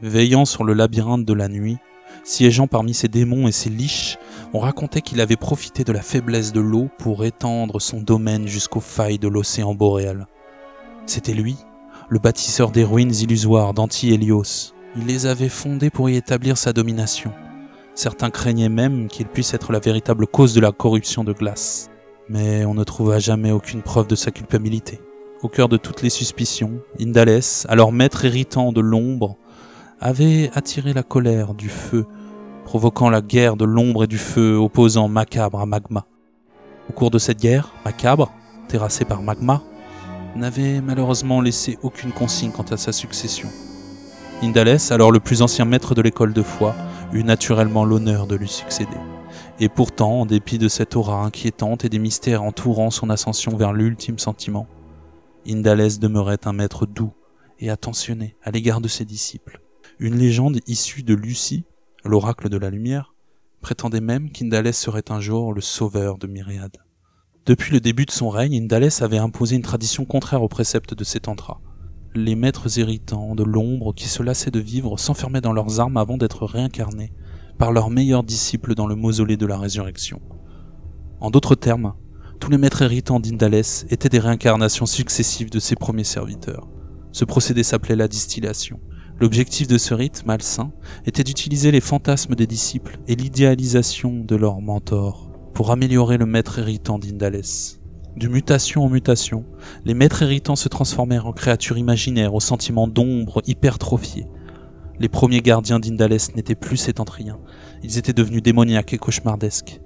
Veillant sur le labyrinthe de la nuit, siégeant parmi ses démons et ses liches, on racontait qu'il avait profité de la faiblesse de l'eau pour étendre son domaine jusqu'aux failles de l'océan boréal. C'était lui, le bâtisseur des ruines illusoires d'Anti-Hélios. Il les avait fondées pour y établir sa domination. Certains craignaient même qu'il puisse être la véritable cause de la corruption de glace mais on ne trouva jamais aucune preuve de sa culpabilité. Au cœur de toutes les suspicions, Indalès, alors maître irritant de l'ombre, avait attiré la colère du feu, provoquant la guerre de l'ombre et du feu opposant Macabre à Magma. Au cours de cette guerre, Macabre, terrassé par Magma, n'avait malheureusement laissé aucune consigne quant à sa succession. Indalès, alors le plus ancien maître de l'école de foi, eut naturellement l'honneur de lui succéder. Et pourtant, en dépit de cette aura inquiétante et des mystères entourant son ascension vers l'ultime sentiment, Indalès demeurait un maître doux et attentionné à l'égard de ses disciples. Une légende issue de Lucie, l'oracle de la lumière, prétendait même qu'Indalès serait un jour le sauveur de Myriade. Depuis le début de son règne, Indalès avait imposé une tradition contraire aux préceptes de ses tantras. Les maîtres irritants de l'ombre qui se lassaient de vivre s'enfermaient dans leurs armes avant d'être réincarnés par leurs meilleurs disciples dans le mausolée de la résurrection. En d'autres termes, tous les maîtres héritants d'Indalès étaient des réincarnations successives de ses premiers serviteurs. Ce procédé s'appelait la distillation. L'objectif de ce rite malsain était d'utiliser les fantasmes des disciples et l'idéalisation de leurs mentors pour améliorer le maître héritant d'Indalès. De mutation en mutation, les maîtres héritants se transformèrent en créatures imaginaires aux sentiments d'ombre hypertrophiés, les premiers gardiens d'Indalès n'étaient plus sétentriens, ils étaient devenus démoniaques et cauchemardesques.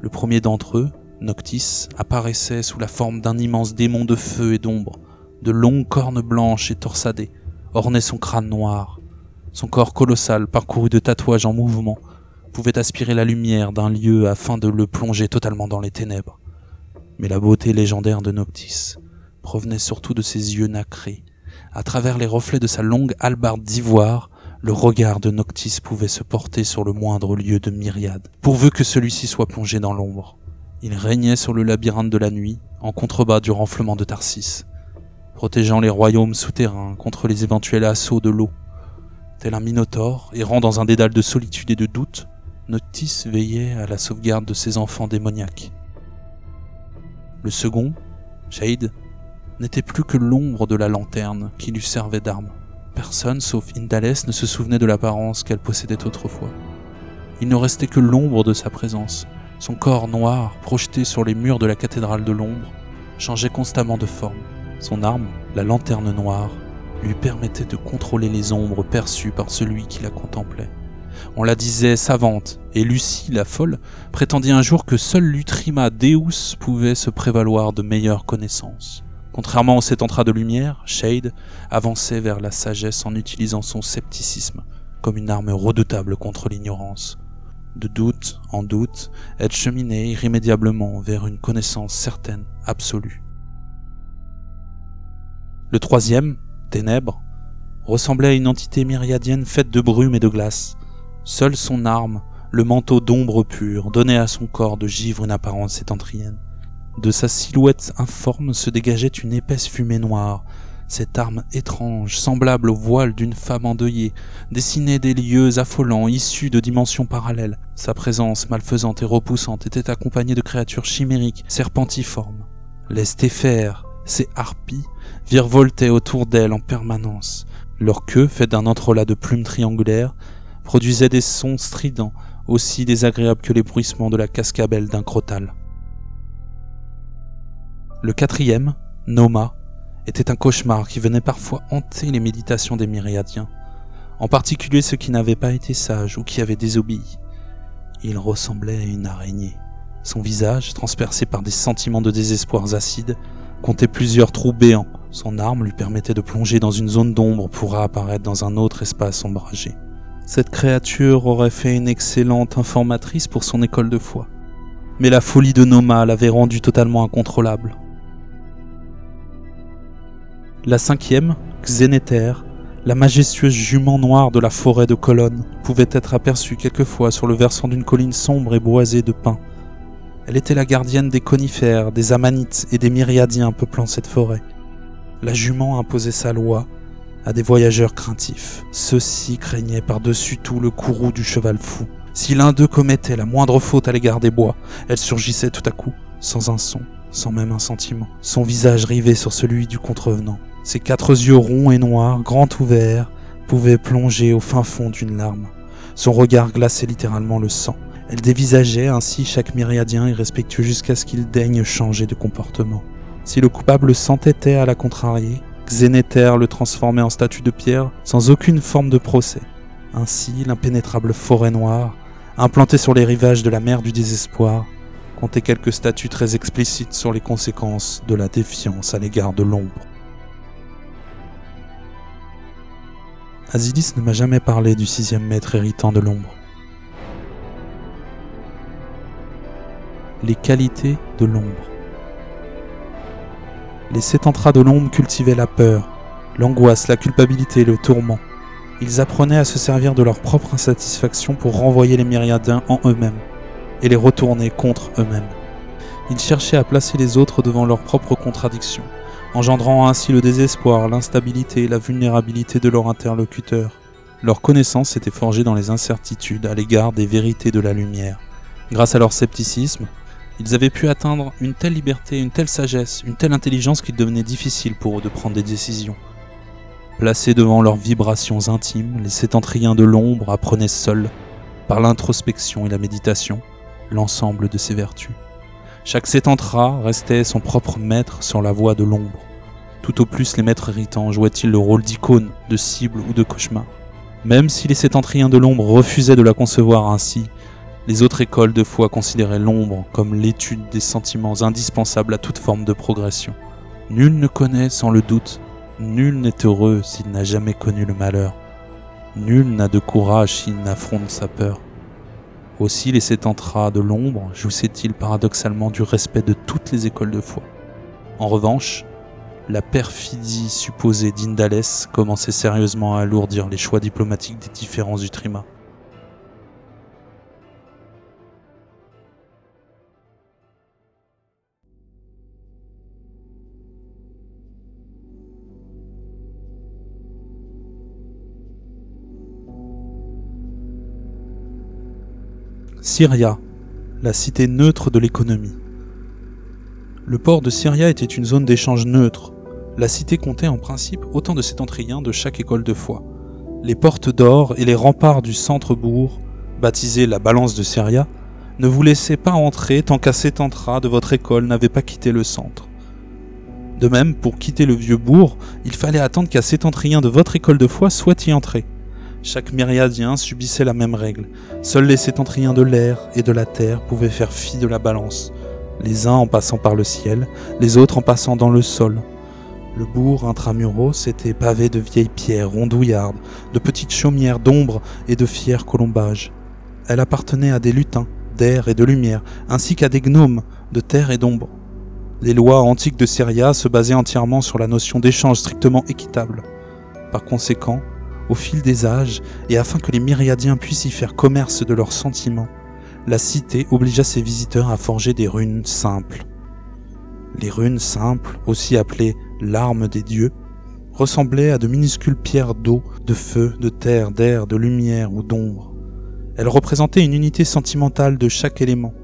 Le premier d'entre eux, Noctis, apparaissait sous la forme d'un immense démon de feu et d'ombre. De longues cornes blanches et torsadées ornaient son crâne noir. Son corps colossal, parcouru de tatouages en mouvement, pouvait aspirer la lumière d'un lieu afin de le plonger totalement dans les ténèbres. Mais la beauté légendaire de Noctis provenait surtout de ses yeux nacrés. À travers les reflets de sa longue hallebarde d'ivoire, le regard de Noctis pouvait se porter sur le moindre lieu de myriade, pourvu que celui-ci soit plongé dans l'ombre. Il régnait sur le labyrinthe de la nuit, en contrebas du renflement de Tarsis, protégeant les royaumes souterrains contre les éventuels assauts de l'eau. Tel un minotaure, errant dans un dédale de solitude et de doute, Noctis veillait à la sauvegarde de ses enfants démoniaques. Le second, Shade, n'était plus que l'ombre de la lanterne qui lui servait d'arme. Personne, sauf Indalès, ne se souvenait de l'apparence qu'elle possédait autrefois. Il ne restait que l'ombre de sa présence. Son corps noir, projeté sur les murs de la cathédrale de l'ombre, changeait constamment de forme. Son arme, la lanterne noire, lui permettait de contrôler les ombres perçues par celui qui la contemplait. On la disait savante, et Lucie, la folle, prétendit un jour que seul l'Utrima Deus pouvait se prévaloir de meilleures connaissances. Contrairement au entra de lumière, Shade avançait vers la sagesse en utilisant son scepticisme comme une arme redoutable contre l'ignorance. De doute en doute, elle cheminait irrémédiablement vers une connaissance certaine, absolue. Le troisième, Ténèbres, ressemblait à une entité myriadienne faite de brume et de glace. Seule son arme, le manteau d'ombre pure, donnait à son corps de givre une apparence sétentrienne. De sa silhouette informe se dégageait une épaisse fumée noire. Cette arme étrange, semblable au voile d'une femme endeuillée, dessinait des lieux affolants issus de dimensions parallèles. Sa présence malfaisante et repoussante était accompagnée de créatures chimériques, serpentiformes. Les stéphères, ces harpies, virevoltaient autour d'elle en permanence. Leur queue, faite d'un entrelac de plumes triangulaires, produisait des sons stridents, aussi désagréables que les bruissements de la cascabelle d'un crotal. Le quatrième, Noma, était un cauchemar qui venait parfois hanter les méditations des myriadiens, en particulier ceux qui n'avaient pas été sages ou qui avaient désobéi. Il ressemblait à une araignée. Son visage, transpercé par des sentiments de désespoir acides, comptait plusieurs trous béants. Son arme lui permettait de plonger dans une zone d'ombre pour réapparaître dans un autre espace ombragé. Cette créature aurait fait une excellente informatrice pour son école de foi. Mais la folie de Noma l'avait rendue totalement incontrôlable. La cinquième, Xénéter, la majestueuse jument noire de la forêt de Colonne, pouvait être aperçue quelquefois sur le versant d'une colline sombre et boisée de pins. Elle était la gardienne des conifères, des amanites et des myriadiens peuplant cette forêt. La jument imposait sa loi à des voyageurs craintifs. Ceux-ci craignaient par-dessus tout le courroux du cheval fou. Si l'un d'eux commettait la moindre faute à l'égard des bois, elle surgissait tout à coup, sans un son, sans même un sentiment, son visage rivé sur celui du contrevenant. Ses quatre yeux ronds et noirs, grands ouverts, pouvaient plonger au fin fond d'une larme. Son regard glaçait littéralement le sang. Elle dévisageait ainsi chaque myriadien irrespectueux jusqu'à ce qu'il daigne changer de comportement. Si le coupable s'entêtait à la contrarier, Xénéter le transformait en statue de pierre sans aucune forme de procès. Ainsi, l'impénétrable forêt noire, implantée sur les rivages de la mer du désespoir, comptait quelques statuts très explicites sur les conséquences de la défiance à l'égard de l'ombre. Asilis ne m'a jamais parlé du sixième maître héritant de l'ombre. Les qualités de l'ombre. Les sétentras de l'ombre cultivaient la peur, l'angoisse, la culpabilité, le tourment. Ils apprenaient à se servir de leur propre insatisfaction pour renvoyer les myriadiens en eux-mêmes et les retourner contre eux-mêmes. Ils cherchaient à placer les autres devant leurs propres contradictions, engendrant ainsi le désespoir, l'instabilité et la vulnérabilité de leur interlocuteur. Leur connaissance était forgée dans les incertitudes à l'égard des vérités de la lumière. Grâce à leur scepticisme, ils avaient pu atteindre une telle liberté, une telle sagesse, une telle intelligence qu'il devenait difficile pour eux de prendre des décisions. Placés devant leurs vibrations intimes, les sétentriens de l'ombre apprenaient seuls, par l'introspection et la méditation, l'ensemble de ces vertus. Chaque sétentra restait son propre maître sur la voie de l'ombre. Tout au plus les maîtres irritants jouaient-ils le rôle d'icône, de cible ou de cauchemar? Même si les sétentriens de l'ombre refusaient de la concevoir ainsi, les autres écoles de foi considéraient l'ombre comme l'étude des sentiments indispensables à toute forme de progression. Nul ne connaît sans le doute, nul n'est heureux s'il n'a jamais connu le malheur. Nul n'a de courage s'il n'affronte sa peur. Aussi les sétentras de l'ombre jouissaient-ils paradoxalement du respect de toutes les écoles de foi. En revanche, la perfidie supposée d'Indalès commençait sérieusement à alourdir les choix diplomatiques des différents Utrima. Syria, la cité neutre de l'économie. Le port de Syria était une zone d'échange neutre. La cité comptait en principe autant de sétentriens de chaque école de foi. Les portes d'or et les remparts du centre-bourg, baptisés la balance de Syria, ne vous laissaient pas entrer tant qu'un sétentrat de votre école n'avait pas quitté le centre. De même, pour quitter le vieux bourg, il fallait attendre qu'un sétentrien de votre école de foi soit y entré. Chaque myriadien subissait la même règle. Seuls les sétentriens de l'air et de la terre pouvaient faire fi de la balance, les uns en passant par le ciel, les autres en passant dans le sol. Le bourg intramuros était pavé de vieilles pierres rondouillardes, de petites chaumières d'ombre et de fiers colombages. Elle appartenait à des lutins, d'air et de lumière, ainsi qu'à des gnomes, de terre et d'ombre. Les lois antiques de Syria se basaient entièrement sur la notion d'échange strictement équitable. Par conséquent, au fil des âges, et afin que les myriadiens puissent y faire commerce de leurs sentiments, la cité obligea ses visiteurs à forger des runes simples. Les runes simples, aussi appelées l'arme des dieux, ressemblaient à de minuscules pierres d'eau, de feu, de terre, d'air, de lumière ou d'ombre. Elles représentaient une unité sentimentale de chaque élément.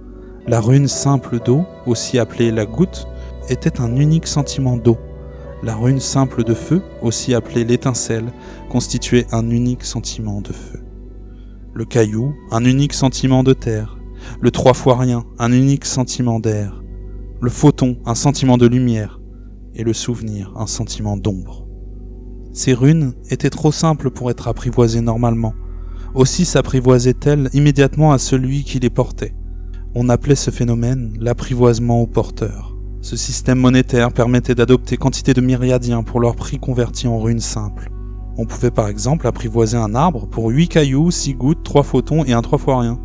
La rune simple d'eau, aussi appelée la goutte, était un unique sentiment d'eau, la rune simple de feu, aussi appelée l'étincelle, constituait un unique sentiment de feu. Le caillou, un unique sentiment de terre. Le trois fois rien, un unique sentiment d'air. Le photon, un sentiment de lumière. Et le souvenir, un sentiment d'ombre. Ces runes étaient trop simples pour être apprivoisées normalement. Aussi s'apprivoisaient-elles immédiatement à celui qui les portait. On appelait ce phénomène l'apprivoisement au porteur. Ce système monétaire permettait d'adopter quantité de myriadiens pour leur prix converti en runes simples. On pouvait par exemple apprivoiser un arbre pour 8 cailloux, 6 gouttes, 3 photons et un 3 fois rien.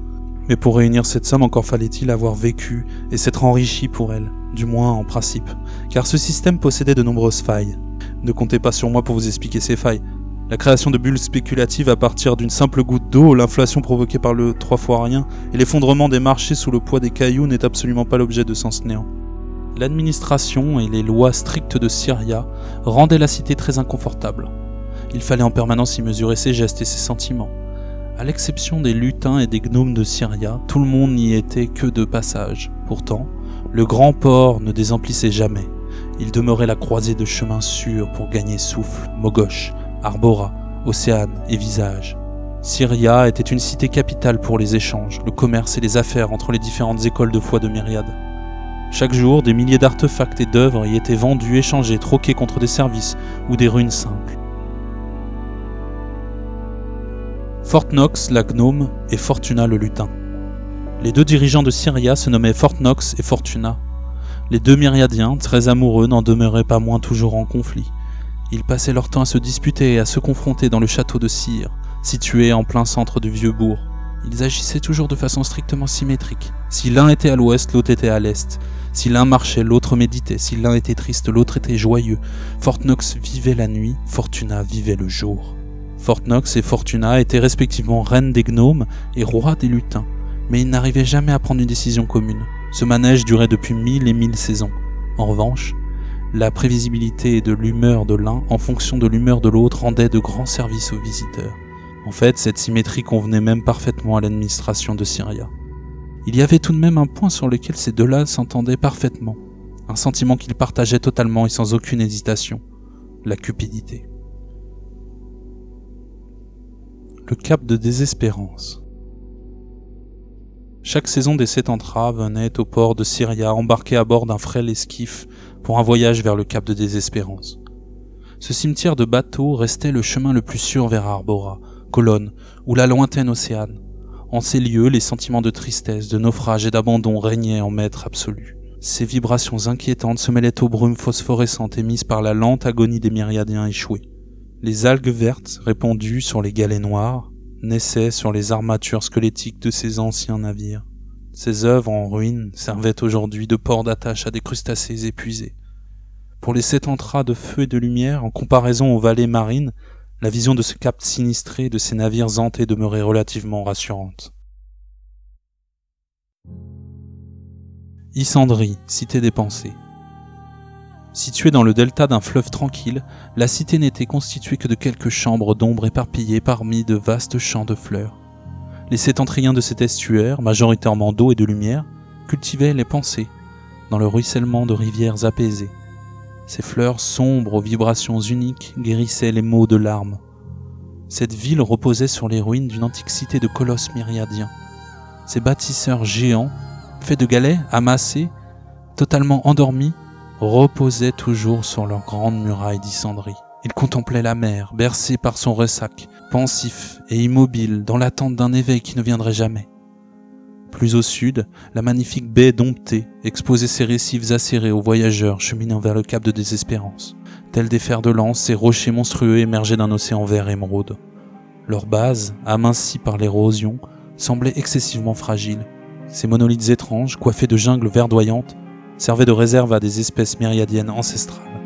Mais pour réunir cette somme encore fallait-il avoir vécu et s'être enrichi pour elle, du moins en principe, car ce système possédait de nombreuses failles. Ne comptez pas sur moi pour vous expliquer ces failles. La création de bulles spéculatives à partir d'une simple goutte d'eau, l'inflation provoquée par le trois fois rien et l'effondrement des marchés sous le poids des cailloux n'est absolument pas l'objet de sens néant. L'administration et les lois strictes de Syria rendaient la cité très inconfortable. Il fallait en permanence y mesurer ses gestes et ses sentiments. À l'exception des lutins et des gnomes de Syria, tout le monde n'y était que de passage. Pourtant, le grand port ne désemplissait jamais. Il demeurait la croisée de chemins sûrs pour gagner souffle, Mogosh, Arbora, Océane et Visage. Syria était une cité capitale pour les échanges, le commerce et les affaires entre les différentes écoles de foi de Myriade. Chaque jour, des milliers d'artefacts et d'œuvres y étaient vendus, échangés, troqués contre des services ou des ruines simples. Fortnox, la gnome, et Fortuna le lutin. Les deux dirigeants de Syria se nommaient Fortnox et Fortuna. Les deux myriadiens, très amoureux, n'en demeuraient pas moins toujours en conflit. Ils passaient leur temps à se disputer et à se confronter dans le château de Cyr, situé en plein centre du vieux bourg. Ils agissaient toujours de façon strictement symétrique. Si l'un était à l'ouest, l'autre était à l'est. Si l'un marchait, l'autre méditait. Si l'un était triste, l'autre était joyeux. Fortnox vivait la nuit, Fortuna vivait le jour. Fortnox et Fortuna étaient respectivement reines des gnomes et rois des lutins, mais ils n'arrivaient jamais à prendre une décision commune. Ce manège durait depuis mille et mille saisons. En revanche, la prévisibilité de l'humeur de l'un en fonction de l'humeur de l'autre rendait de grands services aux visiteurs. En fait, cette symétrie convenait même parfaitement à l'administration de Syria. Il y avait tout de même un point sur lequel ces deux-là s'entendaient parfaitement, un sentiment qu'ils partageaient totalement et sans aucune hésitation, la cupidité. Le cap de désespérance. Chaque saison des Sétantras venait au port de Syria embarqué à bord d'un frêle esquif pour un voyage vers le cap de désespérance. Ce cimetière de bateaux restait le chemin le plus sûr vers Arbora, Colonne ou la lointaine Océane. En ces lieux, les sentiments de tristesse, de naufrage et d'abandon régnaient en maître absolu. Ces vibrations inquiétantes se mêlaient aux brumes phosphorescentes émises par la lente agonie des myriadiens échoués. Les algues vertes, répandues sur les galets noirs, naissaient sur les armatures squelettiques de ces anciens navires. Ces œuvres en ruine servaient aujourd'hui de port d'attache à des crustacés épuisés. Pour les sept de feu et de lumière, en comparaison aux vallées marines, la vision de ce cap sinistré de ces navires hantés demeurait relativement rassurante. Isandrie, cité des pensées. Située dans le delta d'un fleuve tranquille, la cité n'était constituée que de quelques chambres d'ombre éparpillées parmi de vastes champs de fleurs. Les sétentriens de cet estuaire, majoritairement d'eau et de lumière, cultivaient les pensées, dans le ruissellement de rivières apaisées. Ces fleurs sombres aux vibrations uniques guérissaient les maux de larmes. Cette ville reposait sur les ruines d'une antique cité de colosses myriadiens. Ces bâtisseurs géants, faits de galets, amassés, totalement endormis, reposaient toujours sur leurs grandes murailles d'Isandrie. Ils contemplaient la mer, bercée par son ressac, pensif et immobile dans l'attente d'un éveil qui ne viendrait jamais. Plus au sud, la magnifique baie domptée exposait ses récifs acérés aux voyageurs cheminant vers le cap de désespérance. Tels des fers de lance, ces rochers monstrueux émergeaient d'un océan vert émeraude. Leur base, amincie par l'érosion, semblait excessivement fragile. Ces monolithes étranges, coiffés de jungles verdoyantes, servaient de réserve à des espèces myriadiennes ancestrales.